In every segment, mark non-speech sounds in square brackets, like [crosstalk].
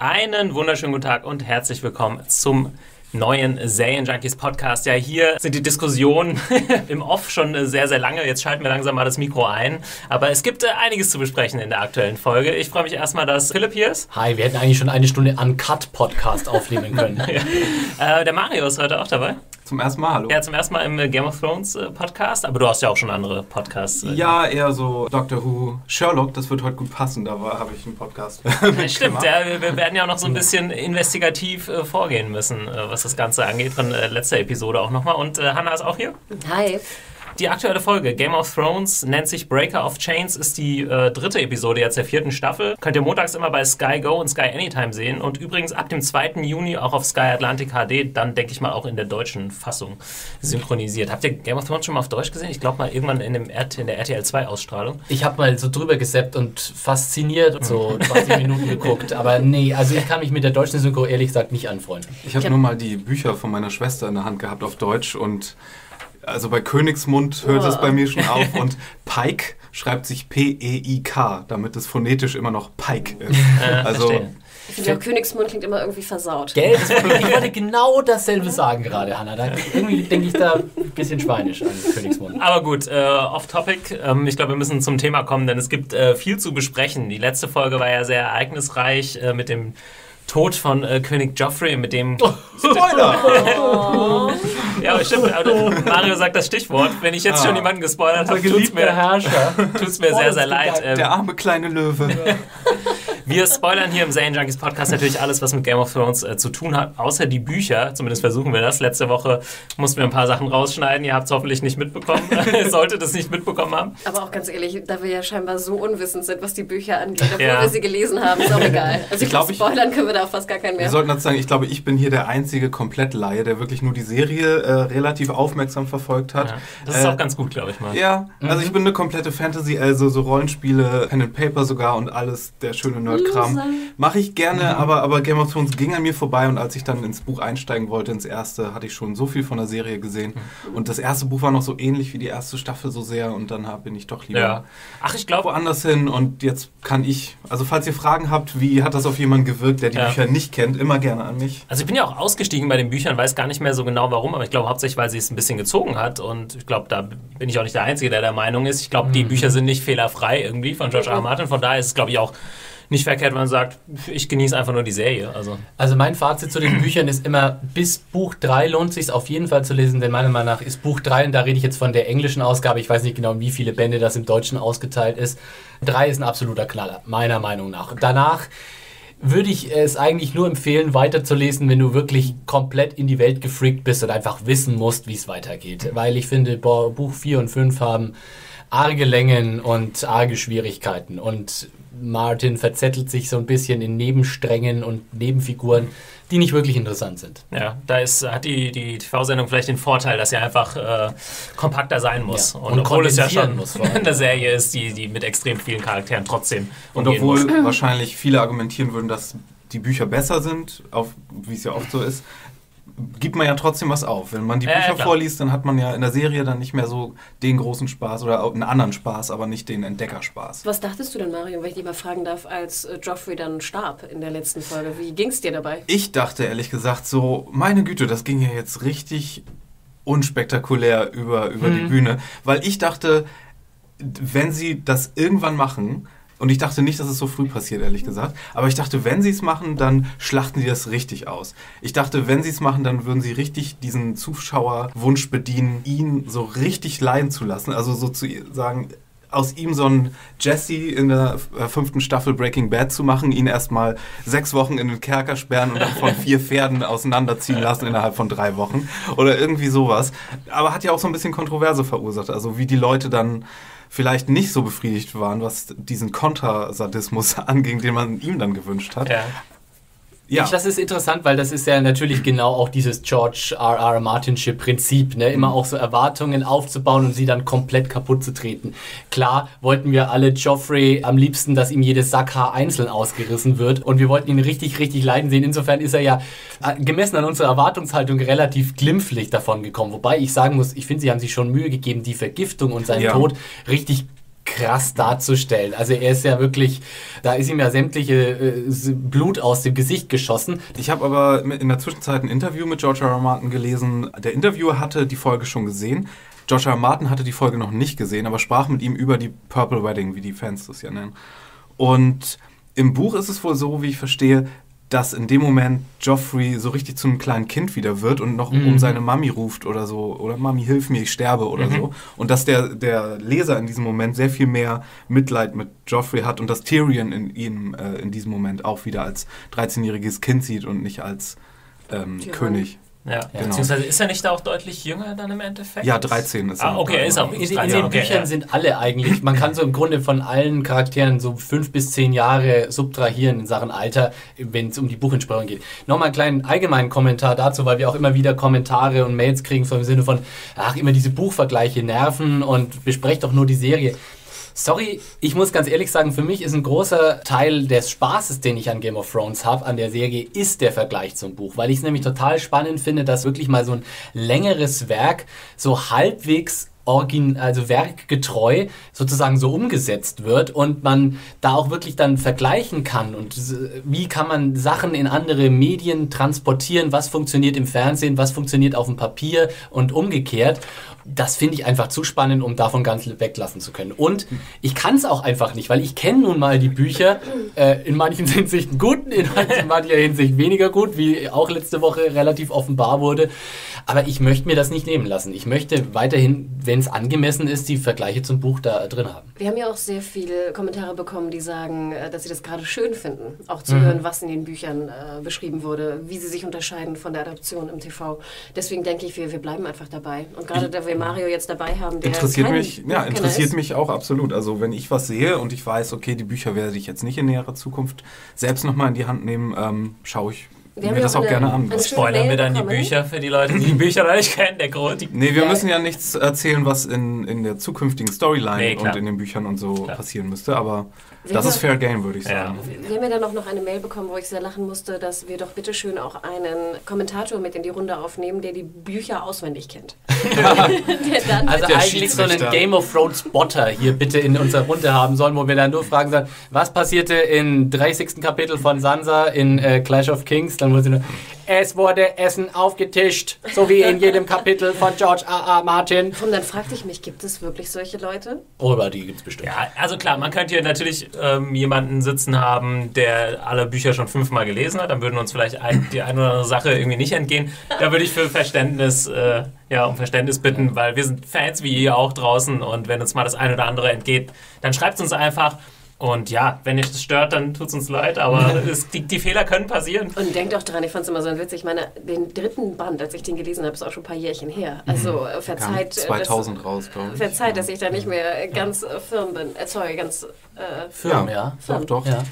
Einen wunderschönen guten Tag und herzlich willkommen zum neuen Junkies Podcast. Ja, hier sind die Diskussionen [laughs] im Off schon sehr, sehr lange. Jetzt schalten wir langsam mal das Mikro ein. Aber es gibt äh, einiges zu besprechen in der aktuellen Folge. Ich freue mich erstmal, dass Philipp hier ist. Hi, wir hätten eigentlich schon eine Stunde Uncut-Podcast aufnehmen können. [laughs] ja. äh, der Mario ist heute auch dabei. Zum ersten Mal, hallo. Ja, zum ersten Mal im äh, Game of Thrones äh, Podcast, aber du hast ja auch schon andere Podcasts. Äh, ja, eher so Doctor Who, Sherlock, das wird heute gut passen, da habe ich einen Podcast. [laughs] Ja, stimmt, ja, wir werden ja auch noch so ein bisschen investigativ äh, vorgehen müssen, äh, was das Ganze angeht, von äh, letzter Episode auch nochmal. Und Hannah ist auch hier. Hi. Die aktuelle Folge Game of Thrones nennt sich Breaker of Chains, ist die äh, dritte Episode jetzt der vierten Staffel. Könnt ihr montags immer bei Sky Go und Sky Anytime sehen und übrigens ab dem 2. Juni auch auf Sky Atlantic HD, dann denke ich mal auch in der deutschen Fassung synchronisiert. Habt ihr Game of Thrones schon mal auf Deutsch gesehen? Ich glaube mal irgendwann in, dem RT, in der RTL 2 Ausstrahlung. Ich habe mal so drüber gesappt und fasziniert so [laughs] 20 Minuten geguckt, aber nee, also ich kann mich mit der deutschen Synchro ehrlich gesagt nicht anfreunden. Ich habe nur mal die Bücher von meiner Schwester in der Hand gehabt auf Deutsch und also bei Königsmund hört oh. es bei mir schon auf [laughs] und Pike schreibt sich P-E-I-K, damit es phonetisch immer noch Pike ist. also ich finde, Königsmund klingt immer irgendwie versaut. Gell? ich [laughs] wollte genau dasselbe sagen gerade, Hanna. Da, irgendwie denke ich da ein bisschen schweinisch an Königsmund. Aber gut, äh, off-topic. Ähm, ich glaube, wir müssen zum Thema kommen, denn es gibt äh, viel zu besprechen. Die letzte Folge war ja sehr ereignisreich äh, mit dem Tod von äh, König Joffrey, mit dem. Oh, Spoiler! [laughs] Oh. [laughs] ja, stimmt. Mario sagt das Stichwort. Wenn ich jetzt ah. schon jemanden gespoilert habe, tut es mir, [laughs] tut's mir sehr, sehr leid. Der ähm, arme kleine Löwe. Wir spoilern hier im Zane Junkies Podcast natürlich alles, was mit Game of Thrones äh, zu tun hat, außer die Bücher. Zumindest versuchen wir das. Letzte Woche mussten wir ein paar Sachen rausschneiden. Ihr habt es hoffentlich nicht mitbekommen. [laughs] Solltet es nicht mitbekommen haben. Aber auch ganz ehrlich, da wir ja scheinbar so unwissend sind, was die Bücher angeht, obwohl ja. wir sie gelesen haben, ist auch egal. [laughs] Also ich glaube, spoilern können wir da auch fast gar keinen mehr. Wir sollten dazu sagen, ich glaube, ich bin hier der einzige Komplettlaie, der wirklich nur die Serie äh, relativ aufmerksam verfolgt hat. Ja, das ist äh, auch ganz gut, glaube ich mal. Ja, also mhm. ich bin eine komplette Fantasy, also so Rollenspiele, Pen and Paper sogar und alles, der schöne Nerdkram. Mache ich gerne, mhm. aber, aber Game of Thrones ging an mir vorbei und als ich dann ins Buch einsteigen wollte, ins erste, hatte ich schon so viel von der Serie gesehen. Mhm. Und das erste Buch war noch so ähnlich wie die erste Staffel so sehr und dann bin ich doch lieber ja. Ach, ich glaube woanders hin und jetzt kann ich, also falls ihr Fragen habt, wie hat das auf jemanden gewirkt, der die ja. Bücher nicht kennt, immer gerne an mich. Also ich bin ja auch ausgestiegen bei den Büchern, weiß gar nicht mehr so genau warum, aber ich glaube hauptsächlich, weil sie es ein bisschen gezogen hat und ich glaube, da bin ich auch nicht der Einzige, der der Meinung ist. Ich glaube, mhm. die Bücher sind nicht fehlerfrei irgendwie von George R. R. Martin, von daher ist es glaube ich auch nicht verkehrt, wenn man sagt, ich genieße einfach nur die Serie. Also, also mein Fazit zu den Büchern ist immer, bis Buch 3 lohnt sich auf jeden Fall zu lesen, denn meiner Meinung nach ist Buch 3, und da rede ich jetzt von der englischen Ausgabe, ich weiß nicht genau, wie viele Bände das im Deutschen ausgeteilt ist. 3 ist ein absoluter Knaller, meiner Meinung nach. Danach würde ich es eigentlich nur empfehlen, weiterzulesen, wenn du wirklich komplett in die Welt gefreakt bist und einfach wissen musst, wie es weitergeht. Weil ich finde, Buch 4 und 5 haben arge Längen und arge Schwierigkeiten. Und Martin verzettelt sich so ein bisschen in Nebensträngen und Nebenfiguren, die nicht wirklich interessant sind. Ja, da ist, hat die, die TV-Sendung vielleicht den Vorteil, dass sie einfach äh, kompakter sein muss. Ja, und, und obwohl es ja schon muss, [laughs] eine Serie ist, die, die mit extrem vielen Charakteren trotzdem. Und obwohl muss. wahrscheinlich viele argumentieren würden, dass die Bücher besser sind, wie es ja oft so ist, gibt man ja trotzdem was auf. Wenn man die Bücher äh, vorliest, dann hat man ja in der Serie dann nicht mehr so den großen Spaß oder einen anderen Spaß, aber nicht den Entdeckerspaß. Was dachtest du denn, Mario, wenn ich dich mal fragen darf, als äh, Joffrey dann starb in der letzten Folge? Wie ging es dir dabei? Ich dachte ehrlich gesagt so, meine Güte, das ging ja jetzt richtig unspektakulär über, über hm. die mhm. Bühne, weil ich dachte, wenn sie das irgendwann machen, und ich dachte nicht, dass es so früh passiert, ehrlich gesagt. Aber ich dachte, wenn sie es machen, dann schlachten sie das richtig aus. Ich dachte, wenn sie es machen, dann würden sie richtig diesen Zuschauerwunsch bedienen, ihn so richtig leiden zu lassen. Also so zu sagen, aus ihm so einen Jesse in der äh, fünften Staffel Breaking Bad zu machen, ihn erstmal sechs Wochen in den Kerker sperren und dann von vier Pferden auseinanderziehen lassen innerhalb von drei Wochen oder irgendwie sowas. Aber hat ja auch so ein bisschen Kontroverse verursacht. Also wie die Leute dann vielleicht nicht so befriedigt waren, was diesen Kontersadismus [laughs] anging, den man ihm dann gewünscht hat. Ja. Ja. Ich, das ist interessant, weil das ist ja natürlich genau auch dieses George R. R. Martinsche Prinzip, ne? immer mhm. auch so Erwartungen aufzubauen und sie dann komplett kaputt zu treten. Klar wollten wir alle Joffrey am liebsten, dass ihm jedes Sackhaar einzeln ausgerissen wird und wir wollten ihn richtig, richtig leiden sehen. Insofern ist er ja äh, gemessen an unserer Erwartungshaltung relativ glimpflich davon gekommen. Wobei ich sagen muss, ich finde, sie haben sich schon Mühe gegeben, die Vergiftung und seinen ja. Tod richtig krass darzustellen. Also er ist ja wirklich, da ist ihm ja sämtliche äh, Blut aus dem Gesicht geschossen. Ich habe aber in der Zwischenzeit ein Interview mit George R. R. Martin gelesen. Der Interviewer hatte die Folge schon gesehen. George R. R. Martin hatte die Folge noch nicht gesehen, aber sprach mit ihm über die Purple Wedding, wie die Fans das ja nennen. Und im Buch ist es wohl so, wie ich verstehe, dass in dem Moment Joffrey so richtig zu einem kleinen Kind wieder wird und noch mhm. um seine Mami ruft oder so, oder Mami, hilf mir, ich sterbe oder mhm. so. Und dass der, der Leser in diesem Moment sehr viel mehr Mitleid mit Joffrey hat und dass Tyrion in ihm äh, in diesem Moment auch wieder als 13-jähriges Kind sieht und nicht als ähm, König. Ja, genau. beziehungsweise ist er nicht auch deutlich jünger dann im Endeffekt? Ja, 13 ist er. Ah, okay, er ist auch. In, in, den okay, Büchern ja. sind alle eigentlich, man kann so im Grunde von allen Charakteren so fünf bis zehn Jahre subtrahieren in Sachen Alter, wenn es um die Buchentsprechung geht. Nochmal einen kleinen allgemeinen Kommentar dazu, weil wir auch immer wieder Kommentare und Mails kriegen, so im Sinne von, ach, immer diese Buchvergleiche nerven und besprecht doch nur die Serie. Sorry, ich muss ganz ehrlich sagen, für mich ist ein großer Teil des Spaßes, den ich an Game of Thrones habe, an der Serie, ist der Vergleich zum Buch, weil ich es nämlich total spannend finde, dass wirklich mal so ein längeres Werk so halbwegs origin, also werkgetreu sozusagen so umgesetzt wird und man da auch wirklich dann vergleichen kann und wie kann man Sachen in andere Medien transportieren, was funktioniert im Fernsehen, was funktioniert auf dem Papier und umgekehrt das finde ich einfach zu spannend, um davon ganz weglassen zu können. Und ich kann es auch einfach nicht, weil ich kenne nun mal die Bücher äh, in manchen [laughs] Hinsichten gut, in mancher Hinsicht weniger gut, wie auch letzte Woche relativ offenbar wurde. Aber ich möchte mir das nicht nehmen lassen. Ich möchte weiterhin, wenn es angemessen ist, die Vergleiche zum Buch da drin haben. Wir haben ja auch sehr viele Kommentare bekommen, die sagen, äh, dass sie das gerade schön finden, auch zu mhm. hören, was in den Büchern äh, beschrieben wurde, wie sie sich unterscheiden von der Adaption im TV. Deswegen denke ich, wir, wir bleiben einfach dabei. Und gerade da wir Mario jetzt dabei haben, der interessiert kein mich, ja, interessiert mich auch absolut. Also wenn ich was sehe und ich weiß, okay, die Bücher werde ich jetzt nicht in näherer Zukunft selbst nochmal in die Hand nehmen, ähm, schaue ich wir mir das auch eine, gerne an. Spoilern wir dann die Bücher für die Leute, die die Bücher noch nicht kennen? Der Grund, nee, wir ja. müssen ja nichts erzählen, was in, in der zukünftigen Storyline nee, und in den Büchern und so klar. passieren müsste, aber wir das ist Fair Game, würde ich sagen. Ja. Wir haben ja dann auch noch eine Mail bekommen, wo ich sehr lachen musste, dass wir doch bitte schön auch einen Kommentator mit in die Runde aufnehmen, der die Bücher auswendig kennt. [laughs] also eigentlich so einen Game of Thrones Spotter hier bitte in unserer Runde haben sollen, wo wir dann nur fragen sollen, was passierte im 30. Kapitel von Sansa in äh, Clash of Kings? Dann wurde sie nur, es wurde Essen aufgetischt, so wie in jedem Kapitel von George R. R. Martin. Und dann fragte ich mich, gibt es wirklich solche Leute? Oder die gibt es bestimmt. Ja, also klar, man könnte hier natürlich ähm, jemanden sitzen haben, der alle Bücher schon fünfmal gelesen hat. Dann würden uns vielleicht ein, die eine oder andere Sache irgendwie nicht entgehen. Da würde ich für Verständnis, äh, ja, um Verständnis bitten, weil wir sind Fans wie ihr auch draußen und wenn uns mal das eine oder andere entgeht, dann schreibt es uns einfach. Und ja, wenn euch das stört, dann tut es uns leid, aber [laughs] es, die, die, Fehler können passieren. Und denkt auch dran, ich fand es immer so witzig, ich meine, den dritten Band, als ich den gelesen habe, ist auch schon ein paar Jährchen her. Also mhm. äh, verzeiht... 2000 dass, raus, glaube ich. Verzeiht, dass ich da nicht mehr ganz äh, firm bin. Äh, sorry, ganz... Äh, firm, ja. ja. Firm. Doch, doch. Ja.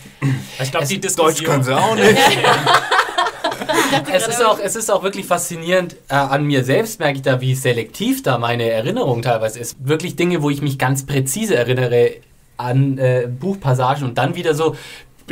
Ich glaube, die Diskussion... Deutsch können sie auch nicht. [laughs] es, ist auch, es ist auch wirklich faszinierend. Äh, an mir selbst merke ich da, wie selektiv da meine Erinnerung teilweise ist. Wirklich Dinge, wo ich mich ganz präzise erinnere, an äh, Buchpassagen und dann wieder so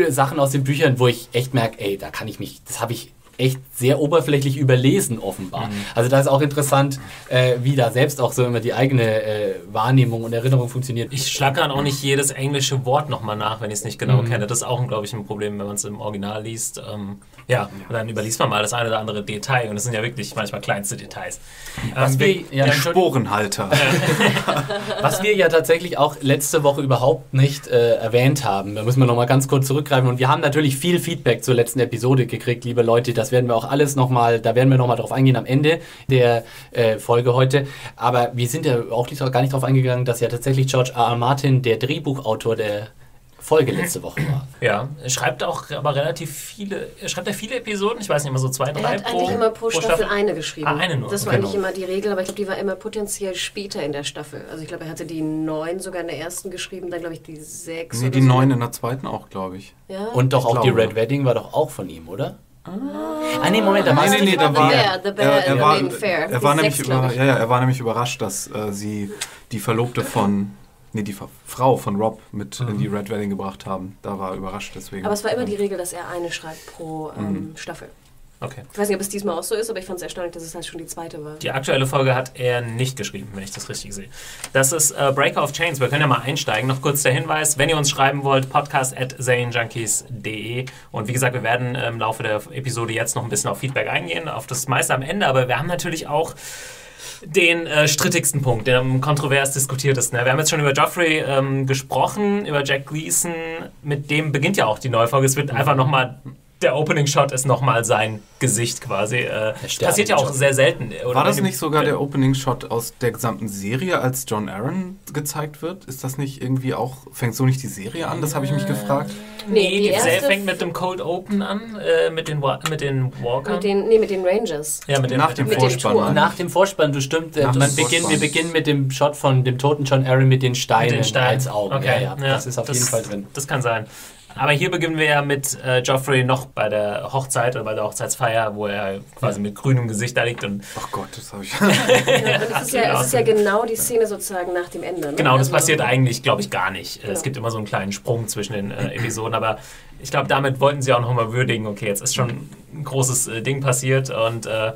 Sachen aus den Büchern, wo ich echt merke, ey, da kann ich mich, das habe ich echt sehr oberflächlich überlesen, offenbar. Mhm. Also da ist auch interessant, äh, wie da selbst auch so immer die eigene äh, Wahrnehmung und Erinnerung funktioniert. Ich schlage dann auch nicht jedes englische Wort nochmal nach, wenn ich es nicht genau mhm. kenne. Das ist auch, glaube ich, ein Problem, wenn man es im Original liest. Ähm, ja, und dann überliest man mal das eine oder andere Detail und es sind ja wirklich manchmal kleinste Details. Was ähm, wir, ja, der Sporenhalter. [laughs] Was wir ja tatsächlich auch letzte Woche überhaupt nicht äh, erwähnt haben, da müssen wir nochmal ganz kurz zurückgreifen und wir haben natürlich viel Feedback zur letzten Episode gekriegt, liebe Leute, das werden wir auch alles nochmal, da werden wir nochmal drauf eingehen am Ende der äh, Folge heute, aber wir sind ja auch gar nicht drauf eingegangen, dass ja tatsächlich George R. R. Martin, der Drehbuchautor der Folge letzte Woche war. Ja, er schreibt auch aber relativ viele, er schreibt ja viele Episoden, ich weiß nicht, immer so zwei, drei er hat pro, eigentlich immer pro, pro Staffel, Staffel, eine geschrieben. Ah, eine nur. Das war genau. eigentlich immer die Regel, aber ich glaube, die war immer potenziell später in der Staffel. Also ich glaube, er hatte die neun sogar in der ersten geschrieben, dann glaube ich die sechs. Nee, die so. neun in der zweiten auch, glaube ich. Ja? Und doch ich auch die Red Wedding war doch auch von ihm, oder? Ah, ah nee, Moment, da war nee, nee, nee, da war, er, er, war, er war nämlich über, ja, ja, er war nämlich überrascht, dass äh, sie die Verlobte von nee, die Frau von Rob mit mhm. in die Red Wedding gebracht haben. Da war er überrascht deswegen. Aber es war immer die Regel, dass er eine schreibt pro ähm, mhm. Staffel. Okay. Ich weiß nicht, ob es diesmal auch so ist, aber ich fand es erstaunlich, dass es halt schon die zweite war. Die aktuelle Folge hat er nicht geschrieben, wenn ich das richtig sehe. Das ist äh, Breaker of Chains. Wir können ja mal einsteigen. Noch kurz der Hinweis, wenn ihr uns schreiben wollt, podcast at zanejunkies.de. Und wie gesagt, wir werden im Laufe der Episode jetzt noch ein bisschen auf Feedback eingehen, auf das meiste am Ende. Aber wir haben natürlich auch den äh, strittigsten Punkt, der am kontrovers diskutiertesten. Wir haben jetzt schon über Joffrey ähm, gesprochen, über Jack Gleason. Mit dem beginnt ja auch die neue Folge. Es wird einfach nochmal der Opening Shot ist nochmal sein Gesicht quasi. Äh, passiert ja auch sehr selten. Oder War das nicht sogar der Opening Shot aus der gesamten Serie, als John Aaron gezeigt wird? Ist das nicht irgendwie auch, fängt so nicht die Serie an? Das habe ich mich gefragt. Nee, die, die Serie fängt mit dem Cold Open an, äh, mit den, mit den Walkern. Mit den, nee, mit den Rangers. Ja, mit den, nach dem mit Vorspann. Dem nach dem Vorspann, du stimmt. Äh, man beginnt, wir beginnen mit dem Shot von dem toten John Aaron mit den Steinen, mit den Steinen. als Augen. Okay. Ja, ja, das ist auf das, jeden Fall drin. Das kann sein. Aber hier beginnen wir ja mit äh, Joffrey noch bei der Hochzeit oder bei der Hochzeitsfeier, wo er quasi mit grünem Gesicht da liegt. Und Ach Gott, das habe ich. [laughs] ja, es, ist ja, es ist ja genau die Szene sozusagen nach dem Ende. Ne? Genau, das also, passiert eigentlich, glaube ich, gar nicht. Genau. Es gibt immer so einen kleinen Sprung zwischen den äh, Episoden, aber ich glaube, damit wollten sie auch nochmal würdigen, okay, jetzt ist schon ein großes äh, Ding passiert und äh,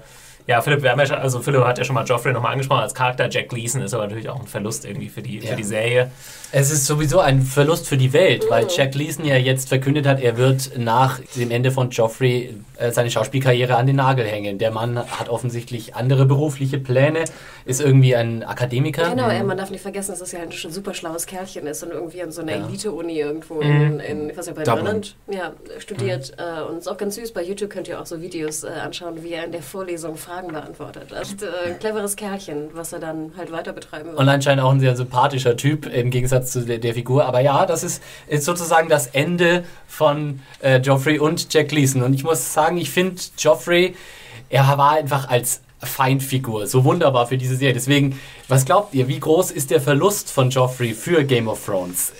ja, Philipp, wir haben ja schon, also Philipp hat ja schon mal Joffrey nochmal angesprochen als Charakter. Jack Gleason ist aber natürlich auch ein Verlust irgendwie für die, ja. für die Serie. Es ist sowieso ein Verlust für die Welt, weil Jack Gleason ja jetzt verkündet hat, er wird nach dem Ende von Joffrey äh, seine Schauspielkarriere an den Nagel hängen. Der Mann hat offensichtlich andere berufliche Pläne, ist irgendwie ein Akademiker. Genau, man darf nicht vergessen, dass das ja ein super schlaues Kerlchen ist und irgendwie an so einer ja. Elite-Uni irgendwo in, in, ich weiß nicht, bei Irland ja, studiert. Mhm. und ist auch ganz süß. Bei YouTube könnt ihr auch so Videos äh, anschauen, wie er in der Vorlesung Fragen beantwortet. Also, äh, cleveres Kerlchen, was er dann halt weiter betreiben wird. Und anscheinend auch ein sehr sympathischer Typ im Gegensatz zu der, der, Figur. Aber ja, das ist, ist sozusagen das Ende von äh, Joffrey und Jack Gleason. Und ich muss sagen, ich finde Joffrey, er war einfach als Feindfigur so wunderbar für diese Serie. Deswegen, was glaubt ihr, wie groß ist der Verlust von Joffrey für Game of Thrones?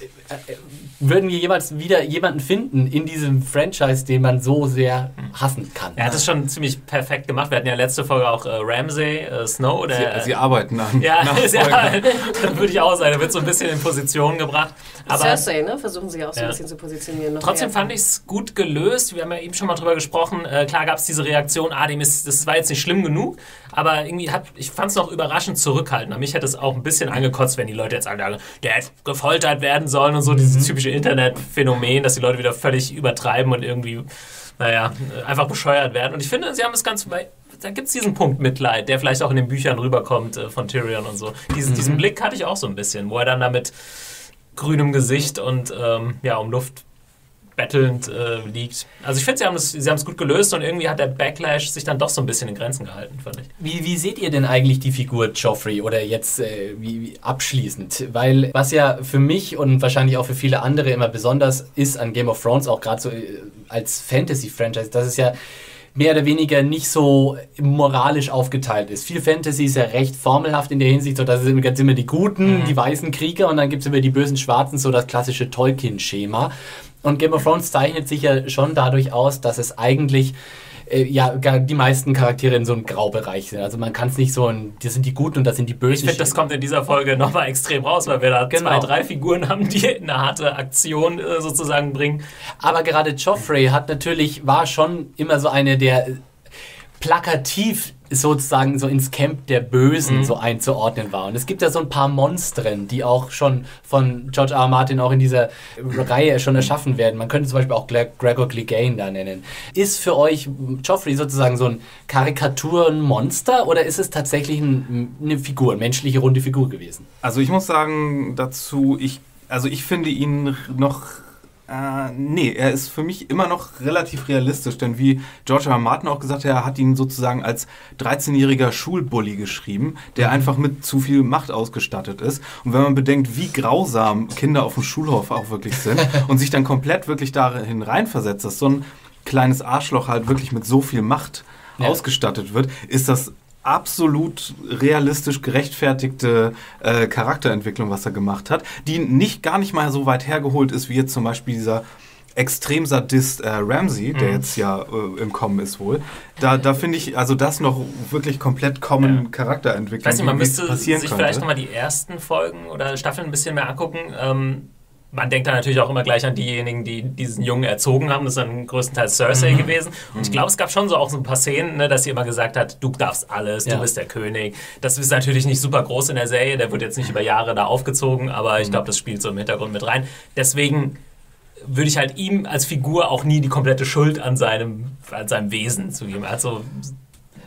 Würden wir jemals wieder jemanden finden in diesem Franchise, den man so sehr hassen kann. Er hat es schon ziemlich perfekt gemacht. Wir hatten ja letzte Folge auch äh, Ramsay, äh, Snow. Oder, sie, sie, arbeiten an. Ja, [laughs] ja [laughs] würde ich auch sagen. Er wird so ein bisschen in Position gebracht. Aber, Cersei, ne? Versuchen sie auch so ein bisschen zu positionieren. Trotzdem mehr. fand ich es gut gelöst. Wir haben ja eben schon mal drüber gesprochen. Äh, klar gab es diese Reaktion, ah, dem ist, das war jetzt nicht schlimm genug. Aber irgendwie hat, ich fand es noch überraschend zurückhaltend. Mich hätte es auch ein bisschen angekotzt, wenn die Leute jetzt sagen, der hätte gefoltert werden sollen und so. Mhm. Dieses typische Internetphänomen, dass die Leute wieder völlig übertreiben und irgendwie, naja, einfach bescheuert werden. Und ich finde, sie haben es ganz da gibt es diesen Punkt Mitleid, der vielleicht auch in den Büchern rüberkommt äh, von Tyrion und so. Diesen, mhm. diesen Blick hatte ich auch so ein bisschen, wo er dann damit grünem Gesicht und ähm, ja, um Luft bettelnd äh, liegt. Also ich finde, sie haben es gut gelöst und irgendwie hat der Backlash sich dann doch so ein bisschen in Grenzen gehalten, fand ich. Wie, wie seht ihr denn eigentlich die Figur Joffrey oder jetzt äh, wie, wie abschließend? Weil was ja für mich und wahrscheinlich auch für viele andere immer besonders ist an Game of Thrones, auch gerade so äh, als Fantasy-Franchise, dass es ja mehr oder weniger nicht so moralisch aufgeteilt ist. Viel Fantasy ist ja recht formelhaft in der Hinsicht, so dass es immer, immer die Guten, mhm. die weißen Krieger und dann gibt es immer die bösen Schwarzen, so das klassische Tolkien-Schema. Und Game of Thrones zeichnet sich ja schon dadurch aus, dass es eigentlich äh, ja die meisten Charaktere in so einem Graubereich sind. Also man kann es nicht so ein, das sind die Guten und das sind die Bösen. Ich finde, das kommt in dieser Folge nochmal extrem raus, weil wir da genau. zwei, drei Figuren haben, die eine harte Aktion äh, sozusagen bringen. Aber gerade Joffrey hat natürlich, war schon immer so eine der plakativ sozusagen so ins Camp der Bösen mhm. so einzuordnen war. Und es gibt ja so ein paar Monstren, die auch schon von George R. R. Martin auch in dieser Reihe schon erschaffen werden. Man könnte zum Beispiel auch Gregor Clegane da nennen. Ist für euch Joffrey sozusagen so ein Karikaturenmonster oder ist es tatsächlich ein, eine Figur, eine menschliche runde Figur gewesen? Also ich muss sagen dazu, ich, also ich finde ihn noch äh, nee, er ist für mich immer noch relativ realistisch, denn wie George R. R. Martin auch gesagt hat, er hat ihn sozusagen als 13-jähriger Schulbully geschrieben, der mhm. einfach mit zu viel Macht ausgestattet ist. Und wenn man bedenkt, wie grausam Kinder auf dem Schulhof auch wirklich sind [laughs] und sich dann komplett wirklich dahin reinversetzt, dass so ein kleines Arschloch halt wirklich mit so viel Macht ja. ausgestattet wird, ist das absolut realistisch gerechtfertigte äh, Charakterentwicklung, was er gemacht hat, die nicht gar nicht mal so weit hergeholt ist, wie jetzt zum Beispiel dieser Extremsadist äh, Ramsey, der mhm. jetzt ja äh, im Kommen ist wohl. Da, da finde ich, also das noch wirklich komplett Common ja. Charakterentwicklung. Ich weiß nicht, man müsste sich könnte. vielleicht nochmal die ersten Folgen oder Staffeln ein bisschen mehr angucken. Ähm, man denkt dann natürlich auch immer gleich an diejenigen, die diesen Jungen erzogen haben. Das ist dann größtenteils Cersei mhm. gewesen. Und ich glaube, es gab schon so auch so ein paar Szenen, ne, dass sie immer gesagt hat, du darfst alles, ja. du bist der König. Das ist natürlich nicht super groß in der Serie, der wird jetzt nicht über Jahre da aufgezogen, aber ich mhm. glaube, das spielt so im Hintergrund mit rein. Deswegen würde ich halt ihm als Figur auch nie die komplette Schuld an seinem, an seinem Wesen zu geben. Also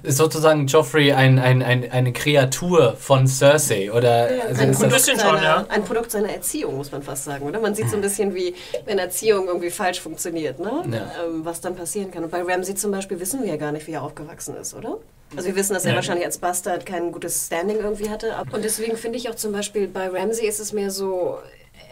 ist sozusagen Joffrey ein, ein, ein, eine Kreatur von Cersei oder ja, also ein, Produkt seiner, ja. ein Produkt seiner Erziehung, muss man fast sagen, oder? Man sieht so ein bisschen, wie wenn Erziehung irgendwie falsch funktioniert, ne? Ja. Ähm, was dann passieren kann. Und bei Ramsey zum Beispiel wissen wir ja gar nicht, wie er aufgewachsen ist, oder? Also wir wissen, dass er wahrscheinlich als Bastard kein gutes Standing irgendwie hatte. Und deswegen finde ich auch zum Beispiel bei Ramsey ist es mehr so,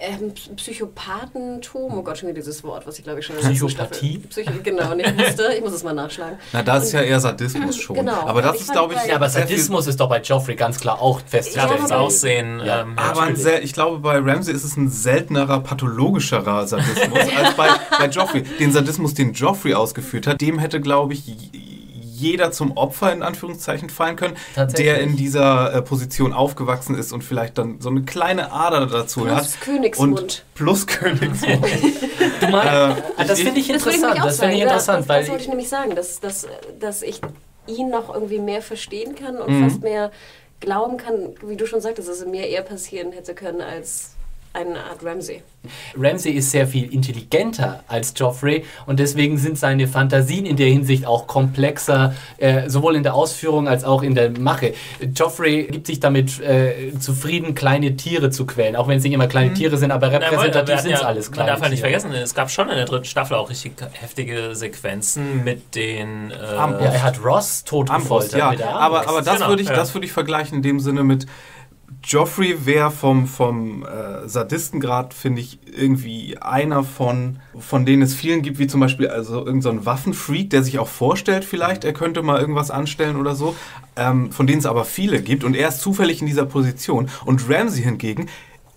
ähm, Psychopathentum, oh Gott, schon wieder dieses Wort, was ich glaube ich schon in der Psychopathie? Psycho genau, nicht musste. Ich muss es mal nachschlagen. Na, das ist ja eher Sadismus schon. Genau. Aber das ist, glaube ich. Ja, aber Sadismus ist doch bei Joffrey ganz klar auch festzustellen. Ja, das Aussehen. Ja. Ähm, aber sehr, ich glaube, bei Ramsey ist es ein seltenerer, pathologischerer Sadismus als bei, bei Joffrey. Den Sadismus, den Joffrey ausgeführt hat, dem hätte, glaube ich, jeder zum Opfer in Anführungszeichen fallen können, der in dieser äh, Position aufgewachsen ist und vielleicht dann so eine kleine Ader dazu plus hat. Königsmund. Und plus Königsmund. [laughs] du meinst, äh, das finde ich interessant. Das, finde ich interessant. Ja, das, das wollte ich nämlich sagen, dass, dass, dass ich ihn noch irgendwie mehr verstehen kann und mhm. fast mehr glauben kann, wie du schon sagtest, dass es mir eher passieren hätte können als eine Art Ramsey. Ramsey ist sehr viel intelligenter als Joffrey und deswegen sind seine Fantasien in der Hinsicht auch komplexer, äh, sowohl in der Ausführung als auch in der Mache. Joffrey gibt sich damit äh, zufrieden, kleine Tiere zu quälen, auch wenn es nicht immer kleine mhm. Tiere sind, aber repräsentativ sind es ja, alles kleine Man darf halt nicht vergessen, es gab schon in der dritten Staffel auch richtig heftige Sequenzen mit den... Äh, ja, er hat Ross totgefoltert. Ja, aber, aber das genau, würde ich, ja. würd ich vergleichen in dem Sinne mit Joffrey wäre vom, vom äh, Sadistengrad, finde ich, irgendwie einer von, von denen es vielen gibt, wie zum Beispiel also irgendein so Waffenfreak, der sich auch vorstellt, vielleicht, er könnte mal irgendwas anstellen oder so, ähm, von denen es aber viele gibt und er ist zufällig in dieser Position. Und Ramsey hingegen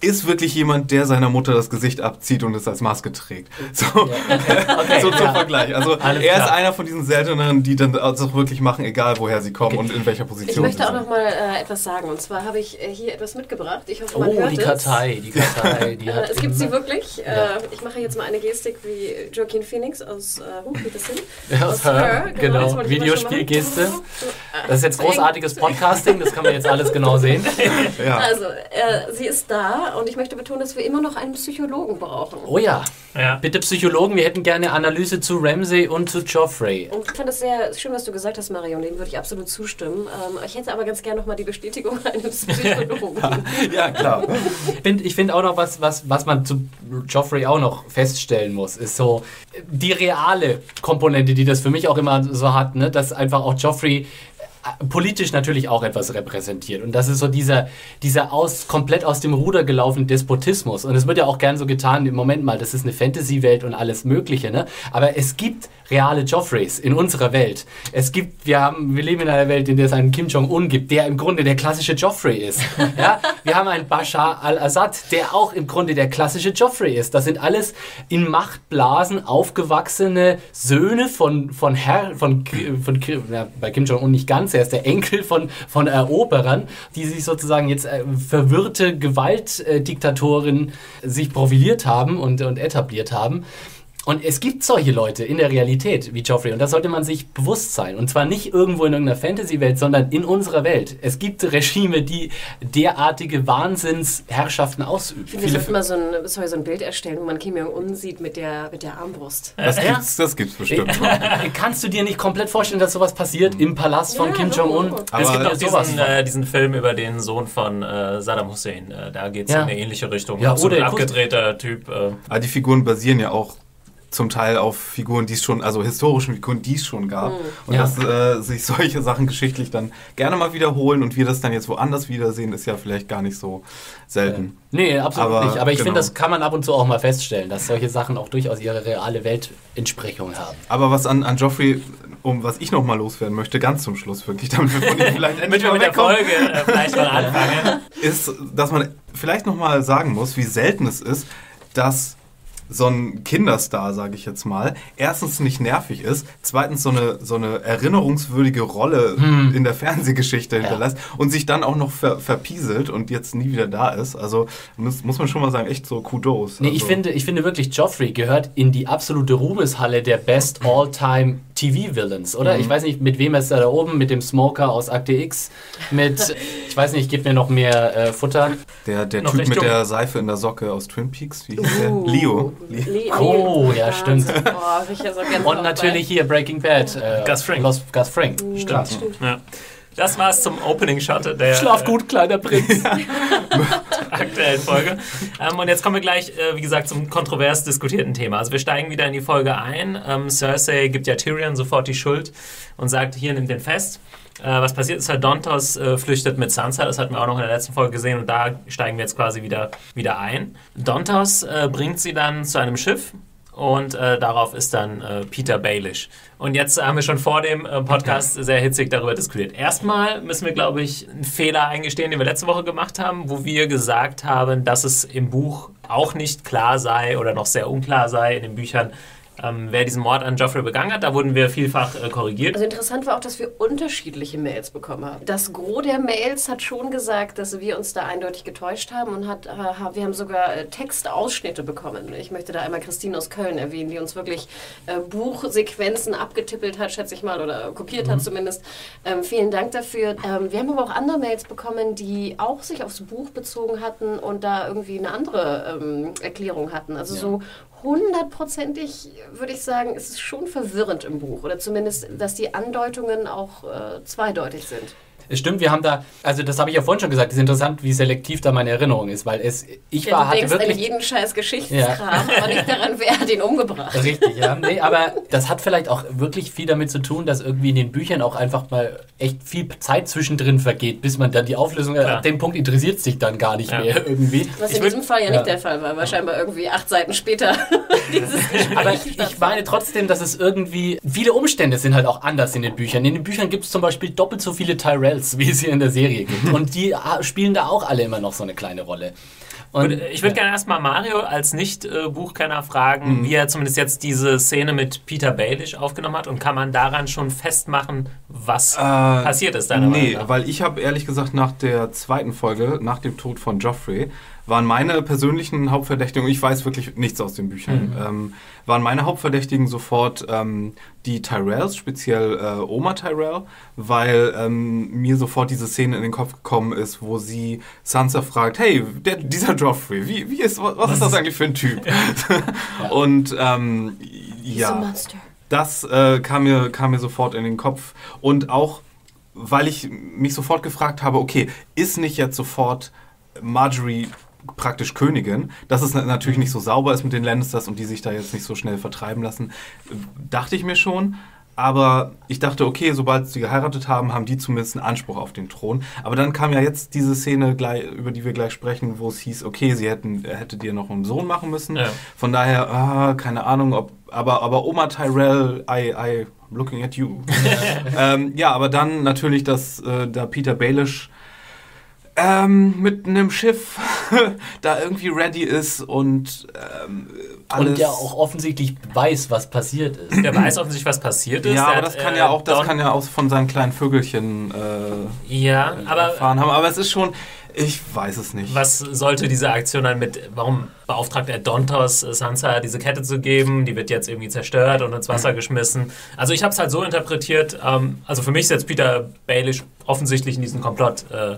ist wirklich jemand, der seiner Mutter das Gesicht abzieht und es als Maske trägt. So, ja, okay. Okay, [laughs] so zum. Vergleich. Also Alles er klar. ist einer von diesen selteneren, die dann auch wirklich machen, egal woher sie kommen okay. und in welcher Position. Ich möchte auch noch mal äh, etwas sagen. Und zwar habe ich äh, hier etwas mitgebracht. Ich hoffe, man oh, hört die Kartei, die Kartei. Die [laughs] äh, es gibt sie wirklich. Ja. Äh, ich mache jetzt mal eine Gestik wie Joaquin Phoenix aus, äh, wie das hin? Ja, aus, aus Her. Her. Genau, genau. Videospielgeste. Das ist jetzt großartiges Podcasting, das kann man jetzt alles genau sehen. [laughs] Also, äh, sie ist da und ich möchte betonen, dass wir immer noch einen Psychologen brauchen. Oh ja. ja. Bitte Psychologen, wir hätten gerne Analyse zu Ramsey und zu Joffrey. Und ich fand es sehr schön, was du gesagt hast, Marion, dem würde ich absolut zustimmen. Ähm, ich hätte aber ganz gerne nochmal die Bestätigung [laughs] eines Psychologen. [laughs] ja, klar. ich finde find auch noch was, was, was man zu Joffrey auch noch feststellen muss, ist so die reale Komponente, die das für mich auch immer so hat, ne? dass einfach auch Joffrey politisch natürlich auch etwas repräsentiert. Und das ist so dieser, dieser aus, komplett aus dem Ruder gelaufene Despotismus. Und es wird ja auch gern so getan, im Moment mal, das ist eine Fantasy-Welt und alles Mögliche, ne? Aber es gibt reale Joffreys in unserer Welt. Es gibt, wir haben, wir leben in einer Welt, in der es einen Kim Jong-un gibt, der im Grunde der klassische Joffrey ist. [laughs] Ja? Wir haben einen Bashar al-Assad, der auch im Grunde der klassische Joffrey ist. Das sind alles in Machtblasen aufgewachsene Söhne von, von Herr, von, von, von ja, bei Kim Jong-un nicht ganz, er ist der Enkel von, von Eroberern, die sich sozusagen jetzt äh, verwirrte Gewaltdiktatoren sich profiliert haben und, und etabliert haben. Und es gibt solche Leute in der Realität wie Joffrey und das sollte man sich bewusst sein. Und zwar nicht irgendwo in irgendeiner Fantasy-Welt, sondern in unserer Welt. Es gibt Regime, die derartige Wahnsinnsherrschaften ausüben. Ich finde, wir sollten mal so ein, sorry, so ein Bild erstellen, wo man Kim Jong-un sieht mit der, mit der Armbrust. Das, ja? gibt's, das gibt's bestimmt. [laughs] Kannst du dir nicht komplett vorstellen, dass sowas passiert im Palast von ja, Kim Jong-un? Es gibt auch diesen, äh, diesen Film über den Sohn von äh, Saddam Hussein. Äh, da geht es ja. in eine ähnliche Richtung. Ja, so ein abgedrehter Typ. Äh. Aber ah, die Figuren basieren ja auch zum Teil auf Figuren, die es schon, also historischen Figuren, die es schon gab. Mhm. Und ja. dass äh, sich solche Sachen geschichtlich dann gerne mal wiederholen und wir das dann jetzt woanders wiedersehen, ist ja vielleicht gar nicht so selten. Äh, nee, absolut Aber, nicht. Aber ich genau. finde, das kann man ab und zu auch mal feststellen, dass solche Sachen auch durchaus ihre reale Weltentsprechung haben. Aber was an, an Joffrey um was ich noch mal loswerden möchte, ganz zum Schluss wirklich, damit wir von ihm [laughs] vielleicht endlich mal mit der Folge äh, vielleicht mal anfangen, [laughs] ist, dass man vielleicht noch mal sagen muss, wie selten es ist, dass so ein Kinderstar, sage ich jetzt mal, erstens nicht nervig ist, zweitens so eine, so eine erinnerungswürdige Rolle in der Fernsehgeschichte hinterlässt und sich dann auch noch ver verpieselt und jetzt nie wieder da ist. Also muss, muss man schon mal sagen, echt so Kudos. Nee, also, ich finde, ich finde wirklich, Joffrey gehört in die absolute Ruhmeshalle der Best All-Time TV-Villains, oder? Ich weiß nicht, mit wem er ist er da oben, mit dem Smoker aus Akte X, mit, [laughs] ich weiß nicht, gib mir noch mehr äh, Futter. Der, der Noch Typ mit der Seife in der Socke aus Twin Peaks, wie hieß der? Uh, Leo. Le Oh, ja, stimmt. So Und natürlich hier Breaking Bad. Äh, Gus Fring. Los, Gus Fring. Stimmt. Ja. Das war's zum Opening-Shot der Schlaf gut, kleiner Prinz. [laughs] aktuellen Folge. Ähm, und jetzt kommen wir gleich, äh, wie gesagt, zum kontrovers diskutierten Thema. Also wir steigen wieder in die Folge ein. Ähm, Cersei gibt ja Tyrion sofort die Schuld und sagt, hier, nimm den fest. Äh, was passiert ist, halt Dontos äh, flüchtet mit Sansa, das hatten wir auch noch in der letzten Folge gesehen und da steigen wir jetzt quasi wieder, wieder ein. Dontos äh, bringt sie dann zu einem Schiff und äh, darauf ist dann äh, Peter Baelish. Und jetzt haben wir schon vor dem äh, Podcast sehr hitzig darüber diskutiert. Erstmal müssen wir, glaube ich, einen Fehler eingestehen, den wir letzte Woche gemacht haben, wo wir gesagt haben, dass es im Buch auch nicht klar sei oder noch sehr unklar sei in den Büchern, ähm, wer diesen Mord an Joffrey begangen hat. Da wurden wir vielfach äh, korrigiert. Also interessant war auch, dass wir unterschiedliche Mails bekommen haben. Das Gros der Mails hat schon gesagt, dass wir uns da eindeutig getäuscht haben und hat, äh, wir haben sogar äh, Textausschnitte bekommen. Ich möchte da einmal Christine aus Köln erwähnen, die uns wirklich äh, Buchsequenzen abgetippelt hat, schätze ich mal, oder kopiert hat zumindest. Ähm, vielen Dank dafür. Ähm, wir haben aber auch andere Mails bekommen, die auch sich aufs Buch bezogen hatten und da irgendwie eine andere ähm, Erklärung hatten. Also so hundertprozentig würde ich sagen, ist es schon verwirrend im Buch. Oder zumindest, dass die Andeutungen auch äh, zweideutig sind. Es stimmt, wir haben da, also das habe ich ja vorhin schon gesagt, es ist interessant, wie selektiv da meine Erinnerung ist, weil es, ich Ja, war, du hatte denkst an wirklich... jeden scheiß Geschichtskram, aber nicht daran, wer hat ihn umgebracht. Richtig, ja. Nee, aber das hat vielleicht auch wirklich viel damit zu tun, dass irgendwie in den Büchern auch einfach mal echt viel Zeit zwischendrin vergeht, bis man dann die Auflösung, Ja. ab dem Punkt interessiert es sich dann gar nicht Ja. mehr irgendwie. Was Ich in würd- diesem Fall ja, ja. nicht der Fall war, scheinbar irgendwie acht Seiten später [laughs] dieses [laughs] Gespräch. Aber ich meine trotzdem, dass es irgendwie, viele Umstände sind halt auch anders in den Büchern. In den Büchern gibt es zum Beispiel doppelt so viele Tyrells, wie es hier in der Serie gibt. Und die ah, spielen da auch alle immer noch so eine kleine Rolle. Und ich würde gerne erstmal Mario als Nicht-Buchkenner fragen, Mhm. wie er zumindest jetzt diese Szene mit Peter Baelish aufgenommen hat und kann man daran schon festmachen, was passiert ist, deiner Äh, Nee, weil ich habe ehrlich gesagt nach der zweiten Folge, nach dem Tod von Joffrey, waren meine persönlichen Hauptverdächtigen, und ich weiß wirklich nichts aus den Büchern, ähm, waren meine Hauptverdächtigen sofort ähm, die Tyrells, speziell äh, Oma Tyrell, weil ähm, mir sofort diese Szene in den Kopf gekommen ist, wo sie Sansa fragt, hey, der, dieser Joffrey, wie, wie ist, was, was ist das eigentlich für ein Typ? [laughs] und ähm, ja, das äh, kam, mir, kam mir sofort in den Kopf. Und auch, weil ich mich sofort gefragt habe, okay, ist nicht jetzt sofort Marjorie praktisch Königin, dass es na- natürlich nicht so sauber ist mit den Lannisters und die sich da jetzt nicht so schnell vertreiben lassen, dachte ich mir schon. Aber ich dachte, okay, sobald sie geheiratet haben, haben die zumindest einen Anspruch auf den Thron. Aber dann kam ja jetzt diese Szene, gleich, über die wir gleich sprechen, wo es hieß, okay, sie hätten, er hätte dir noch einen Sohn machen müssen. Ja. Von daher, ah, keine Ahnung, ob, aber, aber Oma Tyrell, I, I, I'm looking at you. [laughs] ähm, ja, aber dann natürlich, dass äh, da Peter Baelish ähm, mit einem Schiff [laughs] da irgendwie ready ist und ähm, alles. und ja auch offensichtlich weiß, was passiert ist. Der weiß offensichtlich, was passiert ist. ja, Der aber hat, das kann äh, ja auch, das Don- kann ja auch von seinen kleinen Vögelchen äh, Ja, aber erfahren haben. Aber es ist schon, ich weiß es nicht. was sollte diese Aktion dann mit, warum beauftragt er Dontos, Sansa diese Kette zu geben? Die wird jetzt irgendwie zerstört und ins Wasser geschmissen. Also ich habe es halt so interpretiert, ähm, also für mich ist jetzt Peter Baelish offensichtlich in diesen Komplott äh,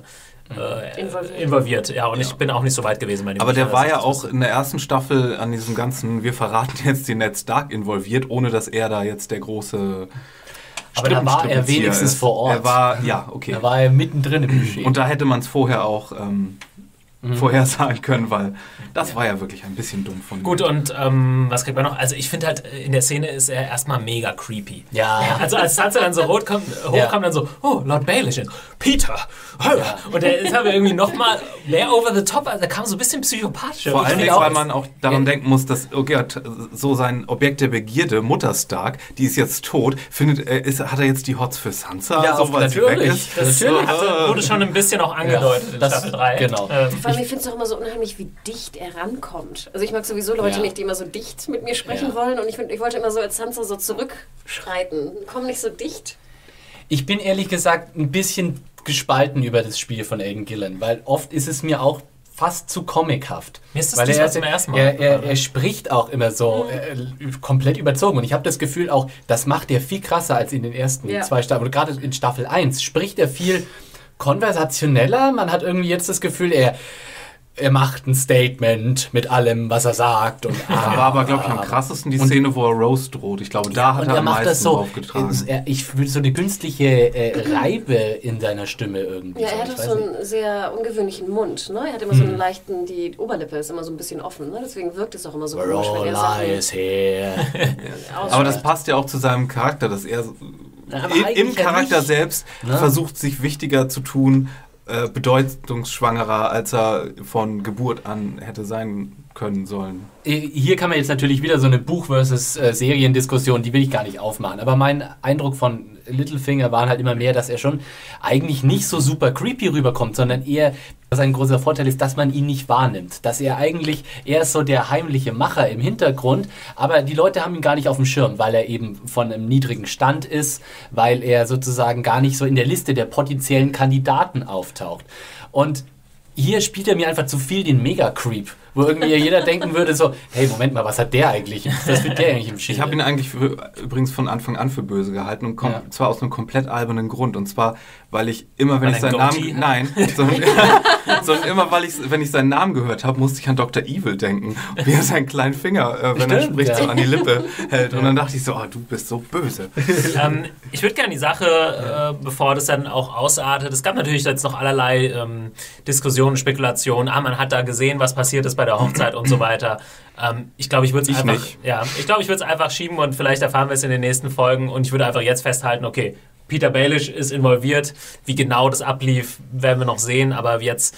äh, Involviert. involviert. Ja, und ich bin auch nicht so weit gewesen bei dem Aber der war ja auch in der ersten Staffel an diesem ganzen, wir verraten jetzt den Ned Stark involviert, ohne dass er da jetzt der große Aber da war er wenigstens ist. vor Ort. Er war, ja, okay. Da war er mittendrin im Geschehen. Und da hätte man es vorher auch ähm, Mhm. vorhersagen können, weil das war ja wirklich ein bisschen dumm von Gut, mir. und ähm, was kriegt man noch? Also ich finde halt, äh, in der Szene ist er erstmal mega creepy. ja. Also als Sansa dann so rot kommt, Ja. hochkam, dann so, oh, Lord Baelish, Peter. oh. Und der ist aber irgendwie nochmal mehr over the top, also da kam so ein bisschen psychopathisch. Vor allem, weil man auch daran Ja. denken muss, dass oh Gott, so sein Objekt der Begierde, Mutter Stark, die ist jetzt tot, findet, er, ist, hat er jetzt die Hots für Sansa, Ja, so, weil sie natürlich. weg ist? das Natürlich. hatte, wurde schon ein bisschen auch angedeutet in das- Staffel 3. genau. Ähm, Ich fand allem, ich finde es auch immer so unheimlich, wie dicht er rankommt. Also ich mag sowieso Leute Ja. nicht, die immer so dicht mit mir sprechen Ja. wollen. Und ich, find, ich wollte immer so als Sansa so zurückschreiten. Komm nicht so dicht. Ich bin ehrlich gesagt ein bisschen gespalten über das Spiel von Aiden Gillen, weil oft ist es mir auch fast zu comichaft. Mir ist das weil er, zum ersten Mal Er, er, er spricht auch immer so äh, komplett überzogen und ich habe das Gefühl auch, das macht er viel krasser als in den ersten Ja. zwei Staffeln. Gerade in Staffel 1 spricht er viel konversationeller. Man hat irgendwie jetzt das Gefühl, er, er macht ein Statement mit allem, was er sagt. Und, Da war aber, glaube ich, am krassesten die Szene, wo er Rose droht. Ich glaube, da hat er er am das meisten so. aufgetragen. es- er- Ich fühle so eine künstliche äh, Reibe in seiner Stimme irgendwie. Ja, so. er hat auch so nicht. einen sehr ungewöhnlichen Mund. Ne? Er hat immer so einen leichten, die Oberlippe ist immer so ein bisschen offen. Ne? Deswegen wirkt es auch immer so We're komisch, wenn er Sachen lies here. [laughs] Aber das passt ja auch zu seinem Charakter, dass er Aber im, ja Charakter nicht. selbst Ne? versucht, sich wichtiger zu tun, äh, bedeutungsschwangerer, als er von Geburt an hätte sein können sollen. Äh, Hier kann man jetzt natürlich wieder so eine Buch- versus äh, Seriendiskussion, die will ich gar nicht aufmachen. Aber mein Eindruck von Littlefinger war halt immer mehr, dass er schon eigentlich nicht so super creepy rüberkommt, sondern eher, sein großer Vorteil ist, dass man ihn nicht wahrnimmt. Dass er eigentlich, er ist so der heimliche Macher im Hintergrund, aber die Leute haben ihn gar nicht auf dem Schirm, weil er eben von einem niedrigen Stand ist, weil er sozusagen gar nicht so in der Liste der potenziellen Kandidaten auftaucht. Und hier spielt er mir einfach zu viel den Mega-Creep, wo irgendwie jeder denken würde so, hey, Moment mal, was hat der eigentlich? Was wird der eigentlich im Schild? Ich habe ihn eigentlich für, übrigens von Anfang an für böse gehalten und Ja. zwar aus einem komplett albernen Grund. Und zwar, weil ich immer, wenn Weil ich er seinen Namen. hat? Nein, sondern, [laughs] sondern immer, weil ich, wenn ich seinen Namen gehört habe, musste ich an Dr. Evil denken. Wie er seinen kleinen Finger, äh, wenn er Stimmt, spricht, ja. so an die Lippe hält. Und dann dachte ich so, ah, du bist so böse. [laughs] ähm, ich würde gerne die Sache, äh, bevor das dann auch ausartet, es gab natürlich jetzt noch allerlei ähm, Diskussionen, Spekulationen, ah, man hat da gesehen, was passiert ist bei der Hochzeit und so weiter. Ähm, ich glaube, ich würde es einfach, nicht. ja, ich glaube, ich würde es einfach schieben und vielleicht erfahren wir es in den nächsten Folgen und ich würde einfach jetzt festhalten, okay, Peter Baelish ist involviert, wie genau das ablief, werden wir noch sehen, aber jetzt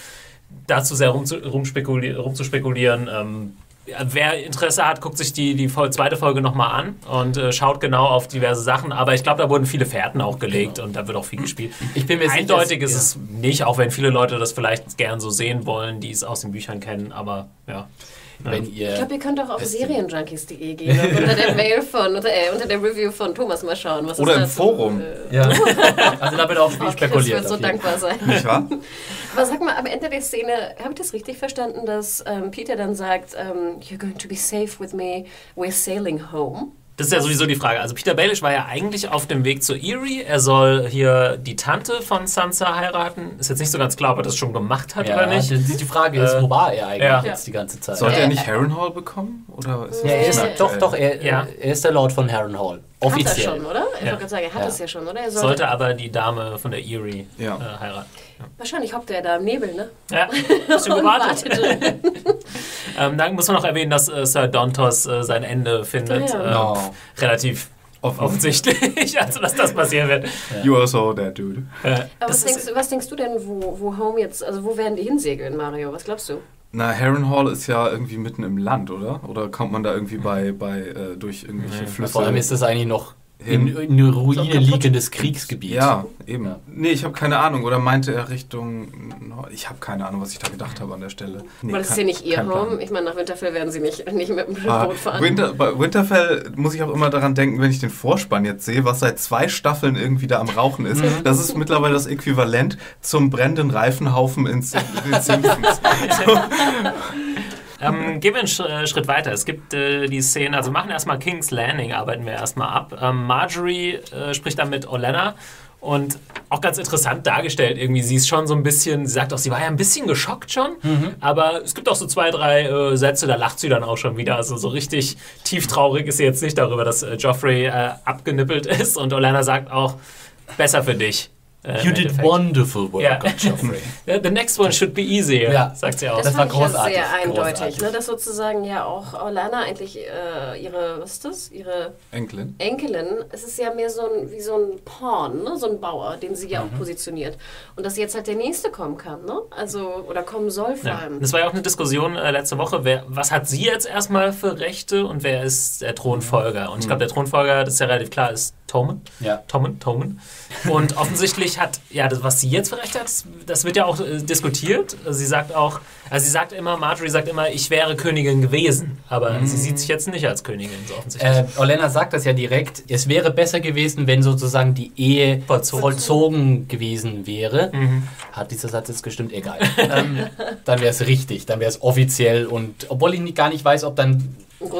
dazu sehr rumzuspekulieren, ähm, ja, wer Interesse hat, guckt sich die, die zweite Folge nochmal an und äh, schaut genau auf diverse Sachen. Aber ich glaube, da wurden viele Fährten auch gelegt und da wird auch viel gespielt. Ich bin mir sicher, Eindeutig es- ist es nicht, auch wenn viele Leute das vielleicht gern so sehen wollen, die es aus den Büchern kennen. Aber ja. Wenn Ich ihr... glaube, ihr könnt auch auf serienjunkies.de gehen und unter der [laughs] Mail von, unter, äh, unter der Review von Thomas mal schauen. Was Oder ist im das? Forum. Äh, Ja, [laughs] also da wird auch viel oh, Chris spekuliert. wird so auf jeden dankbar sein. Nicht wahr? [laughs] Aber sag mal, am Ende der Szene, habe ich das richtig verstanden, dass ähm, Peter dann sagt, ähm, You're going to be safe with me, we're sailing home? Das ist ja sowieso die Frage. Also Peter Baelish war ja eigentlich auf dem Weg zu Erie. Er soll hier die Tante von Sansa heiraten. Ist jetzt nicht so ganz klar, ob er das schon gemacht hat Ja, oder nicht. Die, die Frage ist, Äh, wo war er eigentlich ja. jetzt die ganze Zeit? Sollte er nicht Harrenhal bekommen? Oder ist ja, er ist, doch, doch, er, Ja. er ist der Lord von Harrenhal. Offiziell. Hat er schon, oder? Ich Ja. wollte gerade sagen, er hat Ja. es ja schon, oder? Er sollte, Sollte aber die Dame von der Erie Ja. äh, heiraten. Wahrscheinlich hockt er da im Nebel, ne? Ja, [laughs] bisschen Und gewartet. wartet. [laughs] Ähm, dann muss man noch erwähnen, dass äh, Sir Dontos äh, sein Ende findet. Ja. Ähm, No. Relativ Offen. offensichtlich, [laughs] also dass das passieren wird. You are so that dude. Äh, Aber was denkst, du, was denkst du denn, wo, wo Home jetzt, also wo werden die hinsegeln, Mario? Was glaubst du? Na, Harrenhal ist ja irgendwie mitten im Land, oder? Oder kommt man da irgendwie bei, bei äh, durch irgendwelche Nee. Flüsse? Vor allem ist das eigentlich noch in, in kaputt. liegendes Kriegsgebiet. ja, eben. Ja. Nee, ich habe keine Ahnung. Oder meinte er Richtung. Ich habe keine Ahnung, was ich da gedacht habe an der Stelle. Nee, Weil das ist kein- ja nicht ihr Plan. Home. Ich meine, nach Winterfell werden sie nicht, nicht mit dem Ah, Boot fahren. Winter, bei Winterfell muss ich auch immer daran denken, wenn ich den Vorspann jetzt sehe, was seit zwei Staffeln irgendwie da am Rauchen ist. Mhm. Das ist mittlerweile das Äquivalent zum brennenden Reifenhaufen in, in Simpsons. [laughs] [laughs] [laughs] Ähm, gehen wir einen äh, Schritt weiter. Es gibt äh, die Szene, also wir machen erstmal King's Landing, arbeiten wir erstmal ab. Ähm, Marjorie äh, spricht dann mit Olenna und auch ganz interessant dargestellt irgendwie. Sie ist schon so ein bisschen, sie sagt auch, sie war ja ein bisschen geschockt schon, aber es gibt auch so zwei, drei äh, Sätze, da lacht sie dann auch schon wieder. Also so richtig tief traurig ist sie jetzt nicht darüber, dass äh, Joffrey äh, abgenippelt [laughs] ist und Olenna sagt auch, besser für dich. Äh, You did wonderful work, Ja. Joffrey. [laughs] Yeah, The next one should be easier, Ja. sagt sie auch. Das, Das war großartig, sehr eindeutig, großartig. ne? dass sozusagen ja auch Orlana eigentlich äh, ihre, was ist das, ihre Enkelin. Enkelin, es ist ja mehr so ein, wie so ein Pawn, ne? so ein Bauer, den sie ja Mhm. auch positioniert. Und dass jetzt halt der Nächste kommen kann, ne? also, oder kommen soll vor Ja. allem. Das war ja auch eine Diskussion äh, letzte Woche. Wer, was hat sie jetzt erstmal für Rechte und wer ist der Thronfolger? Und ich glaube, der Thronfolger, das ist ja relativ klar, ist Tommen. Ja. Tommen, Tommen. Und [laughs] offensichtlich hat, ja, das, was sie jetzt für Recht hat, das wird ja auch äh, diskutiert. Sie sagt auch, also sie sagt immer, Marjorie sagt immer, ich wäre Königin gewesen. Aber sie sieht sich jetzt nicht als Königin, so offensichtlich. Äh, Olena sagt das ja direkt. Es wäre besser gewesen, wenn sozusagen die Ehe Vollzogen. vollzogen, gewesen wäre. Mhm. Hat dieser Satz jetzt gestimmt? Egal. ähm, dann wäre es richtig, dann wäre es offiziell. Und obwohl ich nicht- gar nicht weiß, ob dann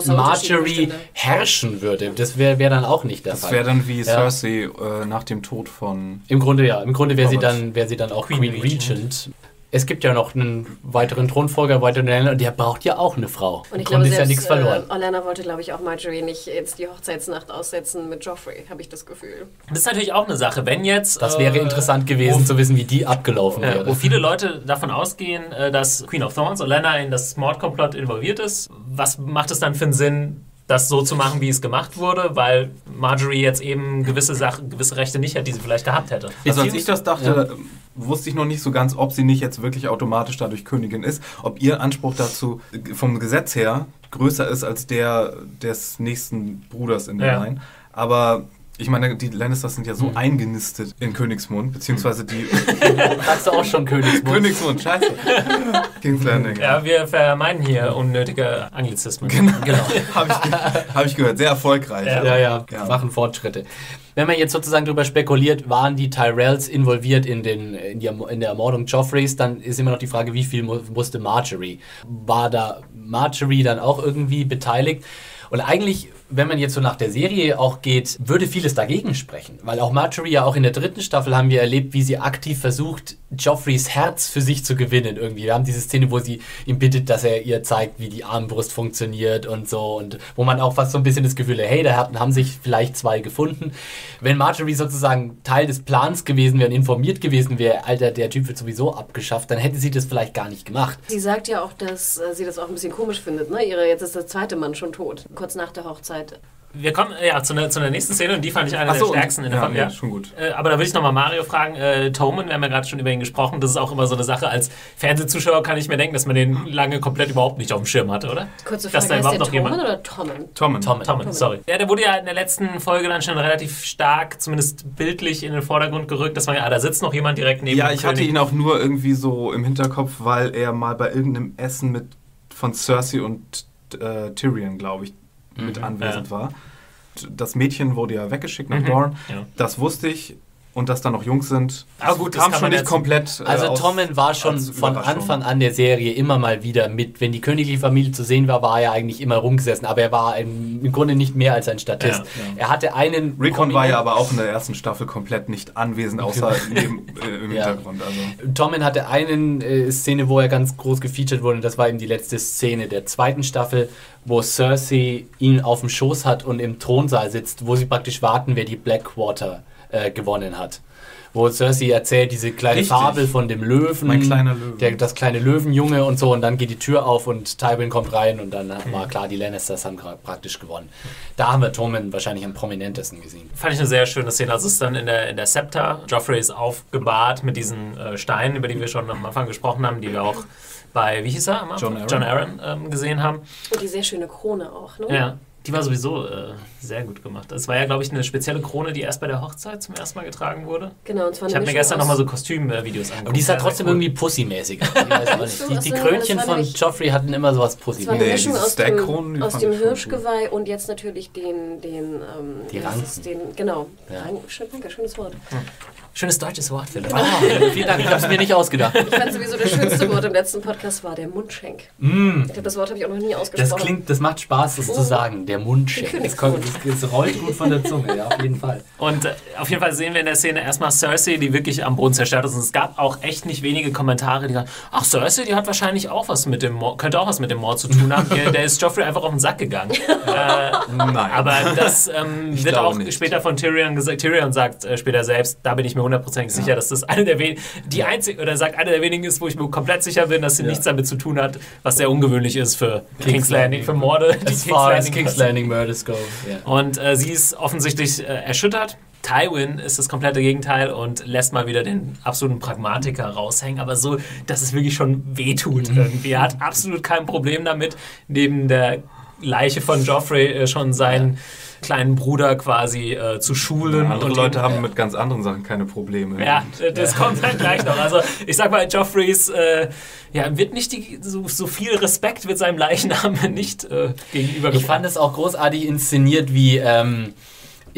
Marjorie herrschen würde, das wäre wär dann auch nicht der Das Fall. wäre dann wie Ja. Cersei äh, nach dem Tod von. Im Grunde ja. Im Grunde wäre sie dann, wäre sie dann auch Queen Queen, Regent. Regent. Es gibt ja noch einen weiteren Thronfolger, einen weiteren Länder und der braucht ja auch eine Frau. Und ich glaube, ist ja selbst nichts verloren. äh, Olenna wollte, glaube ich, auch Marjorie nicht jetzt die Hochzeitsnacht aussetzen mit Joffrey, habe ich das Gefühl. das ist natürlich auch eine Sache. Wenn jetzt. Das wäre äh, interessant gewesen zu wissen, wie die abgelaufen Ja, wäre. wo viele Leute davon ausgehen, äh, dass Queen of Thorns, Olenna, in das Mordkomplott involviert ist. Was macht es dann für einen Sinn, das so zu machen, wie es gemacht wurde? Weil Marjorie jetzt eben gewisse Sachen, gewisse Rechte nicht hat, die sie vielleicht gehabt hätte. Also als ich das dachte, Ja. wusste ich noch nicht so ganz, ob sie nicht jetzt wirklich automatisch dadurch Königin ist, ob ihr Anspruch dazu vom Gesetz her größer ist als der des nächsten Bruders in der Ja. Line. Aber ich meine, die Lannisters sind ja so eingenistet in Königsmund, beziehungsweise die [laughs] Sagst du auch schon Königsmund? Königsmund, scheiße. [laughs] King's Landing. Ja, wir vermeiden hier unnötige Anglizismen. Genau. [laughs] Habe ich, ge hab ich gehört. Sehr erfolgreich. Ja. Ja, ja, Ja. machen Fortschritte. Wenn man jetzt sozusagen darüber spekuliert, waren die Tyrells involviert in, den, in, die, in der Ermordung Joffreys, dann ist immer noch die Frage, wie viel mu musste Marjorie? War da Marjorie dann auch irgendwie beteiligt? Und eigentlich, wenn man jetzt so nach der Serie auch geht, würde vieles dagegen sprechen. Weil auch Marjorie ja auch in der dritten Staffel haben wir erlebt, wie sie aktiv versucht, Joffreys Herz für sich zu gewinnen irgendwie. Wir haben diese Szene, wo sie ihm bittet, dass er ihr zeigt, wie die Armbrust funktioniert und so. Und wo man auch fast so ein bisschen das Gefühl hat, hey, da haben sich vielleicht zwei gefunden. Wenn Marjorie sozusagen Teil des Plans gewesen wäre und informiert gewesen wäre, Alter, der Typ wird sowieso abgeschafft, dann hätte sie das vielleicht gar nicht gemacht. Sie sagt ja auch, dass äh, sie das auch ein bisschen komisch findet. Ne? Ihre, jetzt ist der zweite Mann schon tot, kurz nach der Hochzeit. Wir kommen ja zu einer, zu einer nächsten Szene und die fand ich eine so, der stärksten in der ja, Folge. nee, schon gut. Äh, aber da würde ich nochmal Mario fragen. Äh, Toman, wir haben ja gerade schon über ihn gesprochen. Das ist auch immer so eine Sache. Als Fernsehzuschauer kann ich mir denken, dass man den lange komplett überhaupt nicht auf dem Schirm hatte, oder? Kurze Dass Frage, da heißt überhaupt der noch Tommen jemand- oder Tommen? Tommen. Tommen. Tommen, sorry. Ja, der wurde ja in der letzten Folge dann schon relativ stark, zumindest bildlich, in den Vordergrund gerückt, dass man ja, ah, da sitzt noch jemand direkt neben Ja, ich hatte ihn auch nur irgendwie so im Hinterkopf, weil er mal bei irgendeinem Essen mit von Cersei und äh, Tyrion, glaube ich, mit anwesend war. Das Mädchen wurde ja weggeschickt nach Mhm, Dorne. ja. Das wusste ich. Und dass da noch Jungs sind, Aber gut, das kam schon nicht komplett. äh, Also Tommen war schon von. Anfang an der Serie immer mal wieder mit. Wenn die königliche Familie zu sehen war, war er eigentlich immer rumgesessen. Aber er war ein, im Grunde nicht mehr als ein Statist. Ja, Er hatte einen... Rickon war ja aber auch in der ersten Staffel komplett nicht anwesend, außer neben, äh, im [laughs] Ja. Hintergrund. Also. Tommen hatte eine äh, Szene, wo er ganz groß gefeatured wurde und das war eben die letzte Szene der zweiten Staffel, wo Cersei ihn auf dem Schoß hat und im Thronsaal sitzt, wo sie praktisch warten, wer die Blackwater äh, gewonnen hat. Wo Cersei erzählt diese kleine Richtig. Fabel von dem Löwen, Mein kleiner Löwe. Der, das kleine Löwenjunge und so und dann geht die Tür auf und Tywin kommt rein und dann war klar, die Lannisters haben praktisch gewonnen. Da haben wir Tommen wahrscheinlich am prominentesten gesehen. Fand ich eine sehr schöne Szene. Also es ist dann in der, in der Scepter. Joffrey ist aufgebahrt mit diesen äh, Steinen, über die wir schon am Anfang gesprochen haben, die wir auch bei, wie hieß er? John Aaron Aaron. ähm, gesehen haben. Und die sehr schöne Krone auch, ne? Ja, die war sowieso äh, sehr gut gemacht. Das war ja, glaube ich, eine spezielle Krone, die erst bei der Hochzeit zum ersten Mal getragen wurde. Genau, und zwar Ich habe mir gestern nochmal so Kostümvideos angeguckt. Aber die sah Sehr, sehr trotzdem cool. irgendwie pussymäßig. [laughs] Die, die war Krönchen von Joffrey hatten immer sowas Es pussymäßiges. Nee, Mischung aus dem, aus dem Hirschgeweih und jetzt natürlich den, den, ähm, Die es, Ranken. den genau, Ja. Ranken, schön, danke, schönes Wort. Schönes deutsches Wort, Philipp. Ah, [laughs] vielen Dank, ich habe es mir nicht ausgedacht. Ich fand sowieso das schönste Wort im letzten Podcast war der Mundschenk. Mm, Ich glaube, das Wort habe ich auch noch nie das ausgesprochen. klingt, das macht Spaß, das zu sagen. Der Mundschenk. Das, kommt, das, das rollt gut von der Zunge, ja, auf jeden Fall. Und äh, auf jeden Fall sehen wir in der Szene erstmal Cersei, die wirklich am Boden zerstört ist. Und es gab auch echt nicht wenige Kommentare, die sagen, ach, Cersei, die hat wahrscheinlich auch was mit dem Mord, könnte auch was mit dem Mord zu tun haben. der, der ist Joffrey einfach auf den Sack gegangen. [laughs] äh, Nein. aber das ähm, wird auch nicht. später von Tyrion gesagt. Tyrion sagt äh, später selbst, da bin ich mir hundertprozentig sicher, dass das eine der wenigen, die einzige, oder sagt eine der wenigen ist, wo ich mir komplett sicher bin, dass sie nichts damit zu tun hat, was sehr ungewöhnlich ist für King's, King's Landing, Landing. für Morde, die far as King's. Landing Murders go. Und äh, sie ist offensichtlich äh, erschüttert. Tywin ist das komplette Gegenteil und lässt mal wieder den absoluten Pragmatiker raushängen, aber so, dass es wirklich schon wehtut irgendwie. Er hat absolut kein Problem damit, neben der Leiche von Joffrey äh, schon seinen ja. Kleinen Bruder quasi äh, zu schulen. Ja, andere Leute ihn, haben mit ganz anderen Sachen keine Probleme. Ja, das kommt dann gleich noch. Also ich sag mal, Joffreys äh, ja, wird nicht die, so, so, viel Respekt mit seinem Leichnam [laughs] nicht äh, gegenüber. Ich fand es auch großartig inszeniert, wie ähm,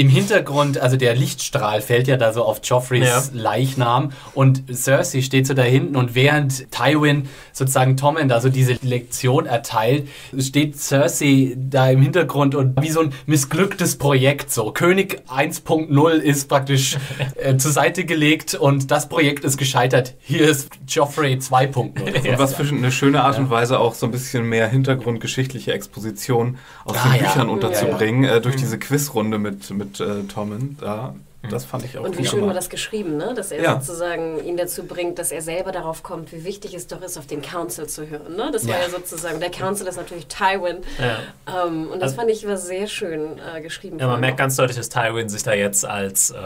im Hintergrund, also der Lichtstrahl fällt ja da so auf Joffreys ja. Leichnam und Cersei steht so da hinten und während Tywin sozusagen Tommen da so diese Lektion erteilt, steht Cersei da im Hintergrund und wie so ein missglücktes Projekt so. König 1.0 ist praktisch [laughs] äh, zur Seite gelegt und das Projekt ist gescheitert. Hier ist Joffrey 2.0. [laughs] Und was für eine schöne Art und Weise auch so ein bisschen mehr hintergrundgeschichtliche Exposition aus ah, den Büchern ja. unterzubringen, ja, äh, durch diese Quizrunde mit, mit mit äh, Tommen da. Das fand ich auch Und wie schön war das geschrieben, ne? dass er ja. sozusagen ihn dazu bringt, dass er selber darauf kommt, wie wichtig es doch ist, auf den Council zu hören. Ne? Das ja. war ja sozusagen, der Council ist natürlich Tywin. Ja. Ähm, und das also, fand ich war sehr schön äh, geschrieben. Ja, man merkt ganz deutlich, dass Tywin sich da jetzt als, äh,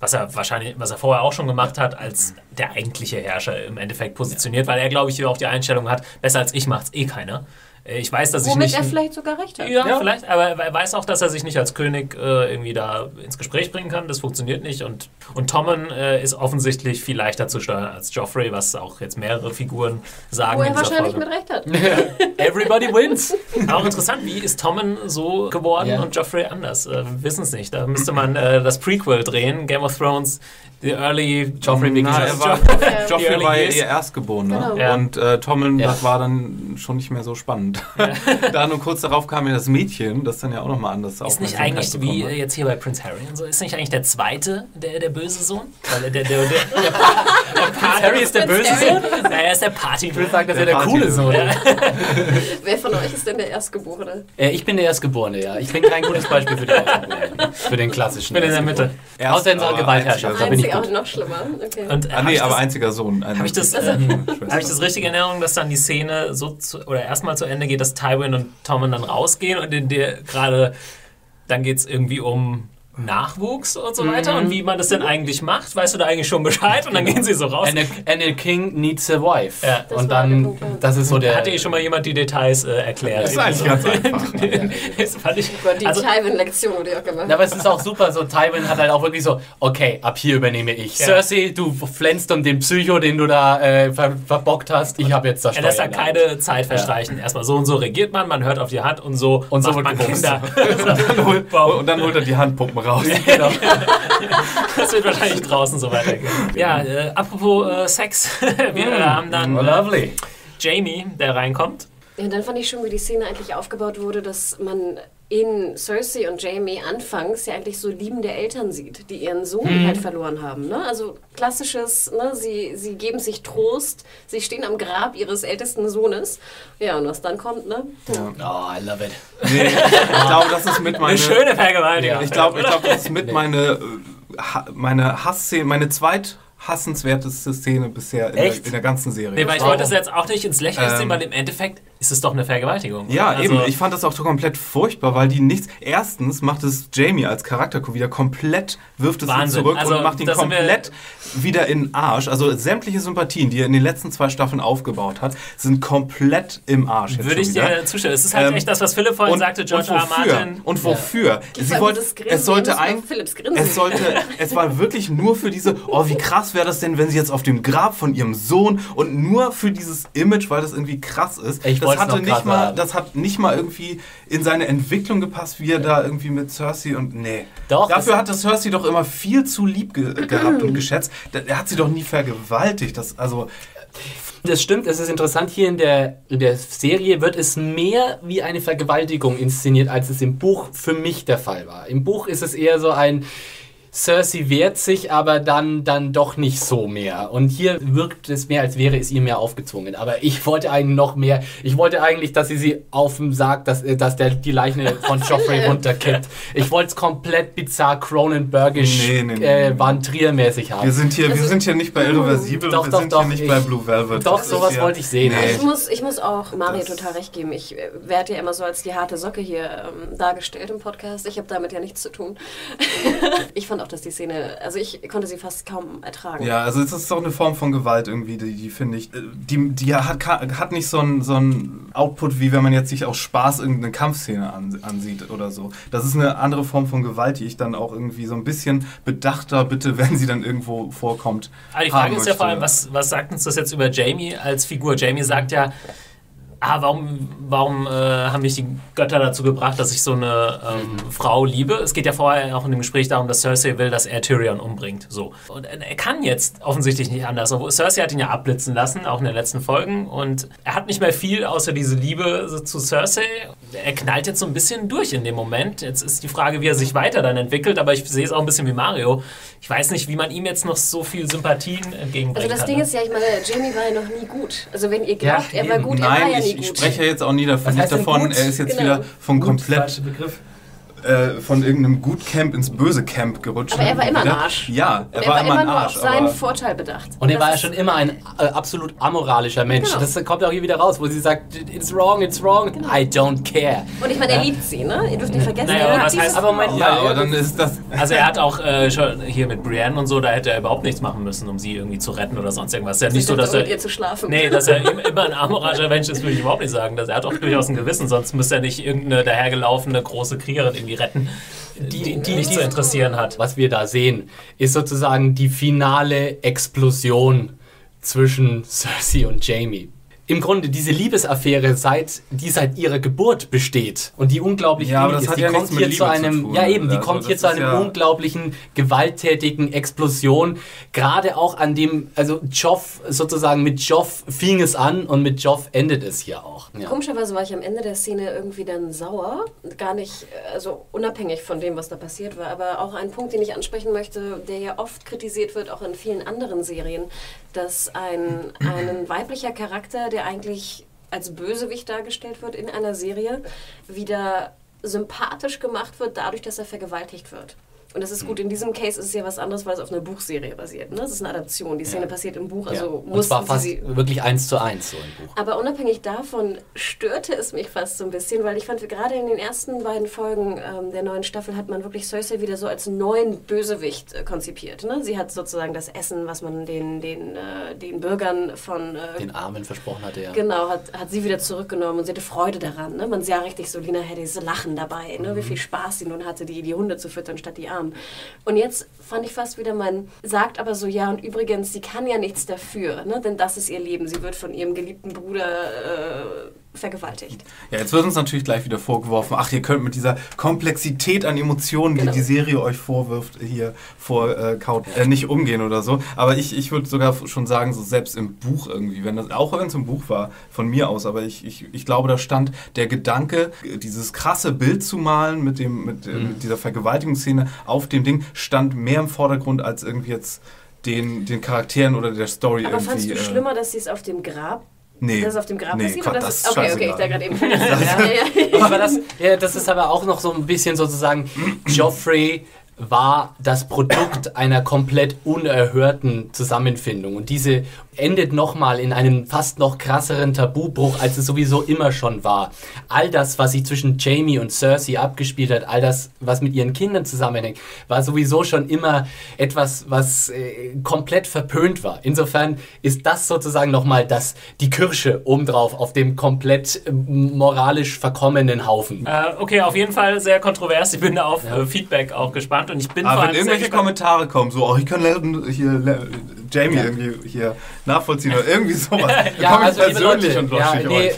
was er wahrscheinlich, was er vorher auch schon gemacht hat, als der eigentliche Herrscher im Endeffekt positioniert, weil er, glaube ich, auch die Einstellung hat, besser als ich macht es eh keiner. Äh, ich weiß, dass Womit ich nicht. er vielleicht sogar recht hat. Ja, ja, vielleicht, aber er weiß auch, dass er sich nicht als König äh, irgendwie da ins Gespräch bringen kann. Das funktioniert nicht. Und, und Tommen äh, ist offensichtlich viel leichter zu steuern als Joffrey, was auch jetzt mehrere Figuren sagen. Wo er wahrscheinlich Folge. mit Recht hat. Everybody wins. [laughs] auch interessant, wie ist Tommen so geworden yeah. und Joffrey anders? Äh, wir wissen es nicht. Da müsste man äh, das Prequel drehen, Game of Thrones The Early Joffrey Begins. War, Joffrey war ja ihr Erstgeborener genau. ja. und äh, Tommen, ja. das war dann schon nicht mehr so spannend. Ja. [laughs] da nur kurz darauf kam ja das Mädchen, das dann ja auch nochmal anders Ist nicht eigentlich wie hat. jetzt hier bei Prince Harry und so, ist nicht eigentlich der zweite der, der böse Sohn? Weil der, der, der, der, [laughs] Prince Harry ist der böse Sohn? Naja, er ist der Party. Ich würde sagen, das ist ja der coole Sohn. [laughs] Wer von euch ist denn der Erstgeborene? Äh, ich bin der Erstgeborene, ja. Ich bin kein gutes Beispiel für den, für den klassischen. Ich bin in der Mitte. Außer in seiner Gewaltherrschaft, da bin ich auch noch schlimmer. Okay. Und, ah, nee, aber das, einziger Sohn. Habe ich, das, äh, hab ich das richtig in Erinnerung, dass dann die Szene so zu, oder erstmal zu Ende geht, dass Tywin und Tommen dann rausgehen und in der gerade dann geht es irgendwie um Nachwuchs und so weiter mhm. und wie man das denn eigentlich macht. Weißt du da eigentlich schon Bescheid? Und dann gehen sie so raus. And a, and a king needs a wife. Ja. und dann, das ist so der... Hatte eh schon mal jemand die Details äh, erklärt? Das ist eigentlich ganz einfach. [laughs] das fand ich, die also, Tywin-Lektion wurde auch gemacht. Aber es ist auch super, so Tywin hat halt auch wirklich so, okay, ab hier übernehme ich. Ja. Cersei, du flänzt um den Psycho, den du da äh, ver verbockt hast. Ich habe jetzt das Er lässt da keine Zeit verstreichen. Ja. Erstmal so und so regiert man, man hört auf die Hand und so und so macht man Kinder. [laughs] und, dann [laughs] holt, und dann holt er die Handpumpen raus. [laughs] genau. das wird wahrscheinlich draußen so weitergehen. Ja, äh, apropos äh, Sex. [laughs] Wir äh, haben dann oh, lovely. Jamie, der reinkommt. Ja, dann fand ich schon, wie die Szene eigentlich aufgebaut wurde, dass man in Cersei und Jamie anfangs ja eigentlich so liebende Eltern sieht, die ihren Sohn hm. halt verloren haben. Ne? Also klassisches, ne? sie, sie geben sich Trost, sie stehen am Grab ihres ältesten Sohnes. Ja, und was dann kommt, ne? Ja. Oh, I love it. Nee, [laughs] ich glaube, das ist mit meine... Eine schöne Vergewaltigung. Ich glaube, ich glaub, das ist mit nee. meine, äh, meine Hassszene, meine zweit hassenswerteste Szene bisher in der, in der, ganzen Serie. Nee, weil ich wollte das jetzt auch nicht ins Lächerliche ähm, sehen, weil im Endeffekt ist es doch eine Vergewaltigung. Ja, also eben. Ich fand das auch komplett furchtbar, weil die nichts. Erstens macht es Jamie als Charakter wieder komplett, wirft es ihn zurück also, und macht ihn komplett wieder in den Arsch. Also sämtliche Sympathien, die er in den letzten zwei Staffeln aufgebaut hat, sind komplett im Arsch. Würde ich dir zustimmen. Es ist halt ähm, echt das, was Philipp vorhin und, sagte, George R. Martin. Und wofür? Ja. Sie wollte, es sollte ein, es sollte, es war wirklich nur für diese, oh, wie krass wäre das denn, wenn sie jetzt auf dem Grab von ihrem Sohn und nur für dieses Image, weil das irgendwie krass ist. Ich das hatte nicht mal, sagen. das hat nicht mal irgendwie in seine Entwicklung gepasst, wie er da irgendwie mit Cersei und nee. Doch, Dafür hat das Cersei doch immer viel zu lieb ge [clears throat] gehabt und geschätzt. Er hat sie doch nie vergewaltigt. Das, also das stimmt, es ist interessant, hier in der, in der Serie wird es mehr wie eine Vergewaltigung inszeniert, als es im Buch für mich der Fall war. Im Buch ist es eher so ein, Cersei wehrt sich, aber dann, dann doch nicht so mehr. Und hier wirkt es mehr, als wäre es ihr mehr aufgezwungen. Aber ich wollte eigentlich noch mehr. Ich wollte eigentlich, dass sie sie auf dem Sarg, dass, äh, dass der die Leiche [laughs] von Joffrey runterkippt. Ich wollte es komplett bizarr Cronenbergisch, nee, nee, nee, äh, Van Trier-mäßig haben. Wir sind hier, wir sind hier nicht bei Irreversibel, doch, wir doch, sind doch, hier nicht ich, bei Blue Velvet. Doch, sowas ja, wollte ich sehen. Nee. Ich, muss, ich muss auch Mario das total recht geben. Ich äh, werde ja immer so als die harte Socke hier ähm, dargestellt im Podcast. Ich habe damit ja nichts zu tun. [laughs] ich fand auch auch, dass die Szene, also ich konnte sie fast kaum ertragen. Ja, also es ist doch eine Form von Gewalt irgendwie, die, die finde ich, äh, die, die hat, hat nicht so einen so einen Output, wie wenn man jetzt sich aus Spaß irgendeine Kampfszene an, ansieht oder so. Das ist eine andere Form von Gewalt, die ich dann auch irgendwie so ein bisschen bedachter bitte, [laughs] wenn sie dann irgendwo vorkommt. Aber die Frage ist ja vor allem, was, was sagt uns das jetzt über Jamie als Figur? Jamie sagt ja, ah, warum, warum äh, haben mich die Götter dazu gebracht, dass ich so eine ähm, Frau liebe? Es geht ja vorher auch in dem Gespräch darum, dass Cersei will, dass er Tyrion umbringt. So. Und er kann jetzt offensichtlich nicht anders. Cersei hat ihn ja abblitzen lassen, auch in den letzten Folgen. Und er hat nicht mehr viel außer diese Liebe zu Cersei. Er knallt jetzt so ein bisschen durch in dem Moment. Jetzt ist die Frage, wie er sich weiter dann entwickelt. Aber ich sehe es auch ein bisschen wie Mario. Ich weiß nicht, wie man ihm jetzt noch so viel Sympathien entgegenbringt. Also das kann, Ding ne? ist ja, ich meine, Jamie war ja noch nie gut. Also wenn ihr glaubt, Ja, er war gut, Nein, er war ja nie ich, spreche ja jetzt auch nie davon, nicht davon, gut? er ist jetzt Genau. wieder von komplett. Äh, von irgendeinem Gutcamp ins böse Camp gerutscht. Aber er war immer ein. Arsch. Ja, er, Und war, immer ein nur Arsch. auf seinen Vorteil bedacht. Und er das war ja schon immer ein äh, absolut amoralischer Mensch. Genau. Das kommt auch hier wieder raus, wo sie sagt, it's wrong, it's wrong, I don't care. Und ich meine, er Ja. liebt sie, ne? Ihr dürft nicht vergessen, Naja, er aber liebt heißt- aber Moment ja, aber dann ist das. Also er hat auch äh, schon hier mit Brienne und so, da hätte er überhaupt nichts machen müssen, um sie irgendwie zu retten oder sonst irgendwas. Ist ja nicht so, dass mit er... ihr zu schlafen. Nee, dass er [laughs] im- immer ein amoralischer Mensch ist, würde ich überhaupt nicht sagen. Das, er hat auch durchaus ein Gewissen, sonst müsste er nicht irgendeine dahergelaufene große Kriegerin irgendwie retten, die, die nichts zu interessieren hat. Was wir da sehen, ist sozusagen die finale Explosion zwischen Cersei und Jamie. Im Grunde diese Liebesaffäre, seit, die seit ihrer Geburt besteht und die unglaublich Ja, ist, die ja kommt hier zu zu einem, tun. ja eben, die Also kommt hier zu einem ja- unglaublichen gewalttätigen Explosion. Gerade auch an dem, also Joff sozusagen mit Joff fing es an und mit Joff endet es hier auch. Ja. Komischerweise war ich am Ende der Szene irgendwie dann sauer. Gar nicht, also unabhängig von dem, was da passiert war. Aber auch ein Punkt, den ich ansprechen möchte, der ja oft kritisiert wird, auch in vielen anderen Serien, dass ein, ein weiblicher Charakter, der eigentlich als Bösewicht dargestellt wird in einer Serie, wieder sympathisch gemacht wird, dadurch, dass er vergewaltigt wird. Und das ist gut. In diesem Case ist es ja was anderes, weil es auf einer Buchserie basiert. Ne? Das ist eine Adaption. Die Szene passiert im Buch, also ja. Und zwar fast sie wirklich eins zu eins so im Buch. aber unabhängig davon störte es mich fast so ein bisschen, weil ich fand, gerade in den ersten beiden Folgen ähm, der neuen Staffel hat man wirklich Cersei wieder so als neuen Bösewicht äh, konzipiert. Ne? Sie hat sozusagen das Essen, was man den, den, äh, den Bürgern von... Äh, Den Armen versprochen hatte, ja. Genau, hat, hat sie wieder zurückgenommen und sie hatte Freude daran. Ne? Man sah richtig so, Lina hätte dieses Lachen dabei, ne? wie viel Spaß sie nun hatte, die, die Hunde zu füttern statt die Armen. Und jetzt fand ich fast wieder, man sagt aber so, ja und übrigens, sie kann ja nichts dafür, ne? denn das ist ihr Leben. Sie wird von ihrem geliebten Bruder äh, vergewaltigt. Ja, jetzt wird uns natürlich gleich wieder vorgeworfen, ach, ihr könnt mit dieser Komplexität an Emotionen, Genau. die die Serie euch vorwirft, hier vorkaut, äh, nicht umgehen oder so. Aber ich, ich würde sogar schon sagen, so selbst im Buch irgendwie, wenn das, auch wenn es im Buch war, von mir aus, aber ich, ich, ich glaube, da stand der Gedanke, dieses krasse Bild zu malen mit, dem, mit, äh, mit dieser Vergewaltigungsszene auf dem Ding, stand mehr im Vordergrund als irgendwie jetzt den, den Charakteren oder der Story Aber irgendwie. fandst du äh, schlimmer, dass sie es auf dem Grab, Nee. dass es auf dem Grab Nee, passiert? Gott, das dass ist es- okay, okay, ich da gerade eben [laughs] ja, ja. aber das, ja, das ist aber auch noch so ein bisschen sozusagen, Joffrey war das Produkt einer komplett unerhörten Zusammenfindung. Und diese endet nochmal in einem fast noch krasseren Tabubruch, als es sowieso immer schon war. All das, was sich zwischen Jamie und Cersei abgespielt hat, all das, was mit ihren Kindern zusammenhängt, war sowieso schon immer etwas, was äh, komplett verpönt war. Insofern ist das sozusagen nochmal das, die Kirsche obendrauf auf dem komplett äh, moralisch verkommenen Haufen. Äh, okay, auf jeden Fall sehr kontrovers. Ich bin da auf äh, Feedback auch gespannt und ich bin vor Aber allem wenn irgendwelche Kommentare kommen, so, oh, ich kann hier Jamie irgendwie hier nachvollziehen oder irgendwie sowas, [laughs] dann komme ich persönlich und ja, ich nee,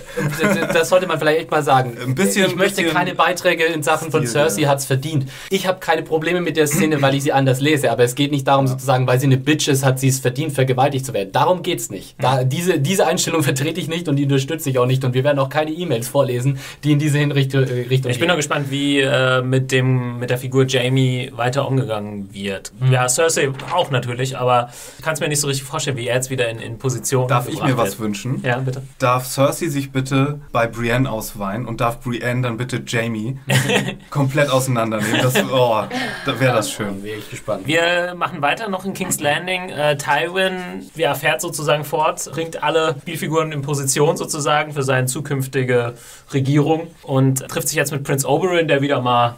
das sollte man vielleicht echt mal sagen. Ein bisschen- ich möchte bisschen keine Beiträge in Sachen von Stil, Cersei ja. hat's verdient. Ich habe keine Probleme mit der Szene, weil ich sie anders lese, aber es geht nicht darum sozusagen, weil sie eine Bitch ist, hat sie es verdient, vergewaltigt zu werden. Darum geht's nicht. Da, diese, diese Einstellung [laughs] vertrete ich nicht und die unterstütze ich auch nicht und wir werden auch keine E-Mails vorlesen, die in diese Hinrichtung äh, Richtung Ich bin gehen. noch gespannt, wie äh, mit, dem, mit der Figur Jamie weiter umgegangen wird. Hm. Ja, Cersei auch natürlich, aber ich kann es mir nicht so richtig vorstellen, wie er jetzt wieder in, in Position Darf ich mir was wünschen? Ja, bitte. Darf Cersei sich bitte bei Brienne ausweinen und darf Brienne dann bitte Jamie [laughs] komplett auseinandernehmen? Das, oh, da wäre das schön. Wäre ich gespannt. Wir machen weiter noch in King's Landing. Äh, Tywin ja, fährt sozusagen fort, bringt alle Spielfiguren in Position sozusagen für seine zukünftige Regierung und trifft sich jetzt mit Prince Oberyn, der wieder mal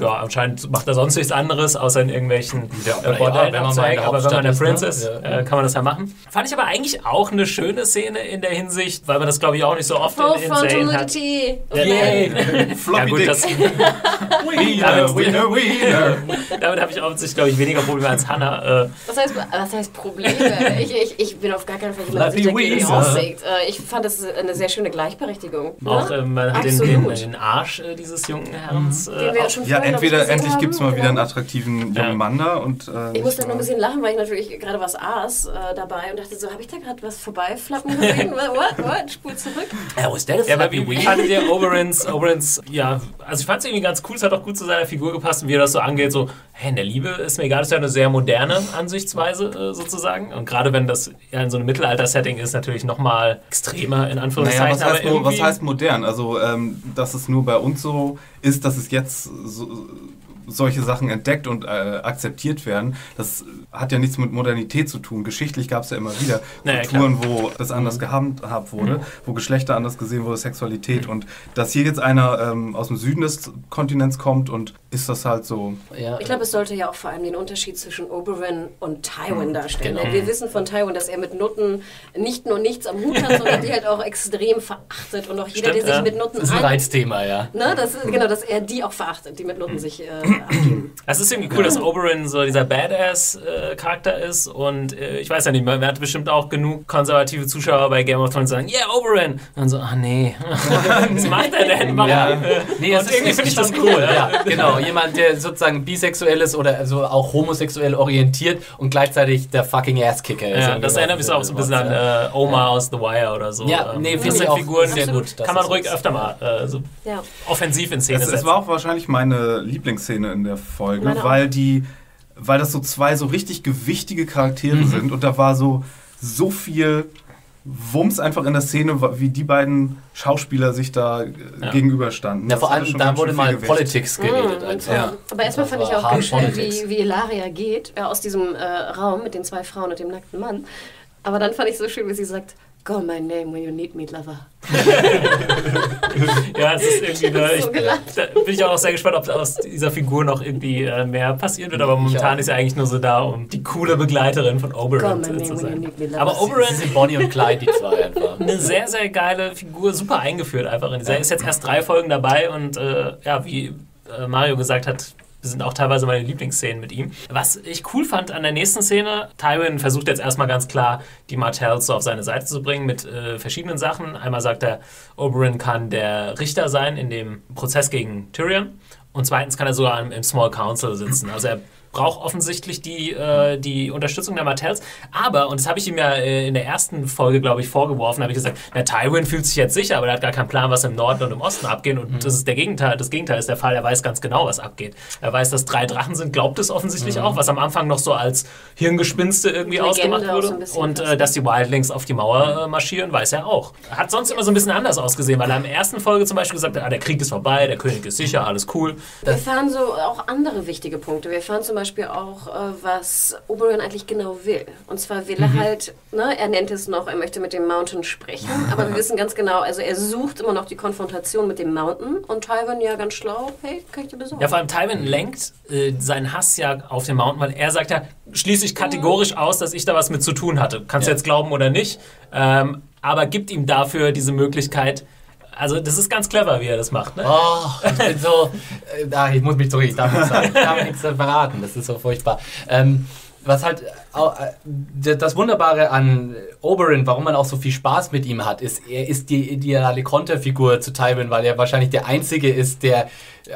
Ja, anscheinend macht er sonst nichts anderes, außer in irgendwelchen Ja, äh, ja, Bordellen wenn man mal in der Aber wenn man der Prince ist, ist, ne? Ja. äh, kann man das ja machen. Fand ich aber eigentlich auch eine schöne Szene in der Hinsicht, weil man das, glaube ich, auch nicht so oft Oh, in, in Serien hat. Yay. [laughs] Floppy Ja gut, das, Wiener, Wiener, Wiener. damit [laughs] habe ich offensichtlich, glaube ich, weniger Probleme als Hannah. Äh, Was heißt, was heißt Probleme? [laughs] ich, ich, ich bin auf gar keinen Fall jemand, der sich aussagt. Äh, Ich fand das eine sehr schöne Gleichberechtigung. auch ne? ähm, man hat den, den, Arsch äh, dieses jungen Herrens. Äh, Den wir auch- schon Ja, entweder endlich gibt es mal wieder einen genau. attraktiven jungen Ja. Mann da und. Äh, Ich musste nur ein bisschen lachen, weil ich natürlich gerade was aß äh, dabei und dachte so, habe ich da gerade was vorbeiflappen [laughs] gesehen? what, what? Spur zurück. Ja, was der Ja, aber wie, wie fandet ihr Oberins, Oberins, ja, also ich fand es irgendwie ganz cool, es hat auch gut zu seiner Figur gepasst und wie er das so angeht, so, hey, in der Liebe ist mir egal, das ist ja eine sehr moderne Ansichtsweise äh, sozusagen und gerade wenn das ja in so einem Mittelalter-Setting ist, natürlich nochmal extremer in Naja, Anführungszeichen, was heißt, was heißt modern? Also, ähm, dass es nur bei uns so ist, dass es jetzt so, solche Sachen entdeckt und äh, akzeptiert werden, das hat ja nichts mit Modernität zu tun. Geschichtlich gab es ja immer wieder Naja, Kulturen, wo das anders gehandhabt wurde, wo Geschlechter anders gesehen wurde, Sexualität. Und dass hier jetzt einer ähm, aus dem Süden des Kontinents kommt und ist das halt so. Ja. Ich glaube, es sollte ja auch vor allem den Unterschied zwischen Oberyn und Tywin darstellen. Genau. Wir wissen von Tywin, dass er mit Nutten nicht nur nichts am Hut hat, sondern [laughs] die halt auch extrem verachtet. Und auch jeder, Stimmt, der sich ja. mit Nutten Das ist ein. Reizthema, ja. Ne, das ist, genau, dass er die auch verachtet, die mit Nutten sich äh, abgeben. Es ist irgendwie cool, dass Oberyn so dieser Badass-Charakter ist und äh, ich weiß ja nicht, man hat bestimmt auch genug konservative Zuschauer bei Game of Thrones, die sagen, yeah, Oberyn! Und dann so, ah nee, [laughs] was macht er denn? Ja. Äh, Nee, und irgendwie ist, finde ich das cool. Ja, genau. Jemand, der sozusagen bisexuell ist oder also auch homosexuell orientiert und gleichzeitig der fucking Asskicker ist. Ja, das erinnert mich auch so ein bisschen an äh, Oma aus The Wire oder so. Ja, Ähm, nee, das finde ich auch Figuren, sehr gut, kann man das ruhig öfter mal äh, so Ja. offensiv in Szene es setzen. war auch wahrscheinlich meine Lieblingsszene in der Folge, Meine auch. weil die, weil das so zwei so richtig gewichtige Charaktere Mhm. sind und da war so so viel Wumms einfach in der Szene, wie die beiden Schauspieler sich da äh, Ja. gegenüberstanden. Ja, Das vor allem, da wurde mal Gewicht. Politics geredet. Mhm, einfach. Ja. Aber erstmal fand ich auch ganz schön, wie, wie Ilaria geht, äh, aus diesem äh, Raum mit den zwei Frauen und dem nackten Mann. Aber dann fand ich so schön, wie sie sagt, Call my name when you need me, lover. [laughs] Ja, es ist irgendwie, ne, so ich, gelacht. da bin ich auch sehr gespannt, ob aus dieser Figur noch irgendwie äh, mehr passieren wird, aber momentan ist er eigentlich nur so da, um die coole Begleiterin von my zu sein. Aber Sie Oberyn, sind Bonnie und Clyde, die zwei einfach. eine sehr, sehr geile Figur, super eingeführt einfach. in dieser- Er ist jetzt erst drei Folgen dabei und äh, ja, wie äh, Mario gesagt hat, sind auch teilweise meine Lieblingsszenen mit ihm. Was ich cool fand an der nächsten Szene, Tywin versucht jetzt erstmal ganz klar, die Martells so auf seine Seite zu bringen mit äh, verschiedenen Sachen. Einmal sagt er, Oberyn kann der Richter sein in dem Prozess gegen Tyrion. Und zweitens kann er sogar im, im Small Council sitzen. Also er braucht offensichtlich die, äh, die Unterstützung der Martells. Aber, und das habe ich ihm ja äh, in der ersten Folge, glaube ich, vorgeworfen, habe ich gesagt, na, Tywin fühlt sich jetzt sicher, aber er hat gar keinen Plan, was im Norden und im Osten abgeht. Und das ist der Gegenteil, das Gegenteil ist der Fall. Er weiß ganz genau, was abgeht. Er weiß, dass drei Drachen sind, glaubt es offensichtlich auch, was am Anfang noch so als Hirngespinste irgendwie Legende ausgemacht wurde. so und äh, dass die Wildlings auf die Mauer äh, marschieren, weiß er auch. Hat sonst immer so ein bisschen anders ausgesehen, weil er in der ersten Folge zum Beispiel gesagt hat, ah, der Krieg ist vorbei, der König ist sicher, alles cool. Wir erfahren so auch andere wichtige Punkte. Wir erfahren zum Beispiel auch, äh, was Oberyn eigentlich genau will. Und zwar will er halt, ne, er nennt es noch, er möchte mit dem Mountain sprechen, aber wir [laughs] wissen ganz genau, also er sucht immer noch die Konfrontation mit dem Mountain und Tywin ja ganz schlau, hey, kann ich dir besorgen. Ja, vor allem Tywin lenkt äh, seinen Hass ja auf den Mountain, weil er sagt ja, schließe ich kategorisch aus, dass ich da was mit zu tun hatte. Kannst du Ja. jetzt glauben oder nicht, ähm, aber gibt ihm dafür diese Möglichkeit. Also das ist ganz clever, wie er das macht. Ne? Oh, ich bin so. Äh, ah, ich muss mich zurück, ich darf nichts sagen. Ich darf nichts verraten, das ist so furchtbar. Ähm, was halt äh, das Wunderbare an Oberyn, warum man auch so viel Spaß mit ihm hat, ist, er ist die ideale Konterfigur zu Tywin, weil er wahrscheinlich der Einzige ist, der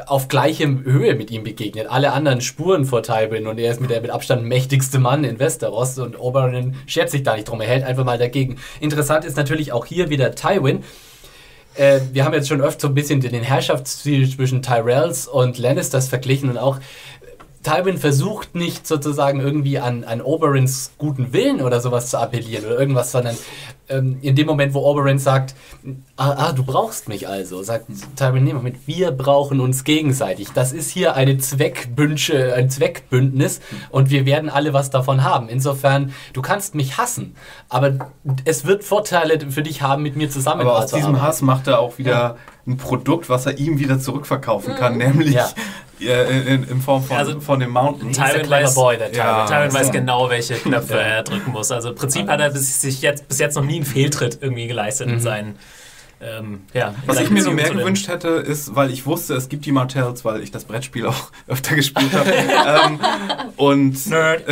auf gleichem Höhe mit ihm begegnet. Alle anderen spuren vor Tywin und er ist mit der mit Abstand mächtigste Mann in Westeros und Oberyn schert sich da nicht drum, er hält einfach mal dagegen. Interessant ist natürlich auch hier wieder Tywin, äh, wir haben jetzt schon öfter so ein bisschen den Herrschaftsstil zwischen Tyrells und Lannisters verglichen und auch Tywin versucht nicht sozusagen irgendwie an, an Oberyns guten Willen oder sowas zu appellieren oder irgendwas, sondern ähm, in dem Moment, wo Oberyn sagt, ah, ah, du brauchst mich also, sagt Tywin, nee, Moment, wir brauchen uns gegenseitig. Das ist hier eine Zweckbünsche, ein Zweckbündnis und wir werden alle was davon haben. Insofern, du kannst mich hassen, aber es wird Vorteile für dich haben, mit mir Aber aus diesem Hass macht er auch wieder ein Produkt, was er ihm wieder zurückverkaufen kann, nämlich Ja. äh, in, in Form von, Also, von dem Mountain. Clever weiß- boy, der Ja. Tywin. Tywin weiß genau, welche Knöpfe er drücken muss. Also im Prinzip hat er bis, sich jetzt, bis jetzt noch nie einen Fehltritt irgendwie geleistet in seinen. Ähm, ja, in Was ich mir so mehr gewünscht hätte, ist, weil ich wusste, es gibt die Martells, weil ich das Brettspiel auch [laughs] öfter gespielt habe. [laughs] ähm, und Nerd.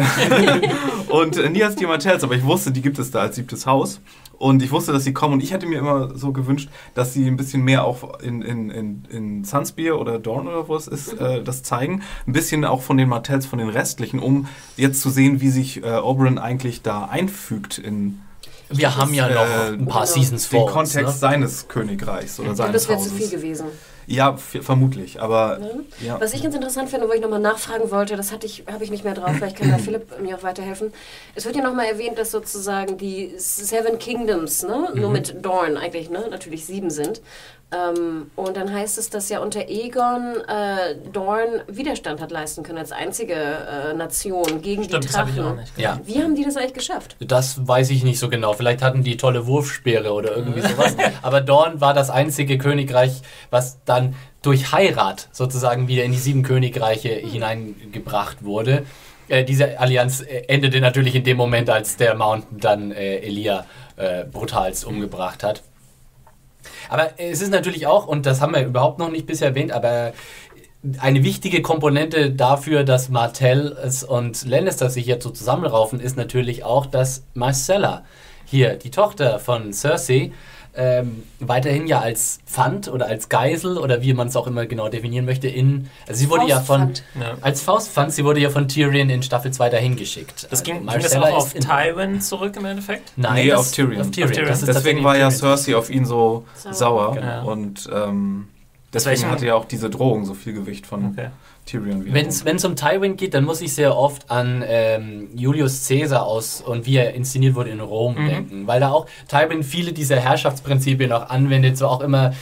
[laughs] und äh, nie als die Martells, aber ich wusste, die gibt es da als siebtes Haus. Und ich wusste, dass sie kommen. Und ich hätte mir immer so gewünscht, dass sie ein bisschen mehr auch in, in, in, in Sunspear oder Dawn oder wo es ist, äh, das zeigen. Ein bisschen auch von den Martells, von den restlichen, um jetzt zu sehen, wie sich äh, Oberyn eigentlich da einfügt in Wir haben ja noch Äh, ein paar. Seasons den vor uns. Kontext Ne? seines Königreichs oder seines das wäre zu Hauses. viel gewesen. Ja, vermutlich, aber Ne? ja. Was ich ganz interessant finde, wo ich nochmal nachfragen wollte, das hatte ich, habe ich nicht mehr drauf, vielleicht kann da [clears throat] Philipp mir auch weiterhelfen. Es wird ja nochmal erwähnt, dass sozusagen die Seven Kingdoms, ne, nur mit Dorn eigentlich, ne, natürlich sieben sind. Ähm, und dann heißt es, dass ja unter Egon äh, Dorn Widerstand hat leisten können als einzige äh, Nation gegen Stimmt, die das habe ich auch Drachen. nicht. Ja. Wie haben die das eigentlich geschafft? Das weiß ich nicht so genau. Vielleicht hatten die tolle Wurfspeere oder irgendwie sowas. Aber Dorn war das einzige Königreich, was dann durch Heirat sozusagen wieder in die sieben Königreiche hineingebracht wurde. Äh, diese Allianz äh, endete natürlich in dem Moment, als der Mountain dann äh, Elia äh, brutalst umgebracht hat. Aber es ist natürlich auch, und das haben wir überhaupt noch nicht bisher erwähnt, aber eine wichtige Komponente dafür, dass Martell und Lannister sich jetzt so zusammenraufen, ist natürlich auch, dass Marcella hier, die Tochter von Cersei, ähm, weiterhin ja als Pfand oder als Geisel oder wie man es auch immer genau definieren möchte, in. Also sie wurde ja von. Faustpfand. Ja. Als Faustpfand, sie wurde ja von Tyrion in Staffel 2 dahin geschickt. Das ging, Also ging das auch auf Tywin zurück im Endeffekt? Nein, Nee, das- auf Tyrion. Auf Tyrion. Auf Tyrion. Das ist Deswegen war ja. Cersei auf ihn so Sauer. sauer. Genau. Und ähm, deswegen hatte ja auch diese Drohung so viel Gewicht von Okay. Tyrion wieder. Wenn es um Tywin geht, dann muss ich sehr oft an ähm, Julius Caesar aus und wie er inszeniert wurde in Rom Mhm. denken. Weil da auch Tywin viele dieser Herrschaftsprinzipien auch anwendet, so auch immer.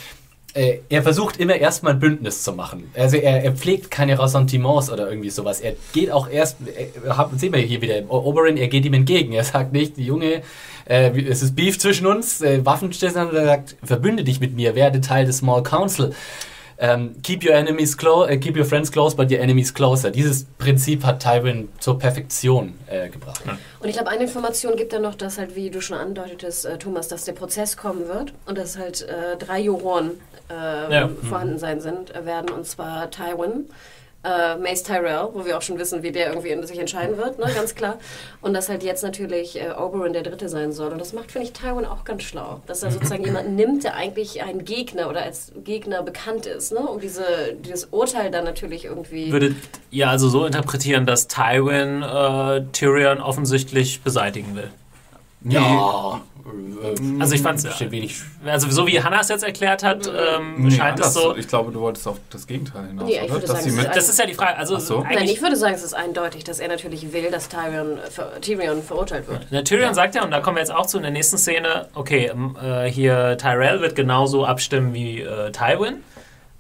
Äh, er versucht immer erstmal ein Bündnis zu machen. Also er, er pflegt keine Ressentiments oder irgendwie sowas. Er geht auch erst, äh, hab- sehen wir hier wieder, Oberyn, er geht ihm entgegen. Er sagt nicht, Junge, äh, es ist Beef zwischen uns, äh, Waffenstillstand, er sagt, verbünde dich mit mir, werde Teil des Small Council. Ähm, keep your enemies close, äh, keep your friends close, but your enemies closer. Dieses Prinzip hat Tywin zur Perfektion äh, gebracht. Und ich glaube, eine Information gibt er noch, dass halt, wie du schon andeutetest, äh, Thomas, dass der Prozess kommen wird und dass halt äh, drei Juroren äh, Ja. vorhanden sein sind, äh, werden, und zwar Tywin, äh, Mace Tyrell, wo wir auch schon wissen, wie der irgendwie in- sich entscheiden wird, ne, ganz klar. Und dass halt jetzt natürlich äh, Oberyn der Dritte sein soll. Und das macht, finde ich, Tywin auch ganz schlau. Dass er sozusagen [clears throat] jemanden nimmt, der eigentlich ein Gegner oder als Gegner bekannt ist, ne, um diese, dieses Urteil dann natürlich irgendwie... Würdet ihr also so interpretieren, dass Tywin äh, Tyrion offensichtlich beseitigen will? Ja. äh, Also ich fand's- steht wenig. Also so wie Hannah es jetzt erklärt hat, ähm, Nee, scheint es so. Ich glaube, du wolltest auf das Gegenteil hinaus, Nee, ich oder? würde Dass sagen, sie es mit ist Das ist ja die Frage. Also so. Nein, ich würde sagen, es ist eindeutig, dass er natürlich will, dass Tyrion, ver Tyrion verurteilt wird. Der Tyrion sagt ja, und da kommen wir jetzt auch zu in der nächsten Szene, okay, ähm, äh, hier Tyrell wird genauso abstimmen wie äh, Tywin.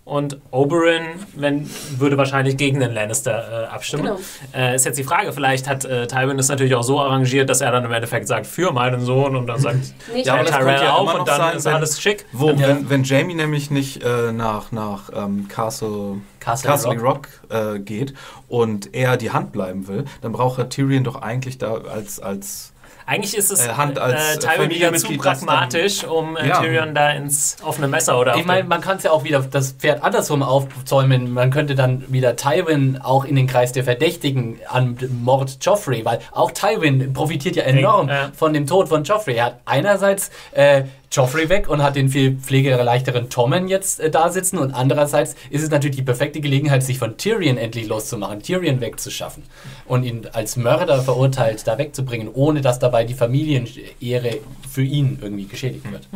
Und Oberyn wenn, würde wahrscheinlich gegen den Lannister äh, abstimmen. Genau. Äh, ist jetzt die Frage, vielleicht hat äh, Tywin es natürlich auch so arrangiert, dass er dann im Endeffekt sagt, für meinen Sohn und dann sagt [laughs] Nicht Ja, Tyrell ja auf und dann sein, ist wenn- alles schick. Wo, Ja. wenn, wenn Jamie nämlich nicht äh, nach, nach ähm, Castle, Castle Castle Rock, äh, geht und er die Hand bleiben will, dann braucht er Tyrion doch eigentlich da als, als Eigentlich ist es Äh, Hand als, äh, äh, Tywin wieder zu pragmatisch, um äh, Ja. Tyrion da ins offene Messer oder auf Ich meine, man kann es ja auch wieder das Pferd andersrum aufzäumen. Man könnte dann wieder Tywin auch in den Kreis der Verdächtigen an Mord Joffrey, weil auch Tywin profitiert ja enorm Ja. von dem Tod von Joffrey. Er hat einerseits äh, Joffrey weg und hat den viel pflegeleichteren Tommen jetzt äh, da sitzen und andererseits ist es natürlich die perfekte Gelegenheit, sich von Tyrion endlich loszumachen, Tyrion wegzuschaffen und ihn als Mörder verurteilt da wegzubringen, ohne dass dabei die Familienehre für ihn irgendwie geschädigt wird.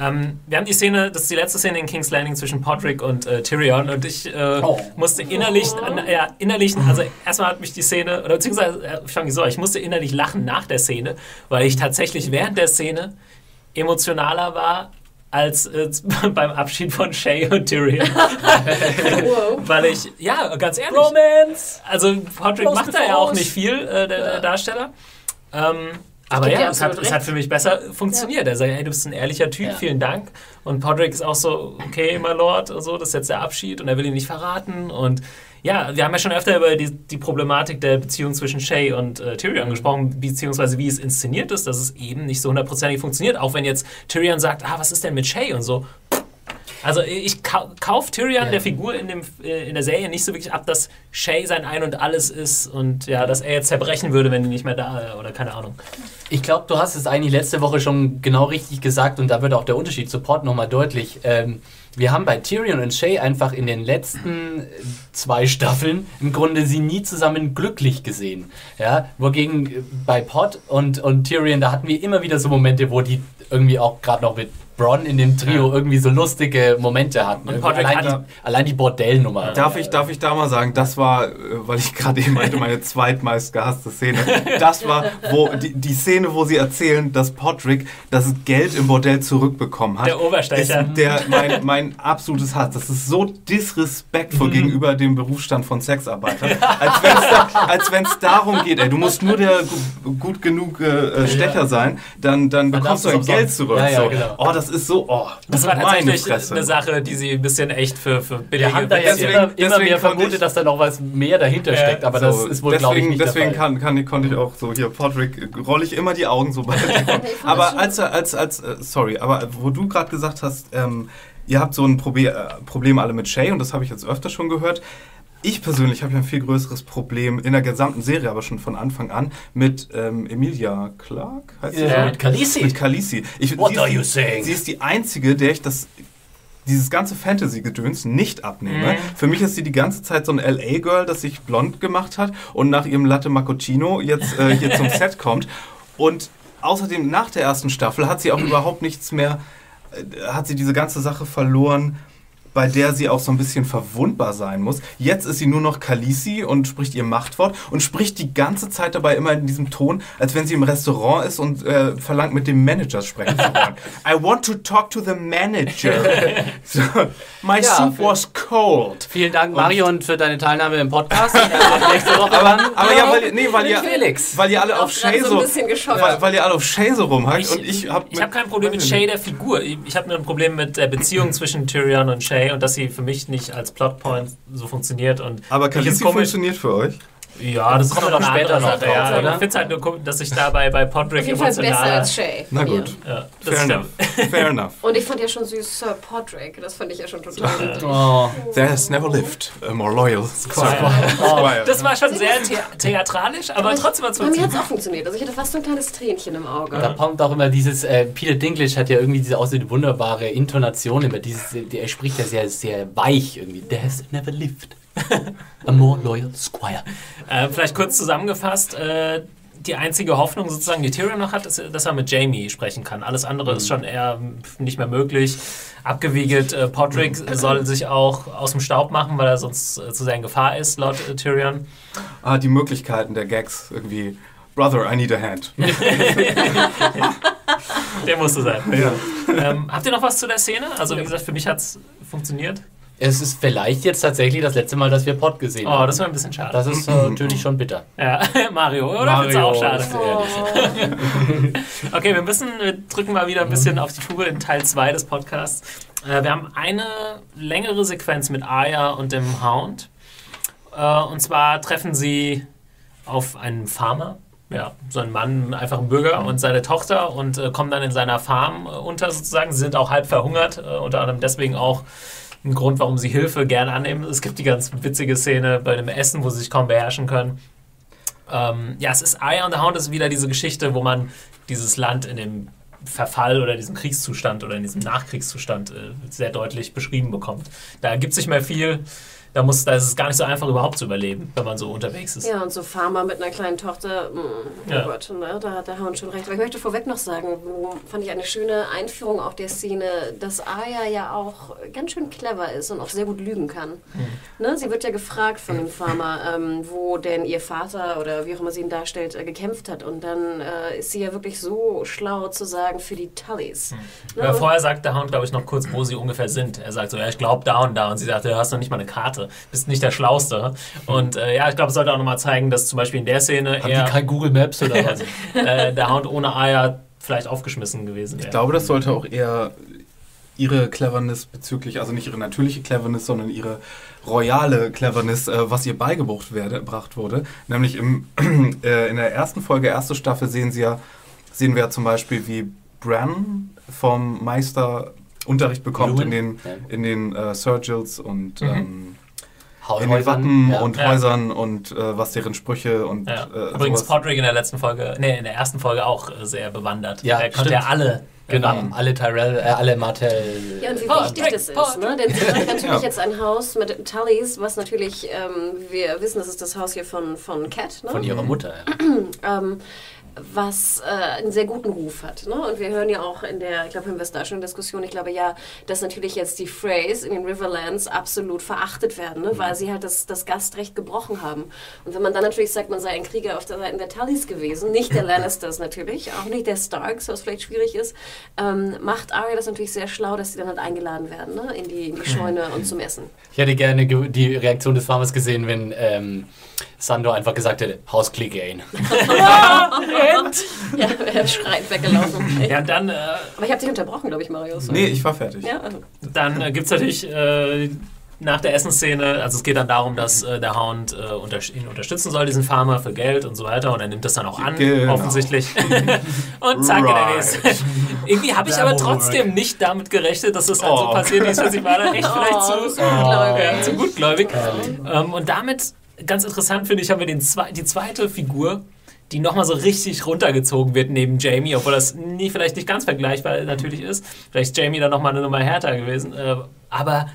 Ähm, wir haben die Szene, das ist die letzte Szene in King's Landing zwischen Podrick und äh, Tyrion und ich äh, Oh. musste innerlich, an, ja, innerlich, also erstmal hat mich die Szene, oder beziehungsweise, äh, ich fange so, ich musste innerlich lachen nach der Szene, weil ich tatsächlich während der Szene emotionaler war als äh, [laughs] beim Abschied von Shay und Tyrion. [laughs] Wow. weil ich, ja, ganz ehrlich, Romance! also Podrick Close macht da ja auch nicht viel, äh, der, der Darsteller. Ähm, Aber dir ja, es hat, es hat für mich besser funktioniert. Er sagt, hey, du bist ein ehrlicher Typ, Ja. vielen Dank. Und Podrick ist auch so, okay, my Lord, und so, das ist jetzt der Abschied und er will ihn nicht verraten. Und ja, wir haben ja schon öfter über die, die Problematik der Beziehung zwischen Shay und äh, Tyrion gesprochen, beziehungsweise wie es inszeniert ist, dass es eben nicht so hundertprozentig funktioniert. Auch wenn jetzt Tyrion sagt, ah, was ist denn mit Shay und so. Also ich kau kauf Tyrion Ja. der Figur in, dem, äh, in der Serie nicht so wirklich ab, dass Shay sein Ein und Alles ist und ja, dass er jetzt zerbrechen würde, wenn die nicht mehr da oder keine Ahnung. Ich glaube, du hast es eigentlich letzte Woche schon genau richtig gesagt und da wird auch der Unterschied zu Port nochmal deutlich. Ähm, wir haben bei Tyrion und Shay einfach in den letzten äh, zwei Staffeln im Grunde sie nie zusammen glücklich gesehen. Ja, wogegen äh, bei Pot und, und Tyrion, da hatten wir immer wieder so Momente, wo die irgendwie auch gerade noch mit Bronn in dem Trio irgendwie so lustige Momente hatten. Podrick allein, hat- die, allein die Bordellnummer. Darf ich, darf ich da mal sagen, das war, äh, weil ich gerade eben meinte, meine zweitmeist gehasste Szene. Das war wo die, die Szene, wo sie erzählen, dass Podrick das Geld im Bordell zurückbekommen hat. Der Oberstecher. Ist der, mein, mein absolutes Hass. Das ist so disrespektvoll Mhm. gegenüber dem Berufsstand von Sexarbeitern. Als wenn es da, darum geht, ey, du musst nur der gu- gut genug äh, Stecher sein, dann, dann Dann bekommst du darfst dein Geld zurück. Ja, ja, so. genau. Oh, das ist so, oh, Das war meine tatsächlich Fresse. eine Sache, die sie ein bisschen echt für, für billige Wir haben da ja Deswegen- immer, immer deswegen mehr vermutet, ich- dass da noch was mehr dahinter steckt, aber das So, ist wohl, glaube ich, deswegen, nicht deswegen kann, kann, ich- konnte ich auch so hier Podrick rolle ich immer die Augen so [laughs] das aber als als als äh, sorry, aber wo du gerade gesagt hast, ähm, ihr habt so ein Probe äh, Problem alle mit Shay und das habe ich jetzt öfter schon gehört. Ich persönlich habe ja ein viel größeres Problem in der gesamten Serie, aber schon von Anfang an mit ähm, Emilia Clark. Heißt sie so? mit Khaleesi. Mit Khaleesi. Ich, What sie, are you saying? Sie ist die einzige, der ich das dieses ganze Fantasy-Gedöns nicht abnehme. Mhm. Für mich ist sie die ganze Zeit so ein LA-Girl, das sich blond gemacht hat und nach ihrem Latte Macchiato jetzt äh, hier zum Set [laughs] kommt. Und außerdem nach der ersten Staffel hat sie auch überhaupt nichts mehr, äh, hat sie diese ganze Sache verloren, bei der sie auch so ein bisschen verwundbar sein muss. Jetzt ist sie nur noch Khaleesi und spricht ihr Machtwort und spricht die ganze Zeit dabei immer in diesem Ton, als wenn sie im Restaurant ist und äh, verlangt, mit dem Manager sprechen zu wollen. I want to talk to the manager. [laughs] so, my Ja, soup was cold. Vielen Dank, Marion, für deine Teilnahme im Podcast. [laughs] Nächste Woche Aber, dann. aber ja, weil, nee, weil ihr, Felix. weil ihr alle auf Shay so weil, weil ihr alle auf Shay so rumhackt Ich, und ich habe ich hab kein Problem mit Shay, der Figur. Ich, ich habe nur ein Problem mit der Beziehung zwischen Tyrion und Shay und dass sie für mich nicht als Plotpoint so funktioniert. Und Aber Khaleesi funktioniert für euch? Ja, das kommen kommt doch später noch. drauf, Ja, oder? ich finde es halt nur dass ich dabei bei Podrick Auf jeden Fall besser emotional. als Shay. Na gut. Ja, das Fair enough. Fair enough. Und ich fand ja schon süß Sir Podrick. Das fand ich ja schon total. Oh. There has never lived a more loyal Squire. Squire. Das war schon sehr the theatralisch, aber trotzdem hat es Bei mir hat es funktioniert. auch funktioniert. Also ich hatte fast so ein kleines Tränchen im Auge. Da kommt auch immer dieses, äh, Peter Dinklage hat ja irgendwie diese außerdem wunderbare Intonation, immer dieses, er spricht ja sehr, sehr weich irgendwie. There has never lived [laughs] a more loyal squire. Äh, vielleicht kurz zusammengefasst. Äh, die einzige Hoffnung sozusagen, die Tyrion noch hat, ist, dass er mit Jamie sprechen kann. Alles andere ist schon eher nicht mehr möglich. Abgewiegelt, äh, Podrick [laughs] soll sich auch aus dem Staub machen, weil er sonst äh, zu sehr in Gefahr ist, laut äh, Tyrion. Ah, die Möglichkeiten der Gags irgendwie. Brother, I need a hand. [laughs] Der musste sein. Ja. Ähm, habt ihr noch was zu der Szene? Also wie gesagt, für mich hat es funktioniert. Es ist vielleicht jetzt tatsächlich das letzte Mal, dass wir Pod gesehen Oh, haben. das war ein bisschen schade. Das ist äh, natürlich schon bitter. Ja, [laughs] Mario, oder? Du auch schade? ehrlich. [laughs] Okay, wir müssen, wir drücken mal wieder ein bisschen auf die Tube in Teil 2 des Podcasts. Äh, wir haben eine längere Sequenz mit Arya und dem Hound. Äh, und zwar treffen sie auf einen Farmer. Ja, so einen Mann, einfach ein Bürger und seine Tochter und kommen dann in seiner Farm unter sozusagen. Sie sind auch halb verhungert, unter anderem deswegen auch ein Grund, warum sie Hilfe gerne annehmen. Es gibt die ganz witzige Szene bei dem Essen, wo sie sich kaum beherrschen können. Ähm, ja, es ist Eye on the Hound ist wieder diese Geschichte, wo man dieses Land in dem Verfall oder diesem Kriegszustand oder in diesem Nachkriegszustand äh, sehr deutlich beschrieben bekommt. Da gibt es nicht mehr viel. Da, muss, da ist es gar nicht so einfach, überhaupt zu überleben, wenn man so unterwegs ist. Ja, und so Farmer mit einer kleinen Tochter, mh, oh Ja. Gott, ne, da hat der Hound schon recht. Aber ich möchte vorweg noch sagen, wo- fand ich eine schöne Einführung auch der Szene, dass Aya ja auch ganz schön clever ist und auch sehr gut lügen kann. Ne, sie wird ja gefragt von dem Farmer, ähm, wo denn ihr Vater oder wie auch immer sie ihn darstellt, äh, gekämpft hat. Und dann äh, ist sie ja wirklich so schlau zu sagen für die Tullys. Ne, Aber und- vorher sagt der Hound, glaube ich, noch kurz, wo sie ungefähr sind. Er sagt so, ja, ich glaube da und da. Und sie sagt, du hast noch nicht mal eine Karte. Smarte, bist nicht der Schlauste. Und äh, ja, ich glaube, es sollte auch nochmal zeigen, dass zum Beispiel in der Szene Haben eher die kein Google Maps oder [laughs] was? äh, der Hound ohne Eier vielleicht aufgeschmissen gewesen wäre. Ich glaube, das sollte auch eher ihre Cleverness bezüglich, also nicht ihre natürliche Cleverness, sondern ihre royale Cleverness, äh, was ihr beigebracht werde, gebracht wurde. Nämlich im, [clears throat] äh, in der ersten Folge, erste Staffel, sehen sie ja, sehen wir ja zum Beispiel, wie Bran vom Meister Unterricht bekommt in Lumen, den, in den äh, Surgils und Mhm. ähm, in den Wappen ja. und Ja. Häusern und äh, was deren Sprüche und Ja. äh, Übrigens sowas. Podrick in der letzten Folge, nee, in der ersten Folge auch äh, sehr bewandert. Ja, der konnte stimmt. ja alle. Genau, erraten. alle Tyrell, äh, alle Martell. Ja, und wie wichtig das ist, ne? Denn sie hat [laughs] natürlich Ja. jetzt ein Haus mit Tullys, was natürlich, ähm, wir wissen, das ist das Haus hier von, von Cat, ne? Von ihrer Mutter. Ja. [clears throat] ähm, was äh, einen sehr guten Ruf hat. Ne? Und wir hören ja auch in der, ich glaube, haben wir es da schon in der Diskussion, ich glaube ja, dass natürlich jetzt die Freys in den Riverlands absolut verachtet werden, ne? weil sie halt das, das Gastrecht gebrochen haben. Und wenn man dann natürlich sagt, man sei ein Krieger auf der Seite der Tullys gewesen, nicht der [laughs] Lannisters natürlich, auch nicht der Starks, was vielleicht schwierig ist, ähm, macht Arya das natürlich sehr schlau, dass sie dann halt eingeladen werden ne? in, die, in die Scheune und zum Essen. Ich hätte gerne ge- die Reaktion des Farmers gesehen, wenn ähm, Sandor einfach gesagt hätte, Haus Clegane. Ja, er schreit weggelaufen. Ja, dann, äh, Aber ich habe dich unterbrochen, glaube ich, Marius. Nee, ich war fertig. Ja, also. dann äh, gibt es natürlich äh, nach der Essensszene, also es geht dann darum, dass äh, der Hound äh, unter ihn unterstützen soll, diesen Farmer, für Geld und so weiter. Und er nimmt das dann auch an, Genau. offensichtlich. [laughs] und zack, Right. Irgendwie habe ich aber trotzdem nicht damit gerechnet, dass das dann so Oh. passiert ist. Ich war dann echt [laughs] vielleicht Oh, zu, so gutgläubig. ja, zu gutgläubig. Ähm, und damit, ganz interessant finde ich, haben wir den zwe die zweite Figur, die nochmal so richtig runtergezogen wird neben Jamie, obwohl das nie, vielleicht nicht ganz vergleichbar natürlich ist. Vielleicht ist Jamie dann nochmal eine Nummer härter gewesen. Äh, aber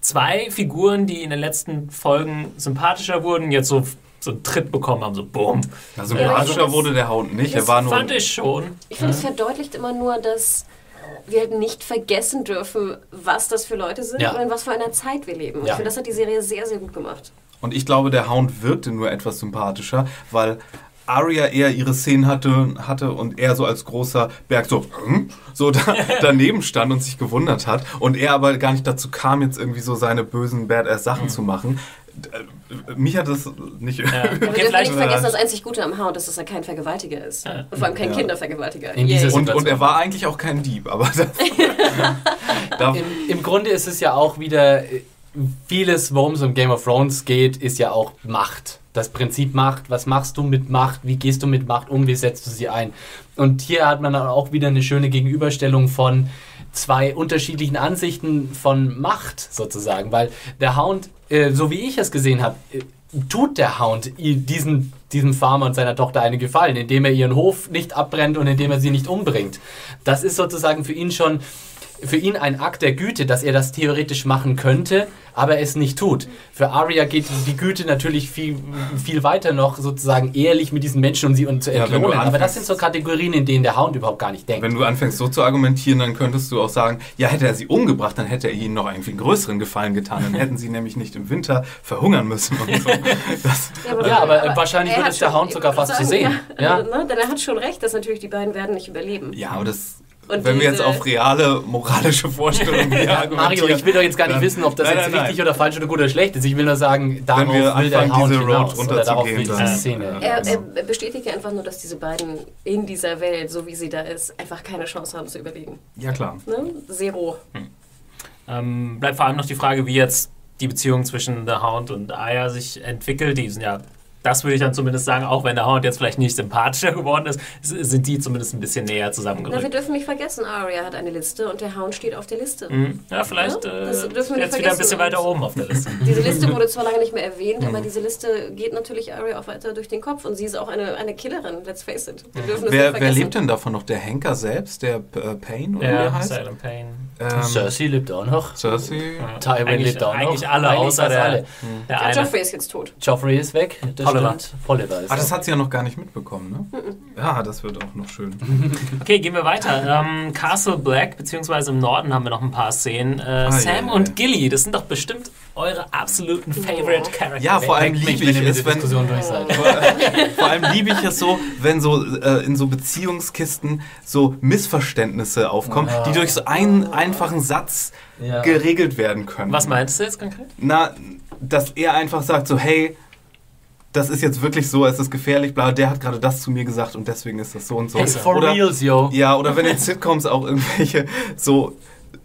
zwei Figuren, die in den letzten Folgen sympathischer wurden, jetzt so, so einen Tritt bekommen haben, so boom. Also sympathischer find, wurde der Hound nicht. Er das war nur. Fand ich schon. Ich finde, es verdeutlicht immer nur, dass wir halt nicht vergessen dürfen, was das für Leute sind Ja. und in was für einer Zeit wir leben. Ja. Ich finde, das hat die Serie sehr, sehr gut gemacht. Und ich glaube, der Hound wirkte nur etwas sympathischer, weil Arya eher ihre Szenen hatte, hatte und er so als großer Berg so, hm? so da, [laughs] daneben stand und sich gewundert hat. Und er aber gar nicht dazu kam, jetzt irgendwie so seine bösen Badass-Sachen zu machen. Äh, Mich hat das nicht. Ja. [laughs] Ja, wir dürfen nicht vergessen, das einzig Gute am Hound ist, dass er kein Vergewaltiger ist. Und vor allem kein Ja. Kindervergewaltiger. Und, und er war eigentlich auch kein Dieb, aber [laughs] das, Im, Im Grunde ist es ja auch wieder äh, vieles, worum es um Game of Thrones geht, ist ja auch Macht. Das Prinzip Macht. Was machst du mit Macht? Wie gehst du mit Macht um? Wie setzt du sie ein? Und hier hat man dann auch wieder eine schöne Gegenüberstellung von zwei unterschiedlichen Ansichten von Macht sozusagen, weil der Hound, äh, so wie ich es gesehen habe, äh, tut der Hound diesen, diesem Farmer und seiner Tochter einen Gefallen, indem er ihren Hof nicht abbrennt und indem er sie nicht umbringt. Das ist sozusagen für ihn schon für ihn ein Akt der Güte, dass er das theoretisch machen könnte, aber es nicht tut. Für Arya geht die Güte natürlich viel, viel weiter noch, sozusagen ehrlich mit diesen Menschen und sie zu Ja, entlohnen. aber das sind so Kategorien, in denen der Hound überhaupt gar nicht denkt. wenn du anfängst so zu argumentieren, dann könntest du auch sagen, ja, hätte er sie umgebracht, dann hätte er ihnen noch irgendwie einen größeren Gefallen getan. Dann hätten sie nämlich nicht im Winter verhungern müssen und so. [laughs] Das, Ja, aber wahrscheinlich er würde hat es der Hound sogar fast zu sehen. Ja, Ja. Also, ne, denn er hat schon recht, dass natürlich die beiden werden nicht überleben. ja, aber das, Und wenn wir jetzt auf reale moralische Vorstellungen hier [laughs] Ja, argumentieren, Mario, ich will doch jetzt gar nicht dann- wissen, ob das Nein, jetzt nein, nein. richtig oder falsch oder gut oder schlecht ist. Ich will nur sagen, darauf wir will der anfangen, Hound diese Road hinaus. Oder darauf will runterzugehen, diese Szene. Er, er bestätigt ja einfach nur, dass diese beiden in dieser Welt, so wie sie da ist, einfach keine Chance haben zu überleben. Ja, klar. Ne? Zero. Ähm, bleibt vor allem noch die Frage, wie jetzt die Beziehung zwischen The Hound und Aya sich entwickelt. Die sind ja, das würde ich dann zumindest sagen, auch wenn der Hound jetzt vielleicht nicht sympathischer [laughs] geworden ist, sind die zumindest ein bisschen näher Na, wir zusammengerückt. dürfen nicht vergessen, Arya hat eine Liste und der Hound steht auf der Liste. Mhm. Ja, vielleicht Ja, äh, nicht jetzt wieder ein bisschen weiter oben auf der Liste. [laughs] Diese Liste wurde zwar lange nicht mehr erwähnt, Mhm. aber diese Liste geht natürlich Arya auch weiter durch den Kopf und sie ist auch eine, eine Killerin, let's face it. Wir dürfen das nicht Wer, wer vergessen. lebt denn davon noch? Der Henker selbst, der äh, Payne oder wie Ja, er heißt? Silent Pain. Ähm, Cersei lebt auch noch. Cersei. Ja. Tywin lebt auch noch. Eigentlich alle, Eigentlich außer der, alle. der Ja, eine. Joffrey ist jetzt tot. Joffrey ist weg. Das Oliver. stimmt. Oliver ist Ah, das hat sie ja noch gar nicht mitbekommen, ne? Ja, das wird auch noch schön. [laughs] Okay, gehen wir weiter. Ähm, Castle Black, beziehungsweise im Norden haben wir noch ein paar Szenen. Äh, Ah, Sam ja, und ja. Gilly, das sind doch bestimmt eure absoluten Favorite Characters. Ja, vor allem liebe ich es, wenn, Diskussion durch seid. Vor, [laughs] vor allem liebe ich es so, wenn so äh, in so Beziehungskisten so Missverständnisse aufkommen, Ja. die durch so einen einfachen Satz Ja. geregelt werden können. Was meinst du jetzt konkret? Na, dass er einfach sagt so, hey, das ist jetzt wirklich so, es ist gefährlich, bla, der hat gerade das zu mir gesagt und deswegen ist das so und so. Hey, for oder, reals, yo. Ja, oder wenn in Sitcoms auch irgendwelche so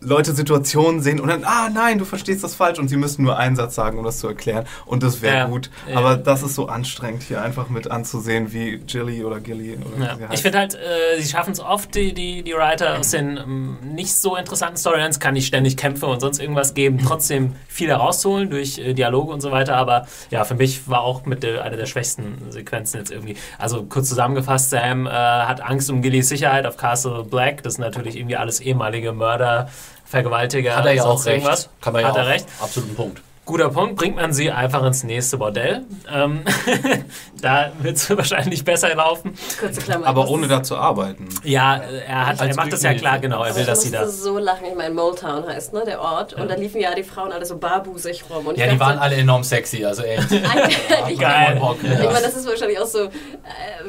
Leute Situationen sehen und dann, ah nein, du verstehst das falsch und sie müssen nur einen Satz sagen, um das zu erklären und das wäre Ja. gut. Ja. Aber das ist so anstrengend, hier einfach mit anzusehen, wie Jilly oder Gilly oder Ja. Ich finde halt, äh, sie schaffen es oft, die, die, die Writer aus den ähm, nicht so interessanten Storylines, kann nicht ständig Kämpfe und sonst irgendwas geben, trotzdem viel herausholen durch äh, Dialoge und so weiter. Aber ja, für mich war auch mit der, einer der schwächsten Sequenzen jetzt irgendwie. Also kurz zusammengefasst, Sam äh, hat Angst um Gillys Sicherheit auf Castle Black. Das sind natürlich irgendwie alles ehemalige Mörder, Vergewaltiger. Hat er ja auch recht. irgendwas. Kann man ja Hat er auch. recht. Absoluten Punkt. Guter Punkt, bringt man sie einfach ins nächste Bordell. Ähm, [laughs] da wird es [laughs] wahrscheinlich besser laufen. Kurze Klammer. Aber ich ohne musste- da zu arbeiten. Ja, er, hat, er macht das ja klar, genau. Er will, ich dass sie musste da. so lachen. Ich meine, Motown heißt, ne, der Ort. Und da liefen ja die Frauen alle so barbusig rum. Und Ja, ich die waren alle enorm sexy, also echt. [laughs] ich Geil. Bock, Ich ja. meine, das ist wahrscheinlich auch so äh,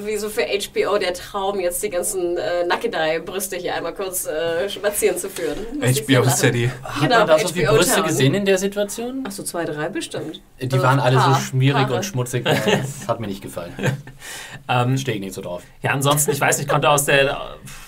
wie so für HBO der Traum, jetzt die ganzen äh, Nackedei-Brüste hier einmal kurz äh, spazieren zu führen. Musste ich HBO. City. Hat Genau, man da so viele HBO Brüste Town. gesehen in der Situation? Ach so, zwei, drei bestimmt. Die Also waren alle so Paar- schmierig Paare. und schmutzig. [laughs] Das hat mir nicht gefallen. Ähm, Stehe ich nicht so drauf. ja, ansonsten, ich weiß nicht, konnte aus der äh,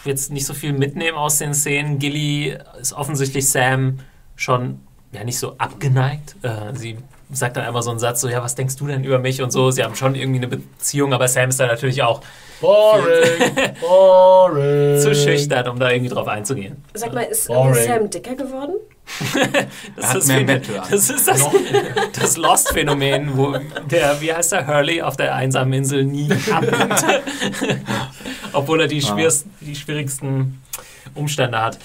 jetzt nicht so viel mitnehmen aus den Szenen. Gilly ist offensichtlich Sam schon ja nicht so abgeneigt. Äh, sie sagt dann einmal so einen Satz, so, ja, was denkst du denn über mich und so. Sie haben schon irgendwie eine Beziehung, aber Sam ist da natürlich auch Boring. [laughs] Boring. zu schüchtern, um da irgendwie drauf einzugehen. Sag mal, ist Sam dicker geworden? [laughs] Das ist. Das ist das, das Lost-Phänomen, wo der, wie heißt der, Hurley auf der einsamen Insel nie abnimmt. [laughs] Obwohl er die, Ah. schwierigsten, die schwierigsten Umstände hat.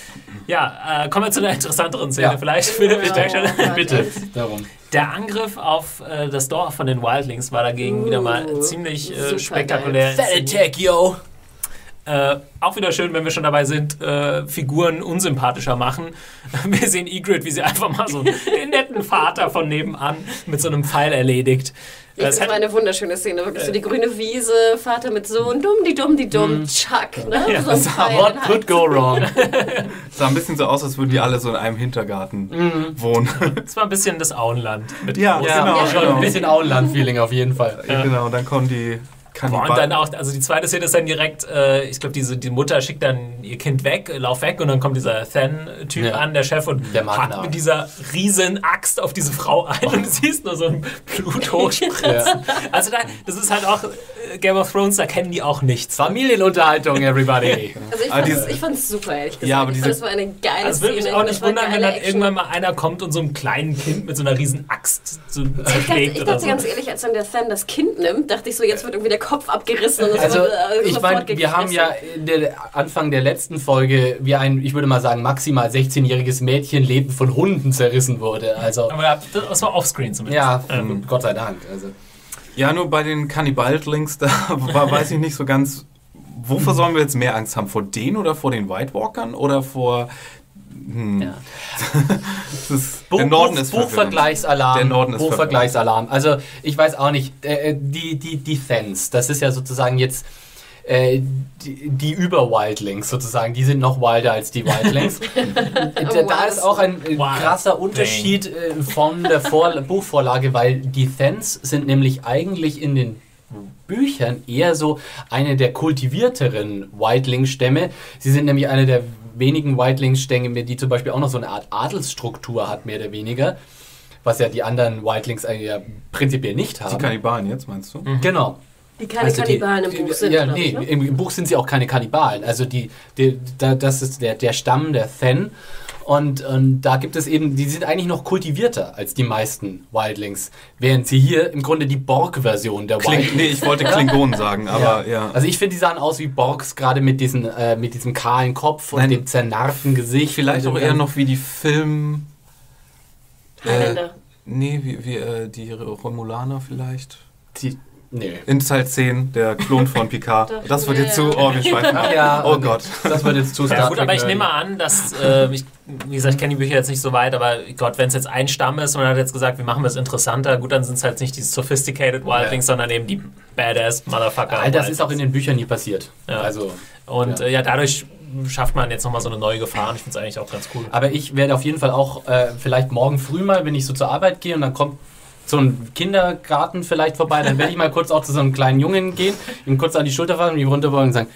Ja, äh, kommen wir zu einer interessanteren Szene Ja. vielleicht. Philipp, ich merke schon. Ja, Bitte, darum. Der Angriff auf äh, das Dorf von den Wildlings war dagegen Uh, wieder mal ziemlich äh, spektakulär. Fat. Attack, yo. Äh, auch wieder schön, wenn wir schon dabei sind, äh, Figuren unsympathischer machen. [laughs] Wir sehen Egrid, wie sie einfach mal so einen [laughs] netten Vater von nebenan mit so einem Pfeil erledigt. Das das war eine wunderschöne Szene. Wirklich so die grüne Wiese, Vater mit Sohn, dumm, die dumm, die dumm, Chuck. Ne? Ja, so [laughs] What could go wrong? Sah ein bisschen so aus, als würden die alle so in einem Hintergarten Mhm. wohnen. Das war ein bisschen das Auenland. Mit Ja, Ja, Genau, schon genau. ein bisschen Auenland-Feeling auf jeden Fall. Ja. Genau, und dann kommen die Boah, und dann auch, also die zweite Szene ist dann direkt, äh, ich glaube, diese die Mutter schickt dann ihr Kind weg, lauf weg und dann kommt dieser Than-Typ Ja. an, der Chef, und Der hackt nach. mit dieser riesen Axt auf diese Frau ein und du siehst nur so ein Blut [laughs] hochspritzen. Ja. Also da, das ist halt auch Game of Thrones, da kennen die auch nichts. Familienunterhaltung, everybody. [laughs] Also ich diese- ich fand's super, ehrlich gesagt. Ja, aber ich diese- fand, es war eine geile Also würde mich Szene. auch nicht es wundern, wenn dann Action. irgendwann mal einer kommt und so einem kleinen Kind mit so einer riesen Axt so Ich dachte, zerschlägt ich dachte so. ganz ehrlich, als dann der Fan das Kind nimmt, dachte ich so, jetzt wird irgendwie der Kopf abgerissen und es Also, wird äh, ich meine, wir haben ja der Anfang der letzten Folge, wie ein, ich würde mal sagen, maximal 16-jähriges Mädchenleben von Hunden zerrissen wurde. Also, Aber ja, das war offscreen zumindest. ja, Ähm, Gott sei Dank. Also, Ja, nur bei den Kannibaldlings, da [laughs] weiß ich nicht so ganz, wovor sollen wir jetzt mehr Angst haben? Vor denen oder vor den White Walkern oder vor... Hm, ja. [laughs] ist, Buch, der Norden ist. Buchvergleichsalarm. Der Norden ist Buchvergleichsalarm. Also ich weiß auch nicht, äh, die, die, die Thens, das ist ja sozusagen jetzt äh, die, die Über-Wildlings sozusagen, die sind noch wilder als die Wildlings. [laughs] da, da ist auch ein äh, Wild krasser Unterschied äh, von der Vor [laughs] Buchvorlage, weil die Thens sind nämlich eigentlich in den Büchern eher so eine der kultivierteren Wildling-Stämme. Sie sind nämlich eine der wenigen Wildling-Stämme, die zum Beispiel auch noch so eine Art Adelsstruktur hat, mehr oder weniger. Was ja die anderen Wildlings eigentlich ja prinzipiell nicht Die haben. Kannibalen jetzt, meinst du? Genau. Die keine Also die- Kannibalen im die- Buch sind, Ja, nee, ich, ne? im, im Buch sind sie auch keine Kannibalen. Also die, die da, das ist der, der Stamm der Then. Und, und da gibt es eben, die sind eigentlich noch kultivierter als die meisten Wildlings. Während sie hier im Grunde die Borg-Version der Kling, Wildlings nee, ich wollte Klingonen sagen, [laughs] aber ja. Also ich finde, die sahen aus wie Borgs, gerade mit, diesen, äh, mit diesem kahlen Kopf und Nein. dem zernarrten Gesicht. Vielleicht auch eher noch wie die Film... Highlander. Nee, wie, wie äh, die Romulaner vielleicht. Die, nee. In Teil 10, der Klon von Picard. [laughs] Das wird jetzt ja. zu... Oh, wir schweifen ab. [laughs] Ja, Oh. Gott. Das wird jetzt zu [laughs] Ja, Star gut, Trek aber ich nehme an, dass, äh, ich, wie gesagt, ich kenne die Bücher jetzt nicht so weit, aber Gott, wenn es jetzt ein Stamm ist und man hat jetzt gesagt, wir machen es interessanter, gut, dann sind es halt nicht die sophisticated Wildlings, sondern eben die Badass Motherfucker. All das ist auch in den Büchern nie passiert. Ja. Also, Und Ja. äh, ja, dadurch schafft man jetzt nochmal so eine neue Gefahr und ich finde es eigentlich auch ganz cool. aber ich werde auf jeden Fall auch äh, vielleicht morgen früh mal, wenn ich so zur Arbeit gehe und dann kommt so einem Kindergarten vielleicht vorbei, dann werde ich mal kurz auch zu so einem kleinen Jungen gehen, ihm kurz an die Schulter fassen, ihm runterbeugen und sagen,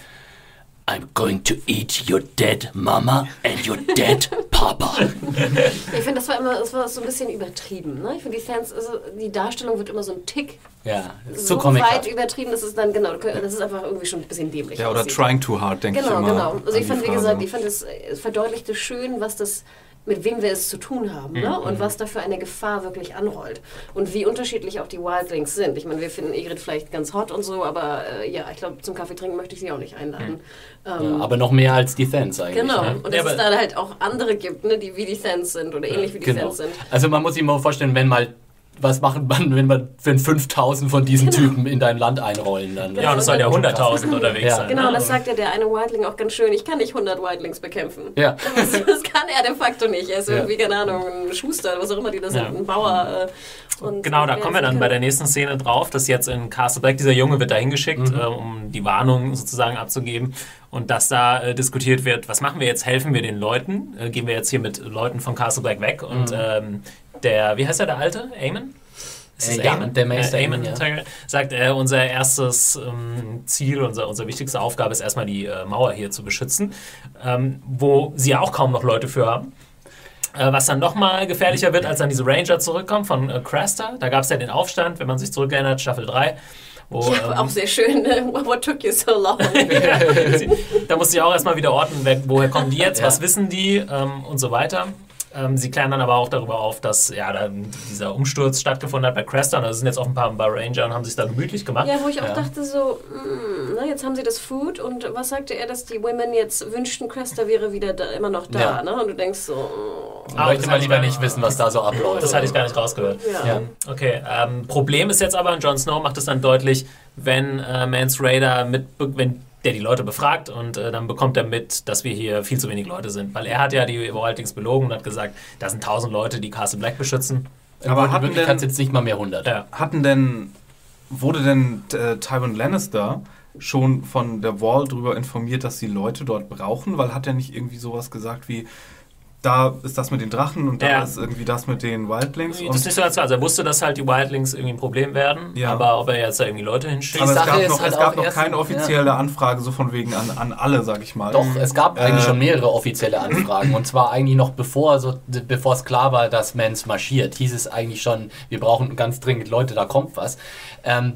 I'm going to eat your dead mama and your dead papa. Ich finde, das war immer das war so ein bisschen übertrieben. Ne? Ich finde, die Fans, also die Darstellung wird immer so ein Tick Ja, das ist so comic weit übertrieben, dass es dann, genau, das ist einfach irgendwie schon ein bisschen dämlich. Ja, oder aussieht. trying too hard, denke ich Genau, immer. genau. Also an ich fand, wie gesagt, ich fand, es es verdeutlichte schön, was das mit wem wir es zu tun haben Mhm, ne? und was da für eine Gefahr wirklich anrollt und wie unterschiedlich auch die Wildlings sind. Ich meine, wir finden Egrid vielleicht ganz hot und so, aber äh, ja, ich glaube, zum Kaffee trinken möchte ich sie auch nicht einladen. Ähm, Ja, aber noch mehr als die Fans eigentlich. genau, Ne? und Ja, dass es da halt auch andere gibt, ne, die wie die Fans sind oder ähnlich wie die Genau. Fans sind. Also man muss sich mal vorstellen, wenn mal was machen [laughs] man, wenn man für 5000 von diesen Genau. Typen in dein Land einrollen dann. Ja, und es soll ja 100.000 unterwegs Ja. sein. Genau, das sagt ja der eine Wildling auch ganz schön. Ich kann nicht 100 Wildlings bekämpfen. Ja. Das, das kann er de facto nicht. Er ist Ja. irgendwie, keine Ahnung, ein Schuster, was auch immer die da sind, Ja. ein Bauer. Äh, und Genau, da kommen wir dann bei der nächsten Szene drauf, dass jetzt in Castle Black dieser Junge wird dahin geschickt, Mhm. äh, um die Warnung sozusagen abzugeben und dass da äh, diskutiert wird, was machen wir jetzt, helfen wir den Leuten, äh, gehen wir jetzt hier mit Leuten von Castle Black weg und Mhm. ähm, der, wie heißt er, der Alte? Amon? Ist es Äh, ja, Aemon? der Meister äh, Aemon ja. Sagt, äh, unser erstes ähm, Ziel, unser, unsere wichtigste Aufgabe ist erstmal die äh, Mauer hier zu beschützen, ähm, wo sie ja auch kaum noch Leute für haben. Äh, was dann nochmal gefährlicher wird, als dann diese Ranger zurückkommen von äh, Craster. Da gab es ja den Aufstand, wenn man sich zurückerinnert, Staffel 3. Wo, Ja, ähm, auch sehr schön. äh, [laughs] What took you so long? [laughs] da musste ich auch erstmal wieder orten, woher kommen die jetzt, Ja. was wissen die ähm, und so weiter. Ähm, sie klären dann aber auch darüber auf, dass ja, da dieser Umsturz stattgefunden hat bei. Und da sind jetzt auch ein paar bei Ranger und haben sich da gemütlich gemacht. ja, wo ich auch Ja. dachte so, mm, na, jetzt haben sie das Food und was sagte er, dass die Women jetzt wünschten, Cresta wäre wieder da, immer noch da, Ja. ne? Und du denkst so, mm, Ich Ah, möchte hatte ich lieber nicht wissen, was da so abläuft. Das hatte ich gar nicht rausgehört. ja. Ja. Okay, ähm, Problem ist jetzt aber, und Jon Snow macht es dann deutlich, wenn äh, Mance Raider mit, wenn der die Leute befragt und äh, dann bekommt er mit, dass wir hier viel zu wenig Leute sind. Weil er hat ja die Wildlings belogen und hat gesagt, da sind tausend Leute, die Castle Black beschützen. Aber hatten wirklich denn- hat jetzt nicht mal mehr 100. Ja. Hatten denn, wurde denn äh, Tywin Lannister schon von der Wall darüber informiert, dass sie Leute dort brauchen? Weil hat er nicht irgendwie sowas gesagt wie, da ist das mit den Drachen und da Ja. ist irgendwie das mit den Wildlings? Das ist Und, nicht so ganz klar. Also er wusste, dass halt die Wildlings irgendwie ein Problem werden, Ja. aber ob er jetzt da irgendwie Leute hinschickt. aber es Sache gab noch, halt es gab noch keine offizielle Anfrage so von wegen an, an alle, sag ich mal. Doch, es gab eigentlich Äh, schon mehrere offizielle Anfragen. Und zwar eigentlich noch bevor, so, bevor es klar war, dass Mans marschiert, hieß es eigentlich schon, wir brauchen ganz dringend Leute, da kommt was. Ähm,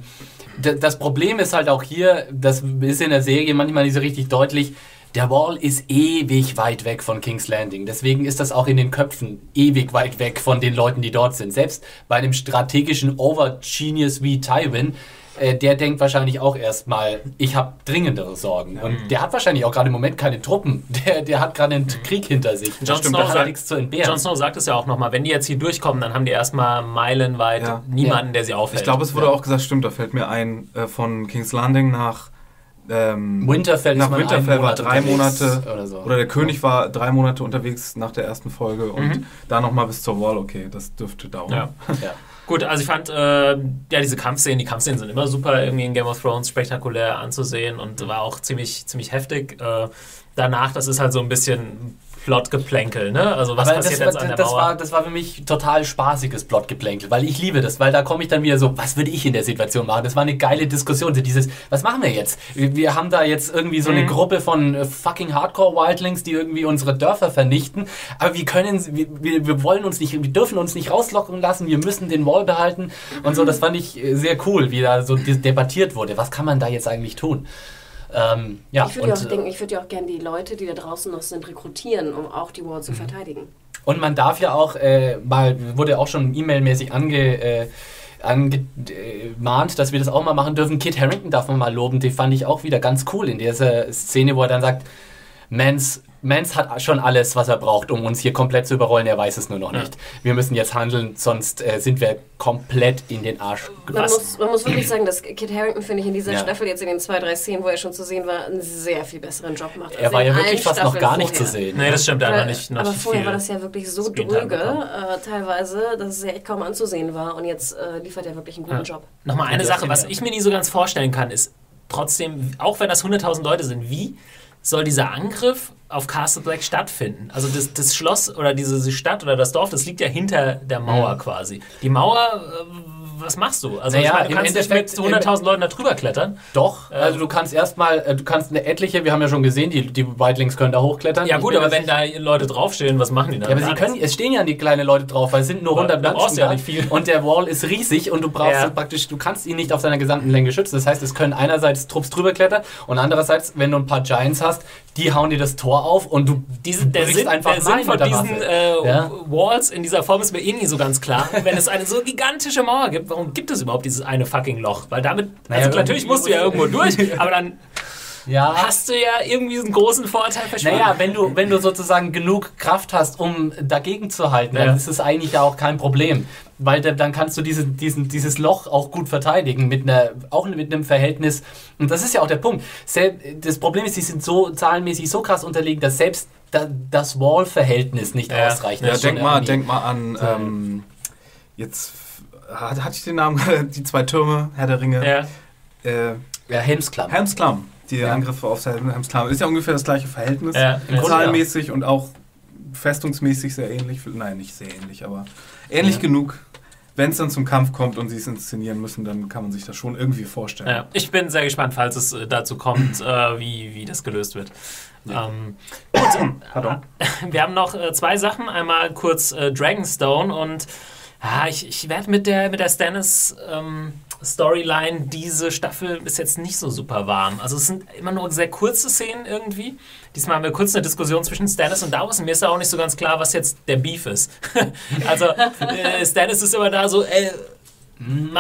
das Problem ist halt auch hier, das ist in der Serie manchmal nicht so richtig deutlich, der Wall ist ewig weit weg von King's Landing. Deswegen ist das auch in den Köpfen ewig weit weg von den Leuten, die dort sind. Selbst bei einem strategischen Overgenius wie Tywin, äh, der denkt wahrscheinlich auch erstmal, ich habe dringendere Sorgen. Und der hat wahrscheinlich auch gerade im Moment keine Truppen. [laughs] Der, der hat gerade einen Krieg hinter sich. Jon Stimmt, Snow sagt- nichts zu entbehren. Jon Snow sagt es ja auch nochmal, wenn die jetzt hier durchkommen, dann haben die erstmal meilenweit Ja. niemanden, der sie aufhält. Ich glaube, es wurde auch gesagt, stimmt, da fällt mir ein, äh, von King's Landing nach ähm, Winterfell nach Winterfell war drei Monate oder so. oder der König war drei Monate unterwegs nach der ersten Folge und Mhm. da nochmal bis zur Wall, okay, das dürfte dauern. Ja. [laughs] Ja. Gut, also ich fand, äh, ja, diese Kampfszenen, die Kampfszenen sind immer super irgendwie in Game of Thrones spektakulär anzusehen und war auch ziemlich, ziemlich heftig. Äh, danach, das ist halt so ein bisschen Plotgeplänkel, ne? Also was Aber passiert das, jetzt war, an der das, Mauer? war, das war für mich total spaßiges Plotgeplänkel, weil ich liebe das, weil da komme ich dann wieder so, was würde ich in der Situation machen? Das war eine geile Diskussion, so dieses, was machen wir jetzt? Wir, haben da jetzt irgendwie so eine Mhm. Gruppe von äh, fucking Hardcore-Wildlings, die irgendwie unsere Dörfer vernichten, aber wir können, wir, wir, wollen uns nicht, wir dürfen uns nicht rauslocken lassen, wir müssen den Wall behalten und so, das fand ich äh, sehr cool, wie da so debattiert wurde, was kann man da jetzt eigentlich tun? Ähm, ja, Ich würde ja auch denken, ich würde ja auch gerne die Leute, die da draußen noch sind, rekrutieren, um auch die Mhm. Wall zu verteidigen. Und man darf ja auch äh, mal, wurde auch schon e-mailmäßig ange, äh, angemahnt, dass wir das auch mal machen dürfen. Kit Harrington darf man mal loben, die fand ich auch wieder ganz cool in dieser Szene, wo er dann sagt, Mans, Mans hat schon alles, was er braucht, um uns hier komplett zu überrollen, er weiß es nur noch Ja. nicht. Wir müssen jetzt handeln, sonst äh, sind wir komplett in den Arsch Man gefasst. muss, man muss wirklich sagen, dass Kit Harrington, finde ich, in dieser Ja. Staffel, jetzt in den zwei, drei Szenen, wo er schon zu sehen war, einen sehr viel besseren Job macht. Er als war ja wirklich fast noch Staffeln gar nicht zu sehen. Nee, das stimmt einfach nicht. Noch aber nicht vorher viel war das ja wirklich so dröge, äh, teilweise, dass es ja echt kaum anzusehen war. Und jetzt äh, liefert er wirklich einen guten Ja. Job. Nochmal eine Sache, was ich mir nie so ganz vorstellen kann, ist trotzdem, auch wenn das 100.000 Leute sind, wie soll dieser Angriff auf Castle Black stattfinden. Also das, das Schloss oder diese Stadt oder das Dorf, das liegt ja hinter der Mauer quasi. Die Mauer, äh, was machst du? Also Naja, ich meine, du kannst nicht mit Endeffekt- 100.000 Leuten da drüber klettern. Doch, also du kannst erstmal, äh, du kannst eine etliche, wir haben ja schon gesehen, die, die Wildlings können da hochklettern. Ja gut, aber wenn da Leute draufstehen, was machen die dann? Ja, aber sie können, es stehen ja die kleinen Leute drauf, weil es sind nur Aber 100 du brauchst Menschen ja nicht viel. Und der Wall ist riesig und du brauchst Ja. praktisch, du kannst ihn nicht auf seiner gesamten Länge schützen. Das heißt, es können einerseits Trupps drüber klettern und andererseits, wenn du ein paar Giants hast, die hauen dir das Tor auf und du Diese, der Sinn, einfach der Sinn von diesen äh, Ja. Walls in dieser Form ist mir eh nie so ganz klar. Wenn es eine so gigantische Mauer gibt, warum gibt es überhaupt dieses eine fucking Loch? Weil damit, Naja, also natürlich musst du ja [laughs] irgendwo durch, aber dann ja, hast du ja irgendwie einen großen Vorteil verschwunden. Naja, wenn du, wenn du sozusagen genug Kraft hast, um dagegen zu halten, Ja. dann ist es eigentlich ja auch kein Problem. Weil da, dann kannst du diese, diesen, dieses Loch auch gut verteidigen, mit einer, auch mit einem Verhältnis. Und das ist ja auch der Punkt. Das Problem ist, die sind so zahlenmäßig so krass unterlegen, dass selbst da, das Wall-Verhältnis nicht Ja. ausreicht. Ja, denk mal, denk mal an, ähm, jetzt, hat, hatte ich den Namen, die zwei Türme, Herr der Ringe, ja. äh, Ja, Helmsklamm. Helms Klamm. Die Ja. Angriffe auf Helms Klamm. Ist ja ungefähr das gleiche Verhältnis. Ja, Zahlenmäßig und auch festungsmäßig sehr ähnlich. Nein, nicht sehr ähnlich, aber ähnlich genug. Wenn es dann zum Kampf kommt und sie es inszenieren müssen, dann kann man sich das schon irgendwie vorstellen. Ja, ich bin sehr gespannt, falls es äh, dazu kommt, äh, wie, wie das gelöst wird. Ähm, [coughs] Pardon. [laughs] wir haben noch äh, zwei Sachen. Einmal kurz äh, Dragonstone und ah, ich, ich werde mit der, mit der Stannis ähm, Storyline diese Staffel bis jetzt nicht so super warm. Also es sind immer nur sehr kurze Szenen irgendwie. Diesmal haben wir kurz eine Diskussion zwischen Stannis und Davos und mir ist da auch nicht so ganz klar, was jetzt der Beef ist. [laughs] also äh, Stannis ist immer da so, ey, mal,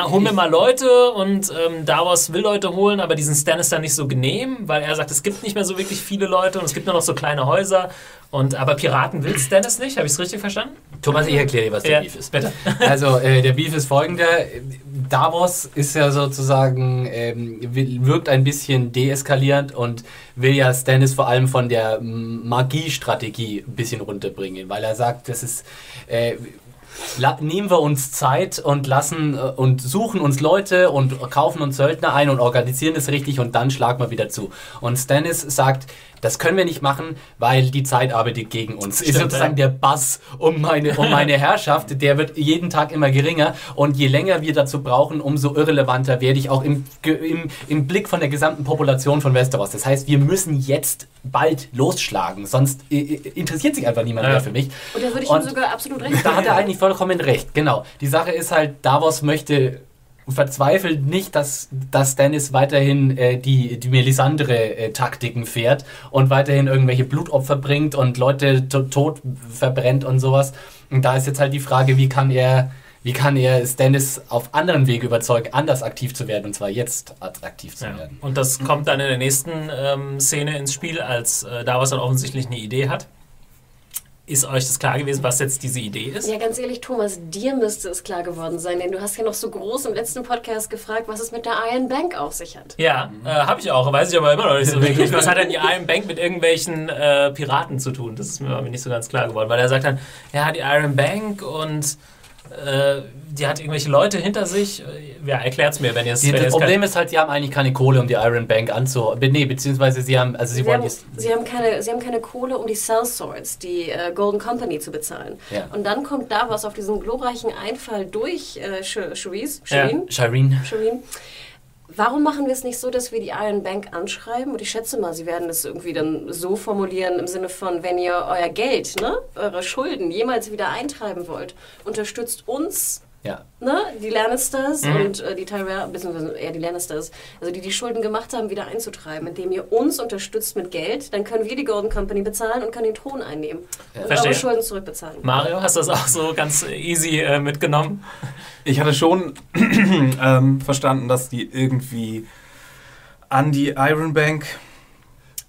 hol mir mal Leute und ähm, Davos will Leute holen, aber diesen Stannis dann nicht so genehm, weil er sagt, es gibt nicht mehr so wirklich viele Leute und es gibt nur noch so kleine Häuser. Und aber Piraten will Stannis nicht, habe ich es richtig verstanden? Thomas, ich erkläre dir, was der Ja, Beef ist. bitte. [laughs] Also, äh, der Beef ist folgender. Davos ist ja sozusagen, ähm, wirkt ein bisschen deeskalierend und will ja Stannis vor allem von der Magiestrategie ein bisschen runterbringen, weil er sagt, das ist. Äh, La nehmen wir uns Zeit und lassen äh, und suchen uns Leute und kaufen uns Söldner ein und organisieren es richtig und dann schlagen wir wieder zu. Und Stannis sagt, das können wir nicht machen, weil die Zeit arbeitet gegen uns. ist Stimmt, sozusagen ja. der Bass um meine, um meine [laughs] Herrschaft, der wird jeden Tag immer geringer und je länger wir dazu brauchen, umso irrelevanter werde ich auch im, im, im Blick von der gesamten Population von Westeros. Das heißt, wir müssen jetzt bald losschlagen, sonst äh, äh, interessiert sich einfach niemand Ja. mehr für mich. Und da würde ich Und ihm sogar absolut recht Da hat er eigentlich vollkommen recht, genau. Die Sache ist halt, Davos möchte verzweifelt nicht, dass, dass Stannis weiterhin äh, die, die Melisandre-Taktiken fährt und weiterhin irgendwelche Blutopfer bringt und Leute to tot verbrennt und sowas. Und da ist jetzt halt die Frage, wie kann er, wie kann er Stannis auf anderen Wege überzeugen, anders aktiv zu werden, und zwar jetzt aktiv zu Ja. werden. Und das kommt dann in der nächsten ähm, Szene ins Spiel, als äh, Davos dann offensichtlich eine Idee hat. Ist euch das klar gewesen, was jetzt diese Idee ist? Ja, ganz ehrlich, Thomas, dir müsste es klar geworden sein, denn du hast ja noch so groß im letzten Podcast gefragt, was es mit der Iron Bank auf sich hat. Ja, äh, habe ich auch, weiß ich aber immer noch nicht so [laughs] wirklich. Was hat denn die Iron Bank mit irgendwelchen äh, Piraten zu tun? Das ist mir aber nicht so ganz klar geworden, weil er sagt dann, ja, die Iron Bank und äh, die hat irgendwelche Leute hinter sich. Ja, erklärt's mir, wenn ihr es das es Problem ist halt, sie haben eigentlich keine Kohle, um die Iron Bank anzu... Nee, beziehungsweise sie haben... Also sie, Sie wollen haben, sie, haben keine, sie haben keine Kohle, um die Cell Swords, die äh, Golden Company zu bezahlen. Ja. Und dann kommt da was auf diesen glorreichen Einfall durch äh, Sh- Sharice, Ja. Shireen, Shireen. Warum machen wir es nicht so, dass wir die Iron Bank anschreiben? Und ich schätze mal, sie werden das irgendwie dann so formulieren im Sinne von, wenn ihr euer Geld, ne, eure Schulden jemals wieder eintreiben wollt, unterstützt uns, Ja. ne, die Lannisters Mhm. und äh, die Tyrell, beziehungsweise eher die Lannisters, also die die Schulden gemacht haben, wieder einzutreiben, indem ihr uns unterstützt mit Geld, dann können wir die Golden Company bezahlen und können den Thron einnehmen und Verstehe. eure Schulden zurückbezahlen. Mario, hast du das auch so ganz easy äh, mitgenommen? Ich hatte schon [clears throat] ähm, verstanden, dass die irgendwie an die Iron Bank,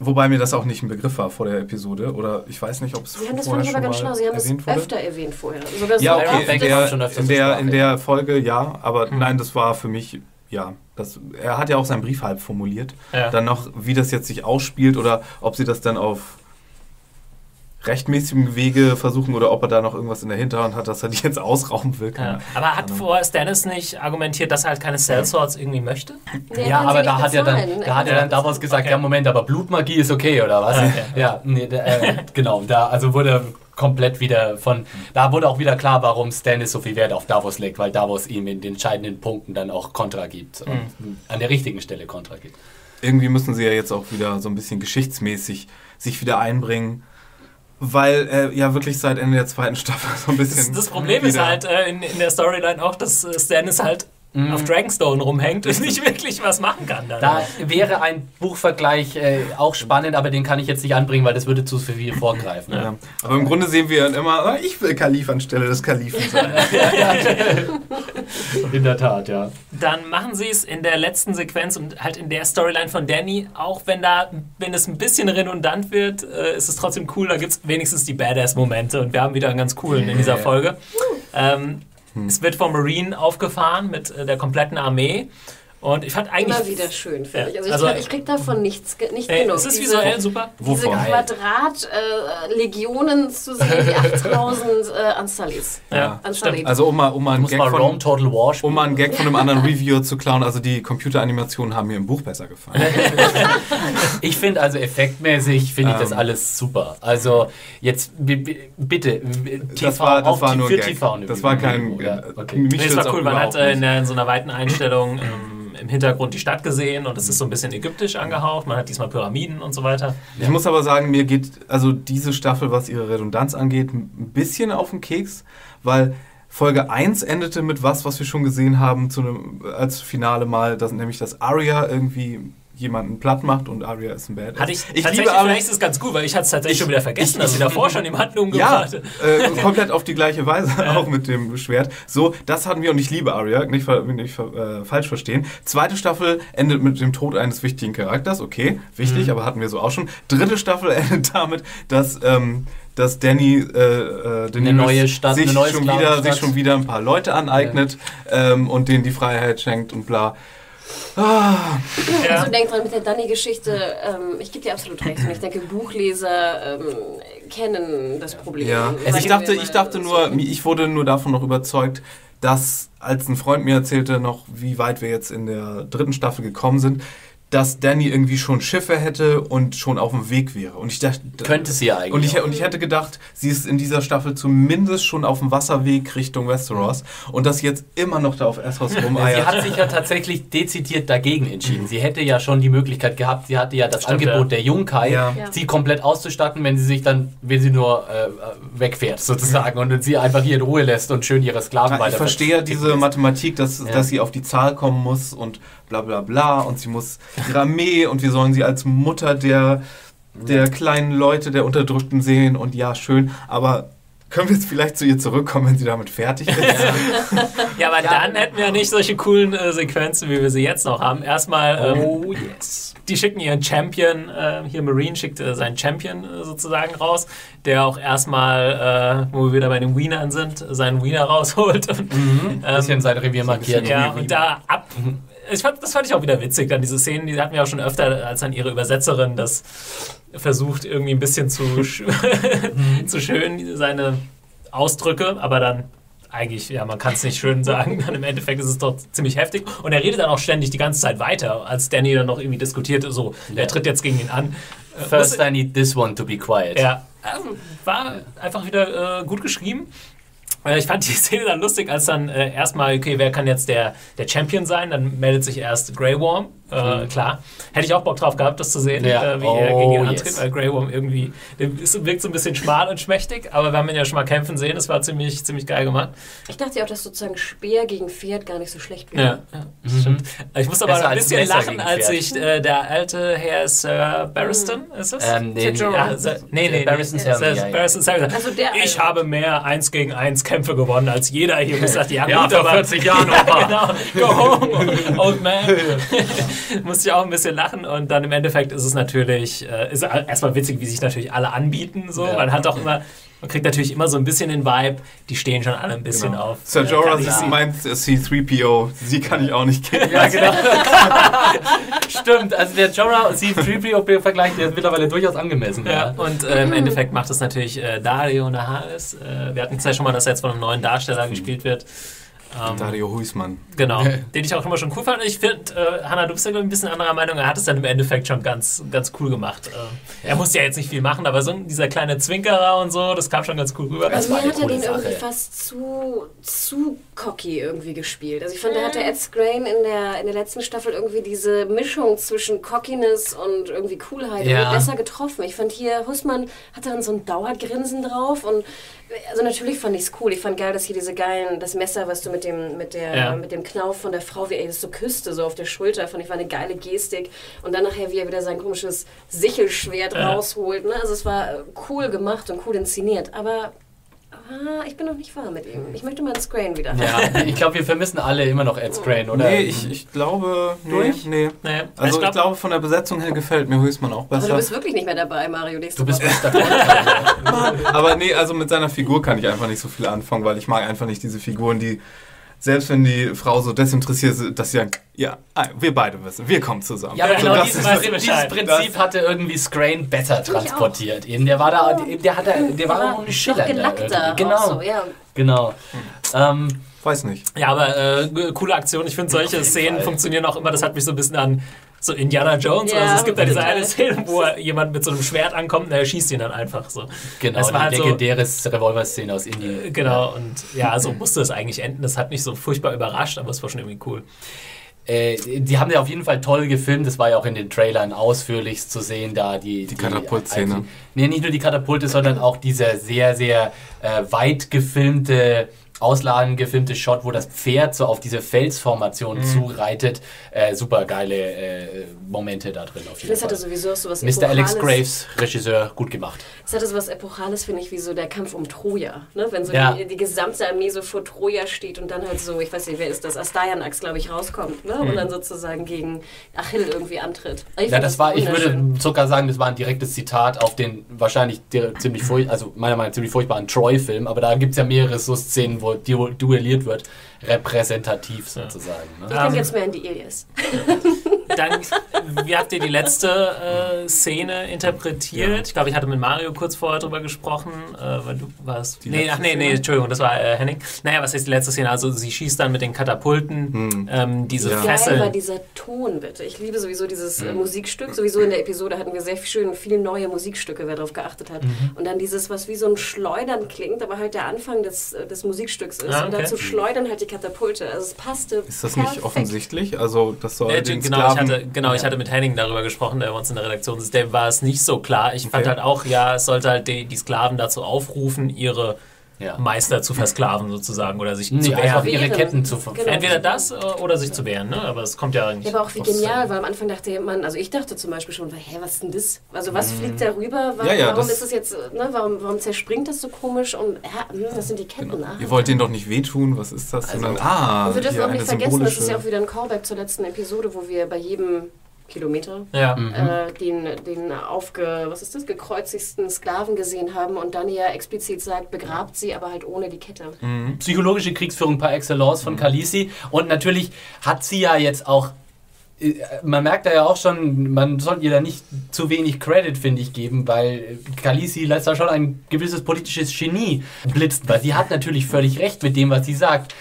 wobei mir das auch nicht ein Begriff war vor der Episode, oder ich weiß nicht, ob es Sie haben das vorher fand ich aber schon ganz mal schlau. Sie haben es wurde. öfter erwähnt vorher. Sogar so Ja, okay, in der, in, der, in der Folge ja, aber Hm. nein, das war für mich, ja, das, er hat ja auch seinen Brief halb formuliert. Ja. Dann noch, wie das jetzt sich ausspielt oder ob sie das dann auf rechtmäßigen Wege versuchen oder ob er da noch irgendwas in der Hinterhand hat, dass er die jetzt ausrauben will. Ja. Aber hat vorher Stannis nicht argumentiert, dass er halt keine Cell Swords irgendwie möchte? Nee, Ja, aber da hat er dann, da hat er dann nicht gesagt, Okay. ja Moment, aber Blutmagie ist okay oder was? Okay. Ja, nee, da, äh, [laughs] genau, da also wurde komplett wieder von, da wurde auch wieder klar, warum Stannis so viel Wert auf Davos legt, weil Davos ihm in den entscheidenden Punkten dann auch Kontra gibt und an der richtigen Stelle Kontra gibt. Irgendwie müssen sie ja jetzt auch wieder so ein bisschen geschichtsmäßig sich wieder einbringen. Weil äh, ja wirklich seit Ende der zweiten Staffel [laughs] so ein Das, bisschen. das Problem ist halt äh, in, in der Storyline auch, dass äh, Stannis halt auf Dragonstone rumhängt und nicht wirklich was machen kann. Dann. Da wäre ein Buchvergleich äh, auch spannend, aber den kann ich jetzt nicht anbringen, weil das würde zu viel vorgreifen. Ja. Aber im Grunde sehen wir dann immer, ah, ich will Kalif anstelle des Kalifen sein. [laughs] In der Tat, ja. Dann machen sie es in der letzten Sequenz und halt in der Storyline von Danny, auch wenn da, wenn es ein bisschen redundant wird, äh, ist es trotzdem cool, da gibt es wenigstens die Badass-Momente und wir haben wieder einen ganz coolen in dieser Folge. Ähm, Es wird vom Marine aufgefahren mit äh, der kompletten Armee und ich fand eigentlich... Immer wieder schön, finde Ja, ich. Also ich, also- krieg, ich krieg davon nichts, ge- nicht Ey, genug. es ist Diese- visuell super. Diese? Quadrat-Legionen zu sehen, die [laughs] 8000 äh, Ansalis. Ja, Ansalit. stimmt. Also um mal, um mal einen Muss Gag mal von, Rome Total War spielen. um mal einen Gag von einem anderen [laughs] Reviewer zu klauen, also die Computeranimationen haben mir im Buch besser gefallen. [laughs] Ich finde also effektmäßig finde ich das Ähm. alles super. Also jetzt bitte TV das war, das war die- nur für Gag. TV Das war kein. Ja, okay. mich Nee, es stört's war cool, man hat äh, in, nicht. der, in so einer weiten Einstellung ähm, im Hintergrund die Stadt gesehen und es ist so ein bisschen ägyptisch angehaucht. Man hat diesmal Pyramiden und so weiter. Ich muss aber sagen, mir geht also diese Staffel, was ihre Redundanz angeht, ein bisschen auf den Keks, weil Folge 1 endete mit was, was wir schon gesehen haben zu einem, als Finale mal, dass, nämlich dass Arya irgendwie jemanden platt macht und Arya ist ein Badass. Hatte ich, ich liebe Arya. vielleicht ist es ganz gut, weil ich hatte es tatsächlich Ich- schon wieder vergessen, ich- dass sie davor schon jemanden Ja, umgebracht hat. äh, [laughs] komplett auf die gleiche Weise, auch mit dem Schwert. So, das hatten wir und ich liebe Arya, nicht, nicht äh, falsch verstehen. Zweite Staffel endet mit dem Tod eines wichtigen Charakters, okay, wichtig, Mhm. aber hatten wir so auch schon. Dritte Staffel [laughs] endet damit, dass, ähm, dass Danny äh, äh, Daenerys neue Stadt, sich, eine neue schon wieder, sich schon wieder ein paar Leute aneignet ähm, und denen die Freiheit schenkt und bla. Ah, Ja. Also denk dran mit der Danny-Geschichte, ähm, ich gebe dir absolut recht. Und ich denke, Buchleser ähm, kennen das Problem. Ja, also ich dachte, ich dachte so. nur, ich wurde nur davon noch überzeugt, dass, als ein Freund mir erzählte noch, wie weit wir jetzt in der dritten Staffel gekommen sind, dass Danny irgendwie schon Schiffe hätte und schon auf dem Weg wäre. Und ich dachte, Könnte sie ja eigentlich. und ich, auch. und ich hätte gedacht, sie ist in dieser Staffel zumindest schon auf dem Wasserweg Richtung Westeros und dass sie jetzt immer noch da auf Essos [laughs] Sie rumeiert. hat sich ja tatsächlich dezidiert dagegen entschieden. Sie hätte ja schon die Möglichkeit gehabt, sie hatte ja das Stimmt, Angebot ja. der Junkai, Ja. Sie komplett auszustatten, wenn sie sich dann, wenn sie nur äh, wegfährt sozusagen und sie einfach hier in Ruhe lässt und schön ihre Sklaven Ja, ich weiter verstehe ja diese Mathematik, dass, Ja. dass sie auf die Zahl kommen muss und bla bla bla und sie muss ihre Armee und wir sollen sie als Mutter der, der kleinen Leute, der Unterdrückten sehen und ja, schön, aber können wir jetzt vielleicht zu ihr zurückkommen, wenn sie damit fertig ist? Ja, aber dann hätten wir ja nicht solche coolen äh, Sequenzen, wie wir sie jetzt noch haben. Erstmal, ähm, Oh yes. die schicken ihren Champion, äh, hier Marine schickt äh, seinen Champion äh, sozusagen raus, der auch erstmal, äh, wo wir wieder bei den Wienern sind, seinen Wiener rausholt. Und, Mhm. ähm, bisschen sein Revier markiert. ja, und da ab. Ich fand, das fand ich auch wieder witzig, dann diese Szenen, die hatten wir auch schon öfter, als dann ihre Übersetzerin das versucht, irgendwie ein bisschen zu, [laughs] sch [laughs] zu schön, seine Ausdrücke, aber dann eigentlich, ja, man kann es nicht schön sagen, dann im Endeffekt ist es doch ziemlich heftig. Und er redet dann auch ständig die ganze Zeit weiter, als Danny dann noch irgendwie diskutiert, so, wer tritt jetzt gegen ihn an. Äh, First muss- I need this one to be quiet. ja, ähm, war einfach wieder äh, gut geschrieben. Äh, Ich fand die [laughs] Szene dann lustig, als dann äh, erstmal, okay, wer kann jetzt der, der Champion sein? Dann meldet sich erst Grey Worm. Äh, Klar. Hätte ich auch Bock drauf gehabt, das zu sehen, Ja. äh, wie er Oh, gegen ihn yes. antritt, weil Grey Worm irgendwie, der ist, wirkt so ein bisschen schmal und schmächtig, aber wir haben ihn ja schon mal kämpfen sehen, das war ziemlich, ziemlich geil gemacht. Ich dachte ja auch, dass sozusagen Speer gegen Pferd gar nicht so schlecht wäre. Ja, ja das stimmt. Ich muss aber ein bisschen Messer lachen, als sich äh, der alte Herr Sir Barristan, ist es? Ähm, nee, Ja. Sir, nee, nee, Barristan nee, Selmy, Sir ja, ja. Barristan Selmy. Also der ich eine. habe mehr 1 gegen 1 Kämpfe gewonnen als jeder hier. Und ich [laughs] dachte, ja, Ja, gut, vor aber 40 Jahren, [laughs] ja, Opa. genau. Go home, old man. [laughs] [laughs] Musste ich auch ein bisschen lachen und dann im Endeffekt ist es natürlich, äh, ist erstmal witzig, wie sich natürlich alle anbieten. So. Ja. Man hat auch immer, man kriegt natürlich immer so ein bisschen den Vibe, die stehen schon alle ein bisschen Genau. auf. Sir äh, Jorah meint C3PO, sie kann ich auch nicht kennen. Ja, genau. [laughs] stimmt. Also der Jorah C-3PO-Vergleich, der ist mittlerweile durchaus angemessen. Ja, und äh, im Endeffekt macht es natürlich äh, Dario Naharis. Äh, wir hatten es ja schon mal, dass er jetzt von einem neuen Darsteller gespielt wird. Ähm, Dario Huismann. Genau, den ich auch immer schon cool fand. Ich finde, äh, Hanna, du bist ja ein bisschen anderer Meinung. Er hat es dann im Endeffekt schon ganz, ganz cool gemacht. Äh. Er musste ja jetzt nicht viel machen, aber so dieser kleine Zwinkerer und so, das kam schon ganz cool rüber. Also mir hat er den Sache. irgendwie fast zu, zu cocky irgendwie gespielt. Also ich fand, da hatte Ed Skrein in der, in der letzten Staffel irgendwie diese Mischung zwischen Cockiness und irgendwie Coolheit ja. besser getroffen. Ich fand hier, Hussmann hatte dann so ein Dauergrinsen drauf und also natürlich fand ich es cool. Ich fand geil, dass hier diese geilen, das Messer, was du mit dem, mit der, ja. mit dem Knauf von der Frau, wie er das so küsste, so auf der Schulter, fand ich war eine geile Gestik. Und dann nachher, wie er wieder sein komisches Sichelschwert ja. rausholt. Ne? Also es war cool gemacht und cool inszeniert. Aber Ah, ich bin noch nicht warm mit ihm. Ich möchte mal Ed Scrain wieder. Ja, ich glaube, wir vermissen alle immer noch Ed Scrain, oder? Nee, ich, ich glaube. Nee, Durch? Nee. nee. Also, ich, glaub, ich, glaube, von der Besetzung her gefällt mir Höchstmann auch besser. Aber du bist wirklich nicht mehr dabei, Mario. Du bist bester [laughs] Aber nee, also mit seiner Figur kann ich einfach nicht so viel anfangen, weil ich mag einfach nicht diese Figuren, die selbst wenn die Frau so desinteressiert ist, dass sie sagen, ja, ah, wir beide wissen, wir kommen zusammen. Ja, aber genau so, dieses, dieses, dieses, Prinzip hatte irgendwie Scrain besser transportiert. Eben, der war da, der hatte, der war, war ein Schiller. Genau, so, ja. genau. Hm. Ähm, Weiß nicht. Ja, aber äh, coole Aktion. Ich finde, solche Szenen Fall. funktionieren auch immer. Das hat mich so ein bisschen an so Indiana Jones. Ja, also es gibt da diese eine [laughs] Szene, wo jemand mit so einem Schwert ankommt und er schießt ihn dann einfach so. Genau, das war halt legendäre so, Revolver-Szene aus Indien. Äh, genau, und ja, so musste es eigentlich enden. Das hat mich so furchtbar überrascht, aber es war schon irgendwie cool. Äh, die haben ja auf jeden Fall toll gefilmt, das war ja auch in den Trailern ausführlich zu sehen, da die... Die, die Katapultszene. Nee, nicht nur die Katapulte, sondern auch diese sehr, sehr äh, weit gefilmte ausladen gefilmte Shot, wo das Pferd so auf diese Felsformation mhm. zureitet. Äh, super geile äh, Momente da drin auf jeden das Fall. hatte sowieso so was Mr. Alex Graves, Regisseur, gut gemacht. Das hatte so was Epochales, finde ich, wie so der Kampf um Troja. Ne? Wenn so ja. die, die, gesamte Armee so vor Troja steht und dann halt so, ich weiß nicht, wer ist das, Astaianax, glaube ich, rauskommt ne? Mhm. und dann sozusagen gegen Achill irgendwie antritt. Ich ja, das, das war, ich würde sogar sagen, das war ein direktes Zitat auf den wahrscheinlich ziemlich, also meiner Meinung nach ziemlich furchtbaren Troy-Film, aber da gibt es ja mehrere so Szenen, wo duelliert wird, repräsentativ sozusagen. Ne? Ich denke jetzt mehr an die Ilias. Dann, wie habt ihr die letzte äh, Szene interpretiert? Ja. Ich glaube, ich hatte mit Mario kurz vorher drüber gesprochen, äh, weil du warst. Die nee, ach nee, nee, Entschuldigung, das war äh, Henning. Naja, was ist die letzte Szene? Also sie schießt dann mit den Katapulten hm. ähm, diese ja. Fesseln. Geil war dieser Ton, bitte. Ich liebe sowieso dieses hm. Musikstück. Sowieso in der Episode hatten wir sehr schön viele neue Musikstücke, wer darauf geachtet hat. Mhm. Und dann dieses, was wie so ein Schleudern klingt, aber halt der Anfang des, äh, des Musikstücks ist. Ah, okay. Und dazu schleudern halt die Katapulte. Also es passte. Ist das perfekt. nicht offensichtlich? Also das soll äh, den genau, ich hatte, genau, ich hatte mit Henning darüber gesprochen, der bei uns in der Redaktion ist. Dem war es nicht so klar. Ich okay. fand halt auch, ja, es sollte halt die, die Sklaven dazu aufrufen, ihre ja. Meister zu versklaven sozusagen oder sich nee, zu wehren. Ihre Ketten zu genau. Entweder das äh, oder sich zu wehren, ne? aber es kommt ja eigentlich. Ja, aber auch wie genial, weil am Anfang dachte man, also ich dachte zum Beispiel schon, hä, was ist denn das? Also was mhm. fliegt da rüber? Warum, ja, ja, warum ist das jetzt, ne? warum, warum zerspringt das so komisch? Und ja, hm, das sind die Ketten. Genau. Ah. Ihr wollt denen doch nicht wehtun, was ist das? Also, Sondern, ah, und wir dürfen auch nicht vergessen, das ist ja auch wieder ein Callback zur letzten Episode, wo wir bei jedem Kilometer, ja. äh, den, den aufge, was ist das, gekreuzigsten Sklaven gesehen haben und dann ja explizit sagt, begrabt sie, aber halt ohne die Kette. Mhm. Psychologische Kriegsführung par excellence von mhm. Khaleesi und natürlich hat sie ja jetzt auch äh, man merkt da ja auch schon, man sollte ihr da nicht zu wenig Credit, finde ich, geben, weil Khaleesi lässt da schon ein gewisses politisches Genie blitzen, weil sie hat natürlich völlig recht mit dem, was sie sagt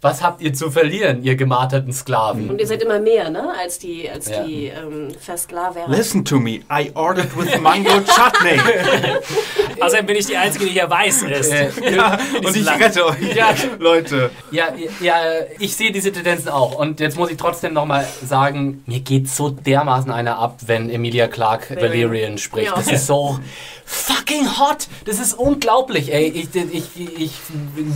was habt ihr zu verlieren, ihr gemarterten Sklaven? Und ihr seid immer mehr, ne, als die, als ja. die ähm, Versklaver. Listen to me, I ordered with mango chutney. [laughs] Außerdem bin ich die Einzige, die hier weiß ist. Äh, [laughs] ja, [laughs] und ich rette euch, ja. Leute. Ja, ja, ich sehe diese Tendenzen auch. Und jetzt muss ich trotzdem nochmal sagen, mir geht so dermaßen einer ab, wenn Emilia Clark Valerian spricht. Ja. Das ist so fucking hot. Das ist unglaublich, ey. Ich, ich, ich,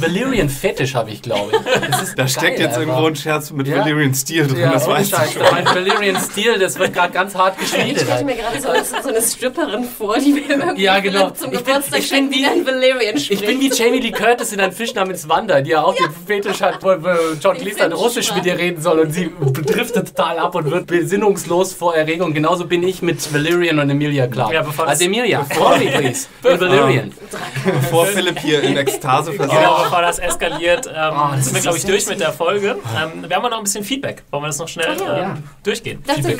Valyrian Fetisch habe ich, glaube ich. Da steckt jetzt irgendwo ein Scherz mit ja. Valyrian Steel drin, ja, das weiß ich schon. Mein Valyrian Steel, das wird gerade ganz hart geschmiedet. Ich stelle mir gerade so, so eine Stripperin vor, die mir [laughs] irgendwie ja, genau. zum ich bin, ich bin wie, ein Valyrian Ich bin wie Jamie Lee Curtis in einem Fisch namens Wanda, die ja auch ja. den Fetisch hat, wo John Cleese dann Russisch mit ihr reden soll und sie driftet total ab und wird besinnungslos vor Erregung. Genauso bin ich mit Valyrian und Emilia Clark. Ja, also Emilia, bevor me, please. [laughs] In Valyrian. Bevor Philipp hier in Ekstase versetzt. Genau, bevor das eskaliert, ähm, oh, das sind wir, glaube ich, nicht durch mit der Folge. Ähm, wir haben noch ein bisschen Feedback. Wollen wir das noch schnell Ach ja. ähm, durchgehen? Dachte, wir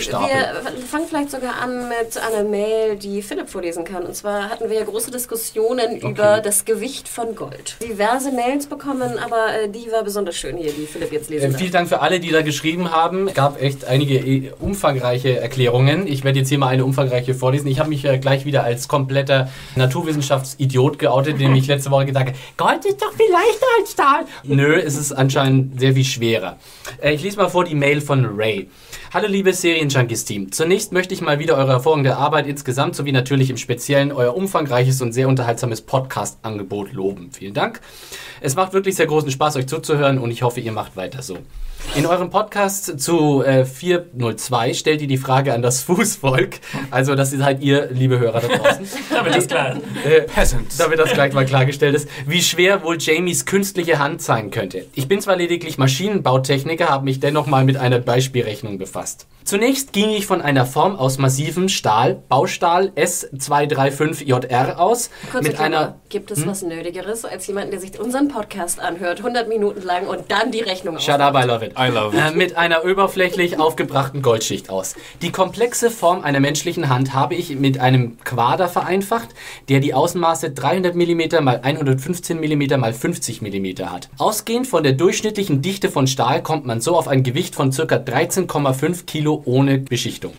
fangen vielleicht sogar an mit einer Mail, die Philipp vorlesen kann. Und zwar hatten wir ja große Diskussionen über das Gewicht von Gold. Diverse Mails bekommen, aber äh, die war besonders schön hier, die Philipp jetzt lesen Ähm, darf. vielen Dank für alle, die da geschrieben haben. Es gab echt einige eh, umfangreiche Erklärungen. Ich werde jetzt hier mal eine umfangreiche vorlesen. Ich habe mich äh, gleich wieder als kompletter Naturwissenschaftsidiot geoutet, dem ich letzte Woche gesagt habe, Gold ist doch viel leichter als Stahl. Nö, es ist anscheinend sehr viel schwerer. Äh, ich lese mal vor die Mail von Ray. Hallo liebes Serienjunkies-Team. Zunächst möchte ich mal wieder eure hervorragende Arbeit insgesamt sowie natürlich im Speziellen euer umfangreiches und sehr unterhaltsames Podcast-Angebot loben. Vielen Dank. Es macht wirklich sehr großen Spaß, euch zuzuhören und ich hoffe, ihr macht weiter so. In eurem Podcast zu äh, 402 stellt ihr die Frage an das [laughs] Fußvolk. Also, das seid ihr, liebe Hörer da draußen. [laughs] Damit ist klar. Äh, damit das gleich mal klargestellt ist, wie schwer wohl Jamies künstliche Hand sein könnte. Ich bin zwar lediglich Maschinenbautechniker, habe mich dennoch mal mit einer Beispielrechnung befasst. Zunächst ging ich von einer Form aus massivem Stahl, Baustahl S235JR aus, Kurze mit Klammer. einer Gibt es was Nötigeres als jemanden, der sich unseren Podcast anhört, 100 Minuten lang und dann die Rechnung Shut up, aufmacht? it. I love it. Äh, mit einer oberflächlich aufgebrachten Goldschicht aus. Die komplexe Form einer menschlichen Hand habe ich mit einem Quader vereinfacht, der die Außenmaße 300 mm mal 115 mm mal 50 mm hat. Ausgehend von der durchschnittlichen Dichte von Stahl kommt man so auf ein Gewicht von ca. 13,5 Kilo ohne Beschichtung.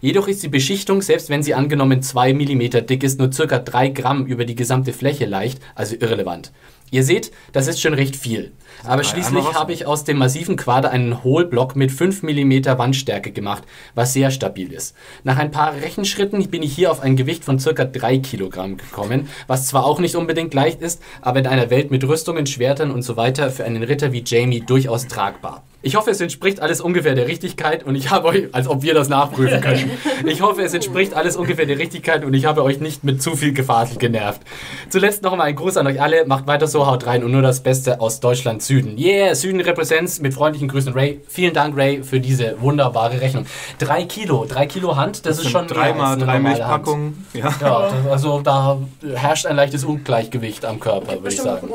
Jedoch ist die Beschichtung, selbst wenn sie angenommen 2 mm dick ist, nur ca. 3 Gramm über die gesamte Fläche leicht, also irrelevant. Ihr seht, das ist schon recht viel. Aber drei schließlich habe ich aus dem massiven Quader einen Hohlblock mit 5 mm Wandstärke gemacht, was sehr stabil ist. Nach ein paar Rechenschritten bin ich hier auf ein Gewicht von ca. 3 Kilogramm gekommen, was zwar auch nicht unbedingt leicht ist, aber in einer Welt mit Rüstungen, Schwertern und so weiter für einen Ritter wie Jamie durchaus tragbar. Ich hoffe, es entspricht alles ungefähr der Richtigkeit und ich habe euch, als ob wir das nachprüfen können. [laughs] Ich hoffe, es entspricht alles ungefähr der Richtigkeit und ich habe euch nicht mit zu viel Gefasel genervt. Zuletzt noch einmal ein Gruß an euch alle. Macht weiter so, haut rein und nur das Beste aus Deutschland Süden. Yeah, Süden Represents mit freundlichen Grüßen Ray. Vielen Dank, Ray, für diese wunderbare Rechnung. Drei Kilo, drei Kilo Hand, das, ist schon dreimal drei. Milchpackungen. Ja. Ja, das, also da herrscht ein leichtes Ungleichgewicht am Körper, würde ich sagen.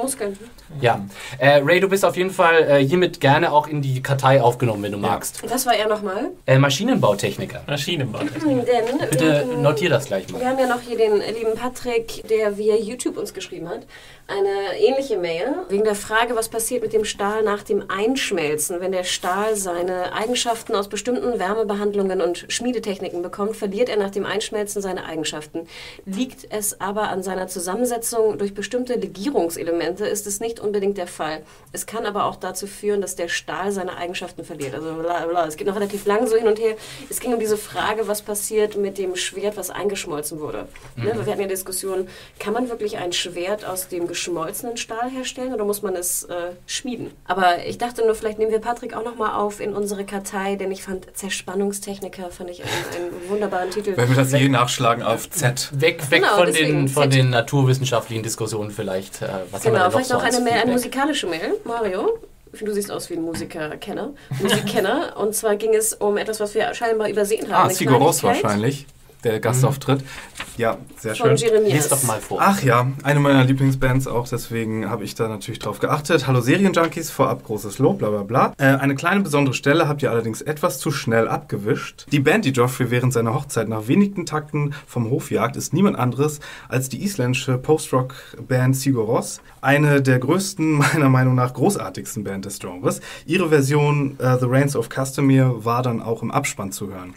Ja. Äh, Ray, du bist auf jeden Fall äh, hiermit gerne auch in die Kartei aufgenommen, wenn du magst. Was war er nochmal? Äh, Maschinenbautechniker. Maschinenbautechnik. Denn Bitte ähm, notier das gleich Wir mal. haben ja noch hier den lieben Patrick, der via YouTube uns geschrieben hat. Eine ähnliche Mail wegen der Frage, was passiert mit dem Stahl nach dem Einschmelzen. Wenn der Stahl seine Eigenschaften aus bestimmten Wärmebehandlungen und Schmiedetechniken bekommt, verliert er nach dem Einschmelzen seine Eigenschaften. Liegt es aber an seiner Zusammensetzung durch bestimmte Legierungselemente, ist es nicht unbedingt der Fall. Es kann aber auch dazu führen, dass der Stahl seine Eigenschaften verliert. Also bla bla. Es geht noch relativ lang so hin und her. Es ging um diese Frage, was passiert mit dem Schwert, was eingeschmolzen wurde. Ne? Wir hatten ja Diskussion, kann man wirklich ein Schwert aus dem geschmolzenen Stahl herstellen oder muss man es äh, schmieden? Aber ich dachte nur, vielleicht nehmen wir Patrick auch nochmal auf in unsere Kartei, denn ich fand Zerspannungstechniker, fand ich einen, einen wunderbaren Titel. Wenn wir das je nachschlagen auf Z. Weg, weg Genau, von, den, von den naturwissenschaftlichen Diskussionen vielleicht. Äh, was haben wir Genau, noch vielleicht noch eine Mail, eine musikalische Mail. Mario, du siehst aus wie ein Musikerkenner. Musikkenner. Und zwar ging es um etwas, was wir scheinbar übersehen haben. Ah, Sigur wahrscheinlich, der Gastauftritt. Ja, sehr Von schön. Jeremias. Lies doch mal vor. Ach ja, eine meiner Lieblingsbands auch, deswegen habe ich da natürlich drauf geachtet. Hallo Serienjunkies, vorab großes Lob, bla bla bla. Äh, eine kleine besondere Stelle habt ihr allerdings etwas zu schnell abgewischt. Die Band, die Joffrey während seiner Hochzeit nach wenigen Takten vom Hof jagt, ist niemand anderes als die isländische Post-Rock-Band Sigur Rós. Eine der größten, [laughs] meiner Meinung nach großartigsten Band des Genres. Ihre Version äh, The Reigns of Castamere war dann auch im Abspann zu hören.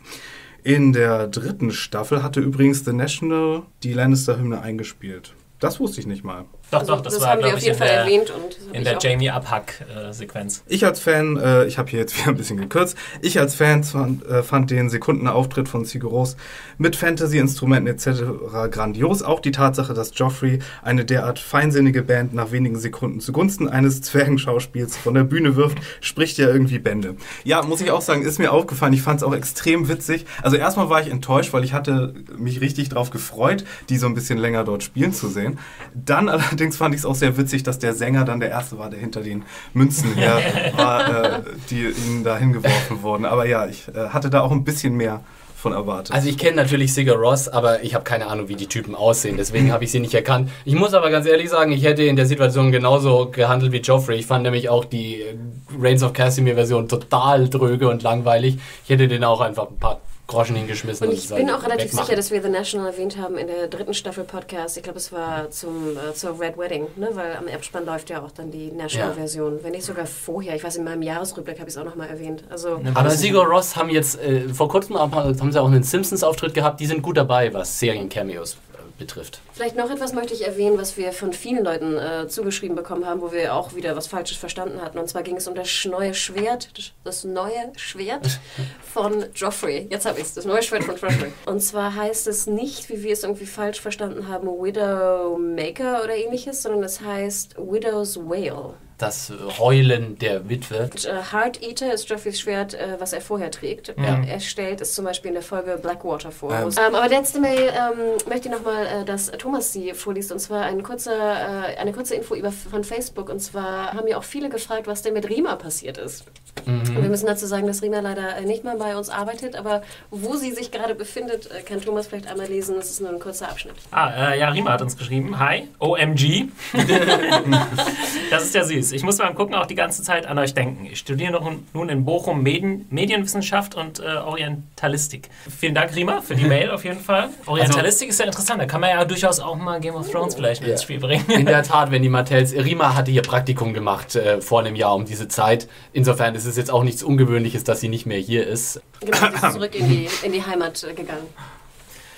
In der dritten Staffel hatte übrigens The National die Lannister-Hymne eingespielt. Das wusste ich nicht mal. Doch, Also, doch, das, das war, haben wir glaube auf ich, jeden in Fall der, erwähnt. Und in der Jamie Abhack-Sequenz. Ich als Fan, äh, ich habe hier jetzt [laughs] wieder ein bisschen gekürzt, ich als Fan fand, äh, fand den Sekundenauftritt von Sigoros mit Fantasy-Instrumenten etc. grandios. Auch die Tatsache, dass Joffrey eine derart feinsinnige Band nach wenigen Sekunden zugunsten eines Zwergenschauspiels von der Bühne wirft, spricht ja irgendwie Bände. Ja, muss ich auch sagen, ist mir aufgefallen. Ich fand es auch extrem witzig. Also erstmal war ich enttäuscht, weil ich hatte mich richtig drauf gefreut, die so ein bisschen länger dort spielen zu sehen. Dann allerdings fand ich es auch sehr witzig, dass der Sänger dann der Erste war, der hinter den Münzen her war, äh, die ihnen da hingeworfen wurden. Aber ja, ich äh, hatte da auch ein bisschen mehr von erwartet. Also ich kenne natürlich Sigur Ross, aber ich habe keine Ahnung, wie die Typen aussehen. Deswegen habe ich sie nicht erkannt. Ich muss aber ganz ehrlich sagen, ich hätte in der Situation genauso gehandelt wie Joffrey. Ich fand nämlich auch die äh, Reigns of Casimir Version total dröge und langweilig. Ich hätte den auch einfach ein paar Groschen hingeschmissen. Und ich bin auch relativ wegmachen. sicher, dass wir The National erwähnt haben in der dritten Staffel Podcast. Ich glaube, es war zum, äh, zur Red Wedding, ne? weil am Abspann läuft ja auch dann die National-Version. Wenn nicht sogar vorher. Ich weiß, in meinem Jahresrückblick habe ich es auch nochmal erwähnt. Also, Aber Sigur Ross haben jetzt äh, vor kurzem auch- haben sie auch einen Simpsons-Auftritt gehabt. Die sind gut dabei, was Serien-Cameos betrifft. Vielleicht noch etwas möchte ich erwähnen, was wir von vielen Leuten äh, zugeschrieben bekommen haben, wo wir auch wieder was Falsches verstanden hatten. Und zwar ging es um das neue Schwert, das neue Schwert [laughs] von Joffrey. Jetzt habe ich es, das neue Schwert von Joffrey. Und zwar heißt es nicht, wie wir es irgendwie falsch verstanden haben, Widowmaker oder ähnliches, sondern es heißt Widow's Wail. Das Heulen der Witwe. Und, äh, Heart Eater ist Joffreys Schwert, äh, was er vorher trägt. Ja. Er stellt es zum Beispiel in der Folge Blackwater vor. Ähm. Ähm, aber letzte Mail ähm, möchte ich nochmal, äh, dass Thomas sie vorliest. Und zwar ein kurzer, äh, eine kurze Info über, von Facebook. Und zwar haben ja auch viele gefragt, was denn mit Rima passiert ist. Und wir müssen dazu sagen, dass Rima leider äh, nicht mehr bei uns arbeitet. Aber wo sie sich gerade befindet, äh, kann Thomas vielleicht einmal lesen. Das ist nur ein kurzer Abschnitt. Ah, äh, ja, Rima hat uns geschrieben. Hi, OMG. [laughs] das ist ja süß. Ich muss beim Gucken auch die ganze Zeit an euch denken. Ich studiere noch nun in Bochum Medien, Medienwissenschaft und äh, Orientalistik. Vielen Dank, Rima, für die [laughs] Mail auf jeden Fall. Orientalistik ist ja interessant. Da kann man ja durchaus auch mal Game of Thrones vielleicht mit Ja. ins Spiel bringen. In der [laughs] Tat, wenn die Martells. Rima hatte ihr Praktikum gemacht äh, vor einem Jahr um diese Zeit. Insofern ist es jetzt auch nichts Ungewöhnliches, dass sie nicht mehr hier ist. Genau, sie ist zurück in die, in die Heimat äh,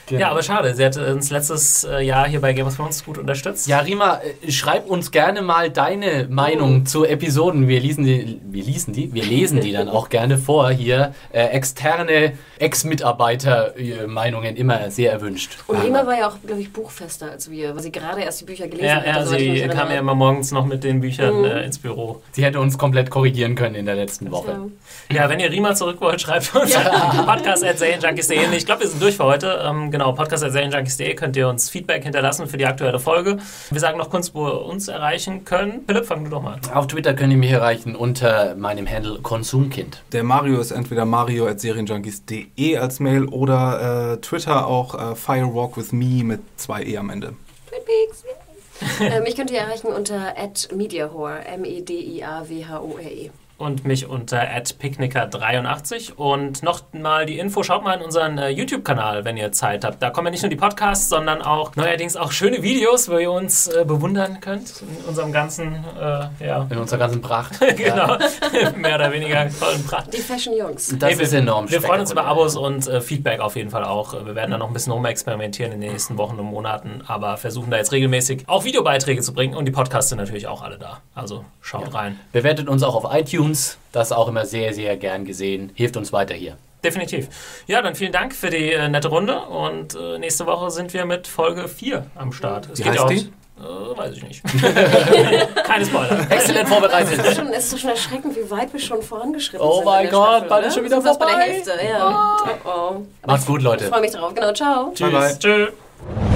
gegangen. Ja, aber schade. Sie hat uns letztes äh, Jahr hier bei Game of Thrones gut unterstützt. Ja, Rima, äh, schreib uns gerne mal deine Meinung zu Episoden. Wir lesen die, wir lesen die, wir lesen die dann auch gerne vor hier. Äh, externe Ex-Mitarbeiter-Meinungen immer sehr erwünscht. Und Rima war ja auch, glaube ich, buchfester als wir, weil sie gerade erst die Bücher gelesen Ja, hat. ja mich sie kam ja immer morgens noch mit den Büchern äh, ins Büro. Sie hätte uns komplett korrigieren können in der letzten Woche. Ja. Ja, wenn ihr Rima zurück wollt, schreibt uns [laughs] podcast at serienjunkies.de. Ich glaube, wir sind durch für heute. Ähm, genau, podcast at serienjunkies.de könnt ihr uns Feedback hinterlassen für die aktuelle Folge. Wir sagen noch kurz, wo ihr uns erreichen können. Philipp, fang du doch mal an. Auf Twitter könnt ihr mich erreichen unter meinem Handle Konsumkind. Der Mario ist entweder mario at serienjunkies.de als Mail oder äh, Twitter auch äh, Firewalk with me mit zwei E am Ende. Twin Peaks. [laughs] ähm, mich könnt ihr erreichen unter @mediahore, M-E-D-I-A-W-H-O-R-E. Und mich unter picnicker83. Und noch mal die Info, schaut mal in unseren äh, YouTube-Kanal, wenn ihr Zeit habt. Da kommen ja nicht nur die Podcasts, sondern auch neuerdings auch schöne Videos, wo ihr uns äh, bewundern könnt in unserem ganzen, äh, ja, In unserer ganzen Pracht. [laughs] genau, [laughs] mehr oder weniger tollen Pracht. Die Fashion Jungs. Das Nee, ist wir, enorm Wir freuen uns über. Abos und äh, Feedback auf jeden Fall auch. Wir werden da noch ein bisschen rumexperimentieren in den nächsten Wochen und Monaten, aber versuchen da jetzt regelmäßig auch Videobeiträge zu bringen und die Podcasts sind natürlich auch alle da. Also schaut rein. Bewertet uns auch auf iTunes. Das ist auch immer sehr, sehr gern gesehen. Hilft uns weiter hier. Definitiv. Ja, dann vielen Dank für die äh, nette Runde und äh, nächste Woche sind wir mit Folge 4 am Start. Es Wie geht heißt die? Äh, weiß ich nicht. [laughs] [laughs] Keine Spoiler. Exzellent vorbereitet. Es ist, schon, es ist schon erschreckend, wie weit wir schon vorangeschritten Oh sind. mein in der Gott, bald ne? ist schon wieder fast bei der vorbei. Hälfte, ja. Oh, oh. Macht's gut, Ich Leute. freue mich drauf. Genau, ciao. Bye, bye. Tschüss. Tschüss.